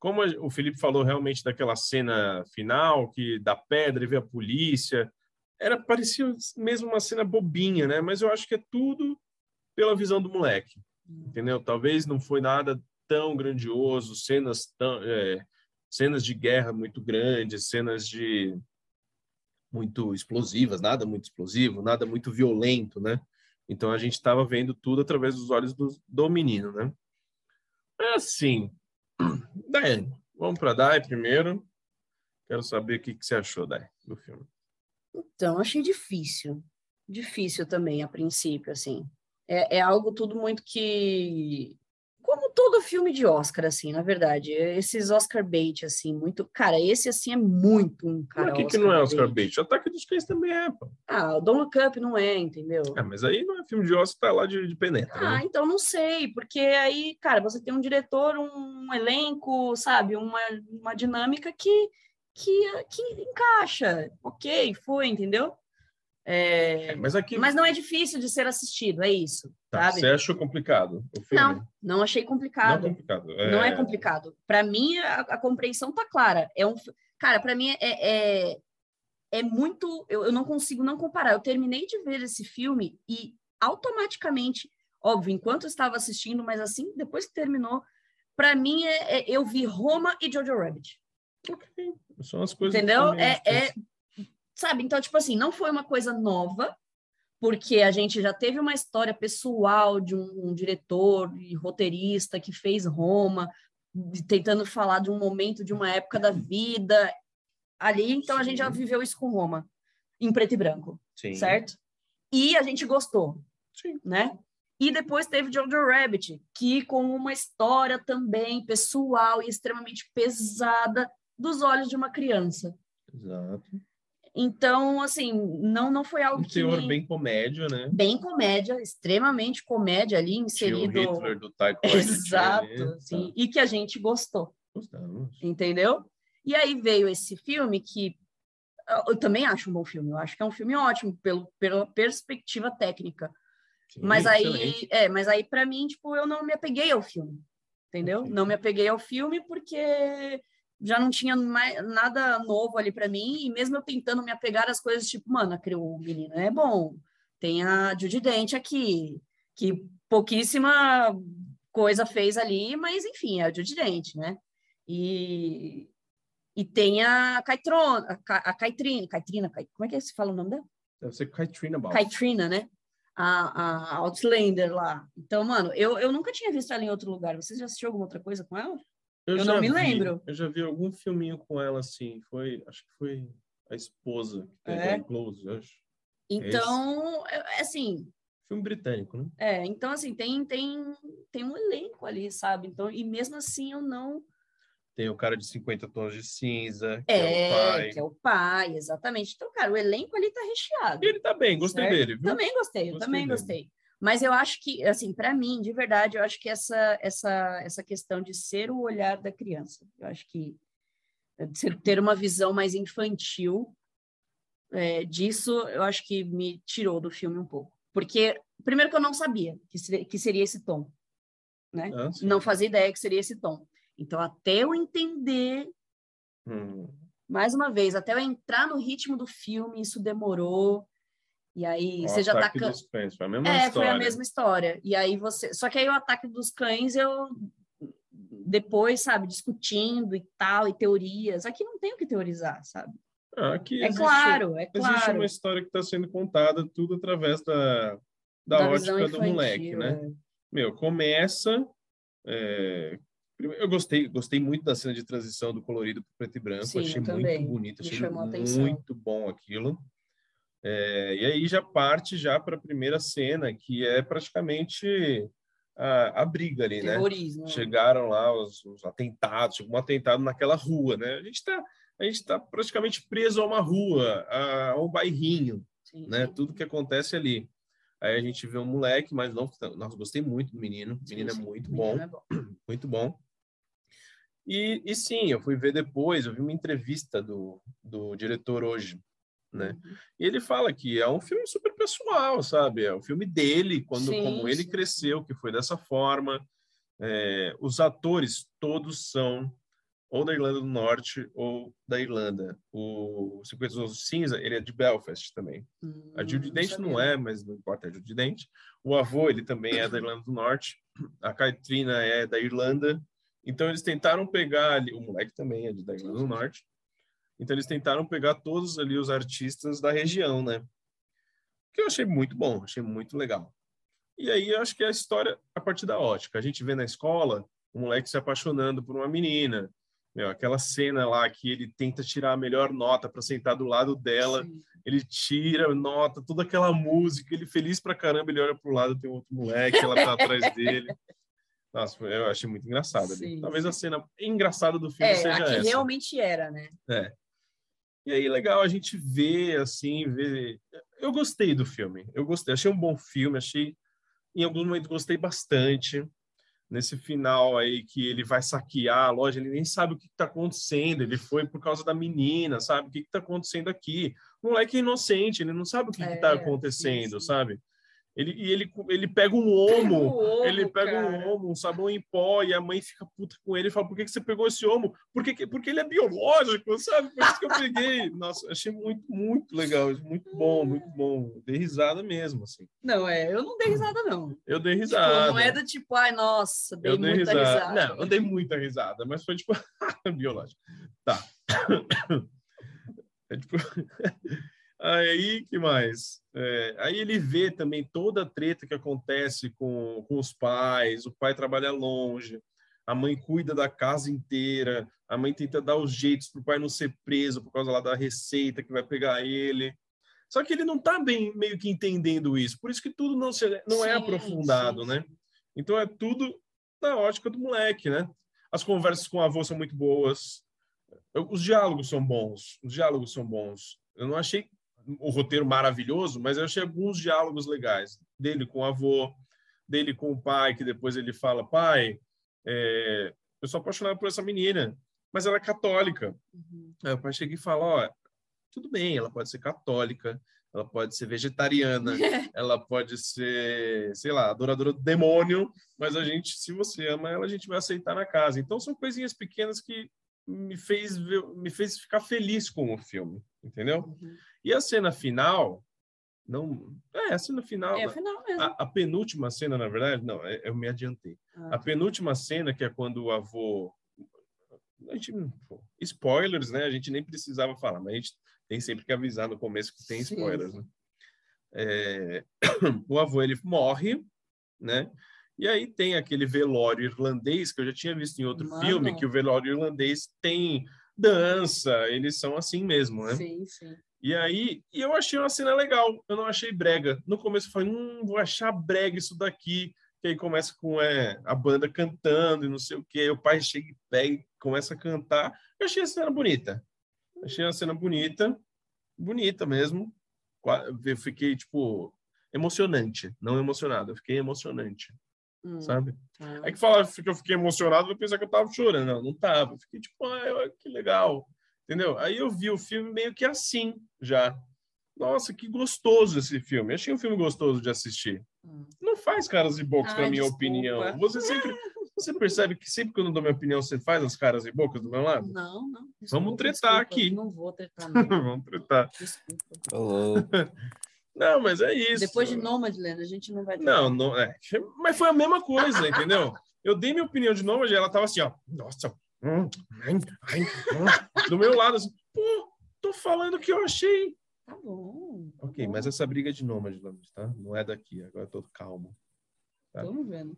Como o Felipe falou realmente daquela cena final, que da pedra e vê a polícia, era parecia mesmo uma cena bobinha, né? Mas eu acho que é tudo pela visão do moleque, entendeu? Talvez não foi nada tão grandioso, cenas tão, é, cenas de guerra muito grandes, cenas de muito explosivas, nada muito explosivo, nada muito violento, né? Então a gente estava vendo tudo através dos olhos do, do menino, né? É assim, Daiane, vamos para Dai primeiro. Quero saber o que, que você achou, Dai, do filme. Então, achei difícil. Difícil também, a princípio, assim. É, é algo tudo muito que todo filme de Oscar, assim, na verdade. Esses Oscar bait, assim, muito. Cara, esse, assim, é muito um cara. O que, que não é Oscar bait? O Ataque dos Cães também é, pô. Ah, o Don't Look Up não é, entendeu? Ah, mas aí não é filme de Oscar, tá lá de, de penetra. Ah, né? então não sei, porque aí, cara, você tem um diretor, um elenco, sabe, uma, uma dinâmica que, que, que encaixa. Ok, foi, entendeu? É, É, mas aqui. Mas não é difícil de ser assistido, é isso, Tá, sabe? você achou complicado? Não, não achei Não complicado. é complicado. Não é complicado. Para mim, a, a compreensão tá clara. É um, cara, para mim é, é, é muito. Eu, eu não consigo não comparar. Eu terminei de ver esse filme e automaticamente, óbvio, enquanto eu estava assistindo, mas assim, depois que terminou, para mim é, é- eu vi Roma e Jojo Rabbit. Ok. São as coisas. Entendeu? também É, é, sabe? Então, tipo assim, não foi uma coisa nova, porque a gente já teve uma história pessoal de um, um diretor e roteirista que fez Roma, tentando falar de um momento, de uma época da vida ali. Então, a gente já Sim. viveu isso com Roma, em preto e branco, Sim. certo? E a gente gostou, Sim. né? E depois teve Jojo Rabbit, que com uma história também pessoal e extremamente pesada dos olhos de uma criança. Exato. Então, assim, não não foi algo Um que teor me- bem comédia, né? bem comédia, extremamente comédia ali Tinha o inserido. Hitler do Taika Exato, Waititi, sim, tá. e que a gente gostou, Gostamos. entendeu? E aí veio esse filme que eu também acho um bom filme, eu acho que é um filme ótimo pelo, pela perspectiva técnica. Sim, Mas aí, excelente. é, mas aí para mim, tipo, eu não me apeguei ao filme, entendeu? Não me apeguei ao filme porque já não tinha mais nada novo ali para mim e mesmo eu tentando me apegar às coisas, tipo, mano, aquele- o menino é bom, tem a Judy Dent aqui, que pouquíssima coisa fez ali, mas enfim, é a Judy Dent, né? E e tem a Caitrona, a, Ca- a Caitrina, Caitrina, Cai- como é que se fala o nome dela? Deve ser Katrina Balfe. Katrina, né? A, a Outlander lá. Então, mano, eu, eu nunca tinha visto ela em outro lugar. Você já assistiu alguma outra coisa com ela? Eu já não me vi- lembro. Eu já vi algum filminho com ela, assim. Foi, acho que foi a esposa que É? Close, eu acho. Então, é, é assim, Filme britânico, né? é, então assim, tem, tem, tem um elenco ali, sabe? Então, e mesmo assim eu não. Tem o cara de 50 tons de cinza, que É, é, o pai. que é o pai, exatamente. Então, cara, o elenco ali tá recheado. E ele tá bem, gostei certo? dele, viu? Também gostei, eu Gostei também dele. gostei. Mas eu acho que, assim, para mim, de verdade, eu acho que essa, essa, essa questão de ser o olhar da criança, eu acho que eh, ser- ter uma visão mais infantil eh, disso, eu acho que me tirou do filme um pouco. Porque, primeiro que eu não sabia que seria, que seria esse tom, né? Ah. Não fazia ideia que seria esse tom. Então, até eu entender Hum, mais uma vez, até eu entrar no ritmo do filme, isso demorou. E aí o você já tá Ataque can- dos Cães, foi a mesma É, história. foi a mesma história. E aí você. Só que aí o ataque dos cães, eu depois, sabe, discutindo e tal, e teorias. Aqui não tem o que teorizar, sabe? Ah, aqui É existe, claro, é Existe claro. uma história que está sendo contada tudo através da, da, Da ótica do infantil, moleque, né? é. Meu, começa. é, Eu gostei, gostei muito da cena de transição do colorido para preto e branco. Sim, achei muito bonito, achei a atenção. muito bom aquilo. É, e aí já parte já para a primeira cena, que é praticamente a, a briga ali, né? Terrorismo. é. chegaram lá os, os atentados, um atentado naquela rua, né? A gente está a gente tá praticamente preso a uma rua, a, a um bairrinho, Sim, né? Tudo que acontece ali. Aí a gente vê um moleque, mas não, nossa, gostei muito do menino, o menino sim. é muito bom, é bom. muito bom. E, e sim, eu fui ver depois, eu vi uma entrevista do, do diretor hoje, né? Uhum. E ele fala que é um filme super pessoal, sabe? É o filme dele, quando Sim, como ele sim. cresceu, que foi dessa forma. É, os atores todos são ou da Irlanda do Norte ou da Irlanda. O 50 Tons de Cinza, ele é de Belfast também. A Judy Hum, Dent não sabia. é, mas não importa, é a Judy Dent. O avô, ele também é da Irlanda do Norte. A Katrina é da Irlanda. Então, eles tentaram pegar ali... O moleque também é da Irlanda do Norte. Então, eles tentaram pegar todos ali os artistas da região, né? Que eu achei muito bom, achei muito legal. E aí, eu acho que é a história a partir da ótica. A gente vê na escola o moleque se apaixonando por uma menina. Meu, aquela cena lá que ele tenta tirar a melhor nota para sentar do lado dela, Sim. ele tira a nota, toda aquela música, ele feliz pra caramba, ele olha pro lado, tem outro moleque, ela tá atrás dele. Nossa, eu achei muito engraçado Talvez a cena engraçada do filme É, seja aqui essa. realmente era, né? E aí, legal a gente ver, assim, ver. Eu gostei do filme. Eu gostei. Achei um bom filme. Achei. Em alguns momentos, gostei bastante. Nesse final aí, que ele vai saquear a loja, ele nem sabe o que está acontecendo. Ele foi por causa da menina, sabe? O que está acontecendo aqui? O moleque é inocente, ele não sabe o que É, está sim, acontecendo, sim. sabe? Ele, e ele, ele pega um homo. Ovo, Ele pega cara. um homo, um sabão em pó, e a mãe fica puta com ele e fala: por que, que você pegou esse homo? Porque, que- porque ele é biológico, sabe? Por isso que eu peguei. Nossa, achei muito, muito legal, muito bom, muito bom. Dei risada mesmo, assim. Não, é, eu não dei risada, não. Eu dei Tipo, risada. não é do tipo, ai, nossa, dei eu dei muita risada. risada. Não, eu dei muita risada, mas foi tipo biológico. Tá. É tipo. Aí, que mais? É, aí ele vê também toda a treta que acontece com, com os pais, o pai trabalha longe, a mãe cuida da casa inteira, a mãe tenta dar os jeitos para o pai não ser preso por causa lá da receita que vai pegar ele. Só que ele não está bem meio que entendendo isso, por isso que tudo não, se, não é Sim, aprofundado, sim, né? Então é tudo na ótica do moleque, né? As conversas com o avô são muito boas, os diálogos são bons, os diálogos são bons. Eu não achei o roteiro maravilhoso, mas eu achei alguns diálogos legais. Dele com o avô, dele com o pai, que depois ele fala, pai, é, eu sou apaixonado por essa menina, mas ela é católica. Uhum. Aí o pai chega e fala, ó, tudo bem, ela pode ser católica, ela pode ser vegetariana, ela pode ser, sei lá, adoradora do demônio, mas a gente, se você ama ela, a gente vai aceitar na casa. Então são coisinhas pequenas que me fez ver- me fez ficar feliz com o filme, entendeu? Uhum. E a cena final, não, é a cena final, É, final mesmo. a, a penúltima cena, na verdade, não, é- eu me adiantei. Ah, A penúltima cena, que é quando o avô. A gente, spoilers, né? A gente nem precisava falar, mas a gente tem sempre que avisar no começo que tem spoilers, né? É, o avô ele morre, né? E aí tem aquele velório irlandês que eu já tinha visto em outro Mano. filme, que o velório irlandês tem dança, eles são assim mesmo, né? Sim, sim. E aí, e eu achei uma cena legal, eu não achei brega. No começo eu falei, hum, vou achar brega isso daqui. Que aí começa com é, a banda cantando e não sei o quê. Aí o pai chega e pega e começa a cantar. Eu achei a cena bonita. Achei a cena bonita, bonita mesmo. Eu fiquei, tipo, emocionante. Não emocionado, eu fiquei emocionante, Hum, sabe? tá. É que falar que eu fiquei emocionado, vai pensar que eu tava chorando. Não, não tava. Eu fiquei tipo, ah, que legal. Entendeu? Aí eu vi o filme meio que assim, já. Nossa, que gostoso esse filme. Achei um filme gostoso de assistir. Hum. Não faz caras e bocas para minha desculpa. opinião. Você sempre, você percebe que sempre que eu não dou minha opinião, você faz as caras e bocas do meu lado? Não, não. Vamos tretar aqui. Não vou tretar, não. Vamos tratar. Desculpa. Ô, Não, mas é isso. Depois de Nomadland, a gente não vai. Não, não é. Mas foi a mesma coisa, entendeu? Eu dei minha opinião de e ela tava assim, ó. Nossa. hum, ai, hum, do meu lado, assim, pô, tô falando que eu achei. Tá bom. tá Ok, bom. mas essa briga é de nômade, tá? Não é daqui, agora eu tô calmo. tá. Vamos vendo.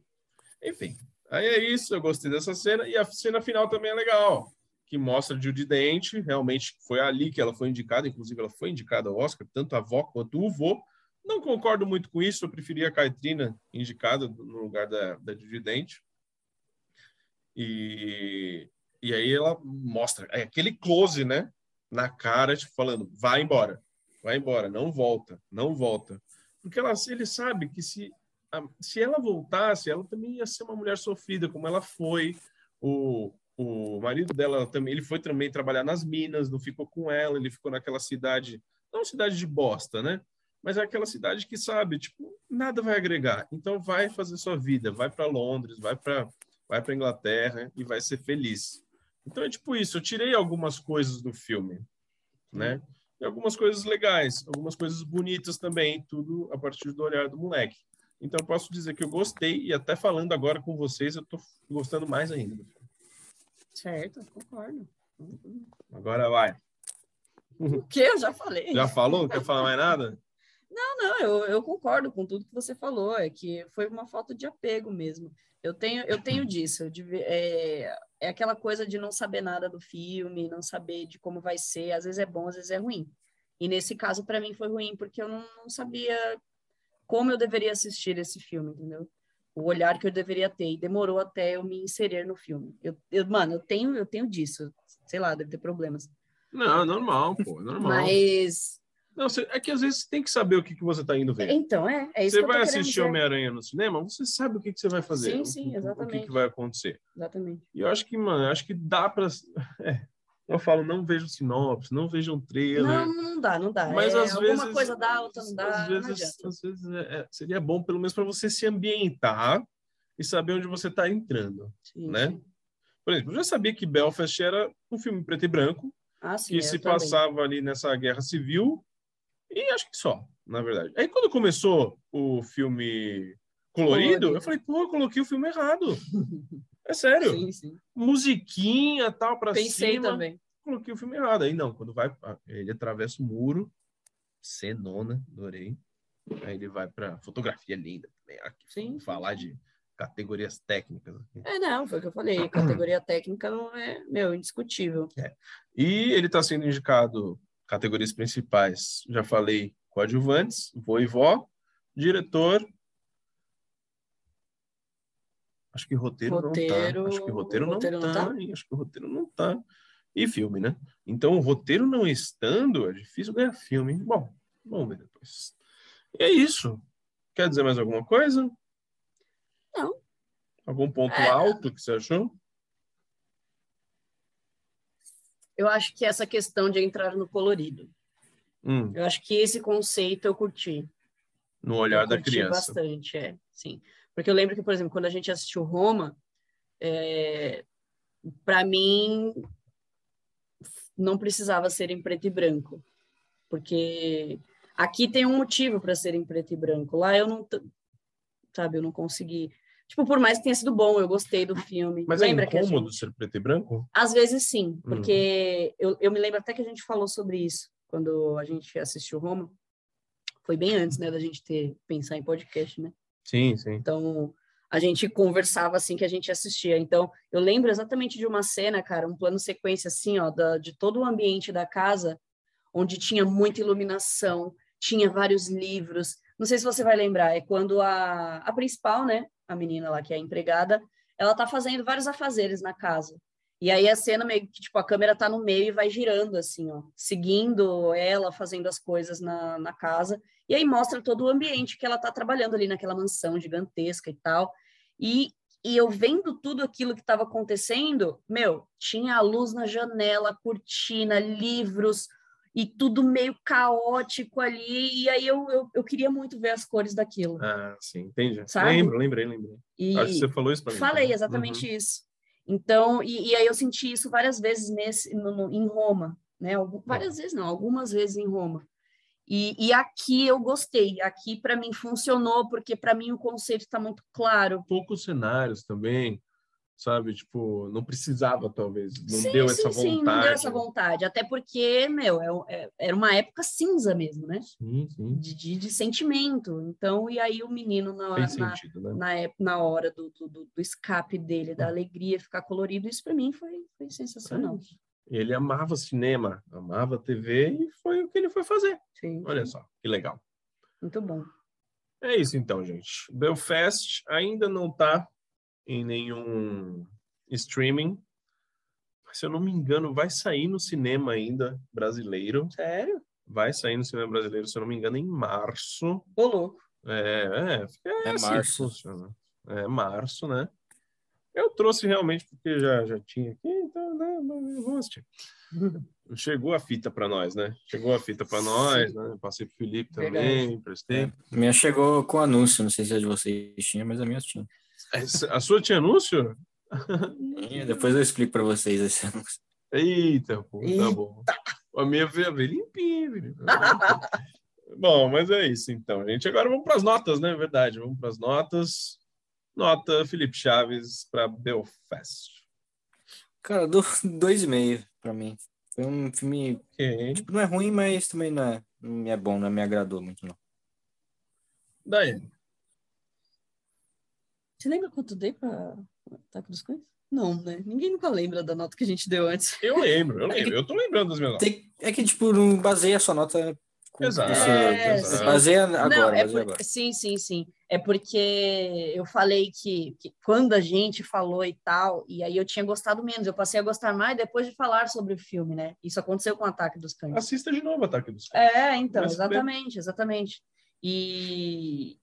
Enfim, aí é isso, eu gostei dessa cena. E a cena final também é legal, que mostra Judy Dent, realmente foi ali que ela foi indicada, inclusive ela foi indicada ao Oscar, tanto a avó quanto o vô. Não concordo muito com isso, eu preferia a Caitrina indicada no lugar da, da Judy Dent. E, e aí ela mostra é aquele close, né? Na cara, tipo, falando, vai embora, vai embora, não volta, não volta. Porque ela, ele sabe que se se ela voltasse, ela também ia ser uma mulher sofrida, como ela foi. O, o marido dela também, ele foi também trabalhar nas minas, não ficou com ela, ele ficou naquela cidade, não cidade de bosta, né? Mas é aquela cidade que sabe, tipo, nada vai agregar. Então vai fazer sua vida, vai para Londres, vai para vai para Inglaterra e vai ser feliz. Então é tipo isso, eu tirei algumas coisas do filme, né? E algumas coisas legais, algumas coisas bonitas também, tudo a partir do olhar do moleque. Então eu posso dizer que eu gostei e até falando agora com vocês, eu tô gostando mais ainda. Certo, concordo. Agora vai. O que? Eu já falei. Já falou? Quer falar mais nada? Não, não, eu, eu concordo com tudo que você falou, é que foi uma falta de apego mesmo. Eu tenho, eu tenho disso, é, é aquela coisa de não saber nada do filme, não saber de como vai ser, às vezes é bom, às vezes é ruim. E nesse caso, para mim, foi ruim, porque eu não, não sabia como eu deveria assistir esse filme, entendeu? O olhar que eu deveria ter. E demorou até eu me inserir no filme. Eu, eu, mano, eu tenho, eu tenho disso. Sei lá, deve ter problemas. Não, normal, pô, normal. Mas. Não, é que às vezes você tem que saber o que, que você tá indo ver. Então, é. é isso você vai assistir. Homem-Aranha no cinema, você sabe o que, que você vai fazer. Sim, sim, o- O que, exatamente. que vai acontecer. Exatamente. E eu acho que, mano, eu acho que dá pra. É, eu falo, não vejo sinopse, não vejo um trailer. Não, não dá, não dá. Mas É, às alguma vezes. coisa dá, outra não dá. Às vezes, às vezes é- é- seria bom, pelo menos, para você se ambientar e saber onde você está entrando. Sim, né? sim. Por exemplo, eu já sabia que Belfast era um filme preto e branco, Ah, sim, que se também. passava ali nessa guerra civil, e acho que só, na verdade. Aí quando começou o filme colorido, Colorido. eu falei, pô, eu coloquei o filme errado. É sério. Sim, sim. Musiquinha, tal, pra Pensei cima. também. Coloquei o filme errado. Aí não, quando vai, ele atravessa o muro, cenona, adorei. Aí ele vai pra fotografia linda também. Aqui, Sim. falar de categorias técnicas. É, não, foi o que eu falei. Categoria técnica não é, meu, indiscutível. E ele está sendo indicado categorias principais. Já falei coadjuvantes, voivó, diretor. Acho que roteiro, Roteiro- não tá. Acho que roteiro, roteiro não, não tá. tá? Acho que o roteiro não tá. E filme, né? Então, o roteiro não estando, é difícil ganhar filme. Bom, vamos ver depois. E é isso. Quer dizer mais alguma coisa? Não. Algum ponto É. alto que você achou? Eu acho que essa questão de entrar no colorido. Hum, Eu acho que esse conceito eu curti. no olhar eu da curti criança. bastante, é, sim. Porque eu lembro que, por exemplo, quando a gente assistiu Roma, é, para mim não precisava ser em preto e branco, porque aqui tem um motivo para ser em preto e branco. Lá eu não, sabe, eu não consegui. Tipo, por mais que tenha sido bom, eu gostei do filme. Mas Lembra é que a incômodo gente- ser preto e branco? Às vezes sim, Uhum. porque eu, eu me lembro até que a gente falou sobre isso quando a gente assistiu Roma. Foi bem antes, né, da gente ter pensar em podcast, né? Sim, sim. Então, a gente conversava assim que a gente assistia. Então, eu lembro exatamente de uma cena, cara, um plano sequência assim, ó, da, de todo o ambiente da casa, onde tinha muita iluminação, tinha vários livros. Não sei se você vai lembrar, é quando a, a principal, né, a menina lá que é a empregada, ela tá fazendo vários afazeres na casa. E aí a cena meio que, tipo, a câmera tá no meio e vai girando, assim, ó, seguindo ela, fazendo as coisas na, na casa. E aí mostra todo o ambiente que ela tá trabalhando ali naquela mansão gigantesca e tal. E, e eu vendo tudo aquilo que estava acontecendo, meu, tinha a luz na janela, cortina, livros e tudo meio caótico ali. E aí eu, eu, eu queria muito ver as cores daquilo. Ah, sim, entendi. Sabe? Lembro, lembrei, lembrei. E Acho que você falou isso pra mim. falei também. exatamente Uhum. isso. Então, e, e aí eu senti isso várias vezes nesse, no, no- em Roma, né? Algu- Várias vezes não, algumas vezes em Roma. E, e aqui eu gostei. Aqui para mim funcionou porque para mim o conceito está muito claro. Poucos cenários também, sabe? Tipo, não precisava, talvez. Não sim, deu sim, essa vontade. sim, não deu essa vontade. Até porque, meu, é- é- era uma época cinza mesmo, né? Sim, sim. De, de, de sentimento. Então, e aí o menino na, sentido, né? na, ép- na hora do, do, do- escape dele, da alegria ficar colorido, isso para mim foi, foi sensacional. Ele amava cinema, amava TV e foi o que ele foi fazer. Sim, Olha sim. só, que legal. Muito bom. É isso então, gente. Belfast ainda não tá em nenhum streaming. Se eu não me engano, vai sair no cinema ainda brasileiro. Sério? Vai sair no cinema brasileiro, se eu não me engano, em março. Ô, louco. É, é, é, É assim março. É março, né? Eu trouxe realmente porque já, já tinha aqui, vamos assistir. Chegou a fita para nós, né? Chegou a fita para nós, né? Passei pro Felipe também, Verdade. emprestei. A minha chegou com anúncio, não sei se a de vocês tinha, mas a minha tinha. Essa- A sua tinha anúncio? E depois eu explico pra vocês esse anúncio. Eita, pô, tá Eita. bom. A minha veio veio limpinha, Felipe. Bom, mas é isso então, gente. Agora vamos para as notas, né? Verdade, vamos para as notas. Nota Felipe Chaves para Belfast. Cara, do dois e meio pra mim. Foi um filme, Ok. tipo, não é ruim, mas também não é, não é bom, não me agradou muito, não. Daí. Você lembra quanto dei para Ataque dos Cães? Não, né? Ninguém nunca lembra da nota que a gente deu antes. Eu lembro, eu É que- lembro. Eu tô lembrando das minhas notas. Tem- é que, tipo, não baseia a sua nota com Exato, você- É, exato. Baseia agora, Não, é baseia por- agora. Sim, sim, sim. É porque eu falei que, que quando a gente falou e tal, e aí eu tinha gostado menos, eu passei a gostar mais depois de falar sobre o filme, né? Isso aconteceu com o Ataque dos Cães. Assista de novo Ataque dos Cães. É, então, saber. exatamente, exatamente. E,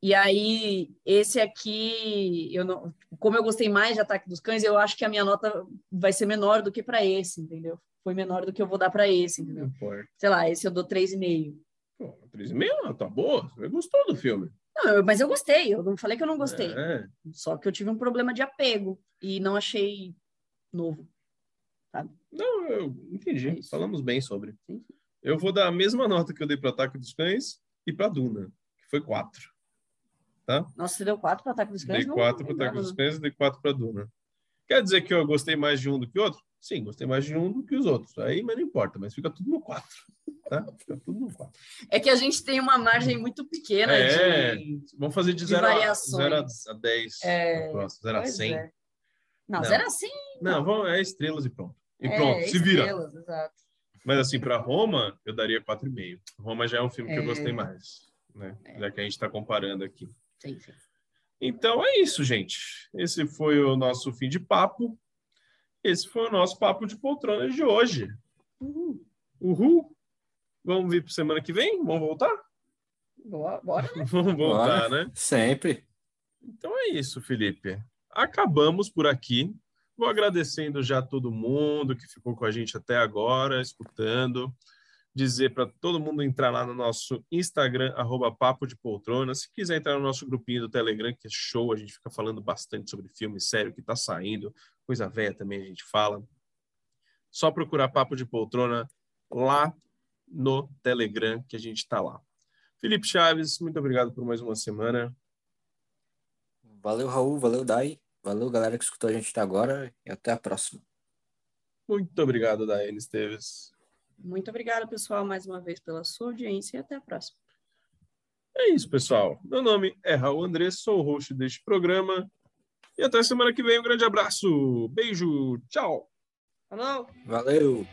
e aí, esse aqui, eu não, como eu gostei mais de Ataque dos Cães, eu acho que a minha nota vai ser menor do que para esse, entendeu? Foi menor do que eu vou dar para esse, Não entendeu? importa. Sei lá, esse eu dou 3,5. Pô, 3,5 tá boa. Você gostou do filme. Não, eu- mas eu gostei, eu não falei que eu não gostei. É. Só que eu tive um problema de apego e não achei novo. Não, eu É entendi. isso. Falamos bem sobre. Sim. Eu vou dar a mesma nota que eu dei para Ataque dos Cães e para Duna, que foi 4. Nossa, você deu 4 para Ataque dos Cães? Dei 4 para Ataque dos. Cães e dei 4 para Duna. Quer dizer que eu gostei mais de um do que outro? Sim, gostei mais de um do que os outros. Aí, mas não importa, mas fica tudo no 4. Tá? Fica tudo no 4. É que a gente tem uma margem muito pequena É, de. Vamos fazer de De 0 a. 0 a 10. É, no próximo, 0 a Pois 100. é. Não, Não. 0 a 100. Não, vamos, é estrelas e pronto. E é, pronto, se vira. estrelas, exato. Mas assim, para Roma, eu daria 4,5. Roma já é um filme que eu É. gostei mais, né? Já que a gente está comparando aqui. Sim, sim. Então é isso, gente. Esse foi o nosso fim de papo. Esse foi o nosso papo de poltrona de hoje. Uhul. Uhul! Vamos vir para semana que vem? Vamos voltar? Boa- Bora. Vamos voltar, né? Sempre. Então é isso, Felipe. Acabamos por aqui. Vou agradecendo já todo mundo que ficou com a gente até agora, escutando. Dizer para todo mundo entrar lá no nosso Instagram, arroba Papo de Poltrona. Se quiser entrar no nosso grupinho do Telegram, que é show, a gente fica falando bastante sobre filme sério que está saindo. Coisa velha também a gente fala. Só procurar Papo de Poltrona lá no Telegram, que a gente está lá. Felipe Chaves, muito obrigado por mais uma semana. Valeu, Raul. Valeu, Dai. Valeu, galera que escutou a gente até agora. E até a próxima. Muito obrigado, Daene Esteves. Muito obrigada, pessoal, mais uma vez pela sua audiência e até a próxima. É isso, pessoal. Meu nome é Raul Andrés, sou o host deste programa. E até semana que vem. Um grande abraço. Beijo. Tchau. Falou! Valeu.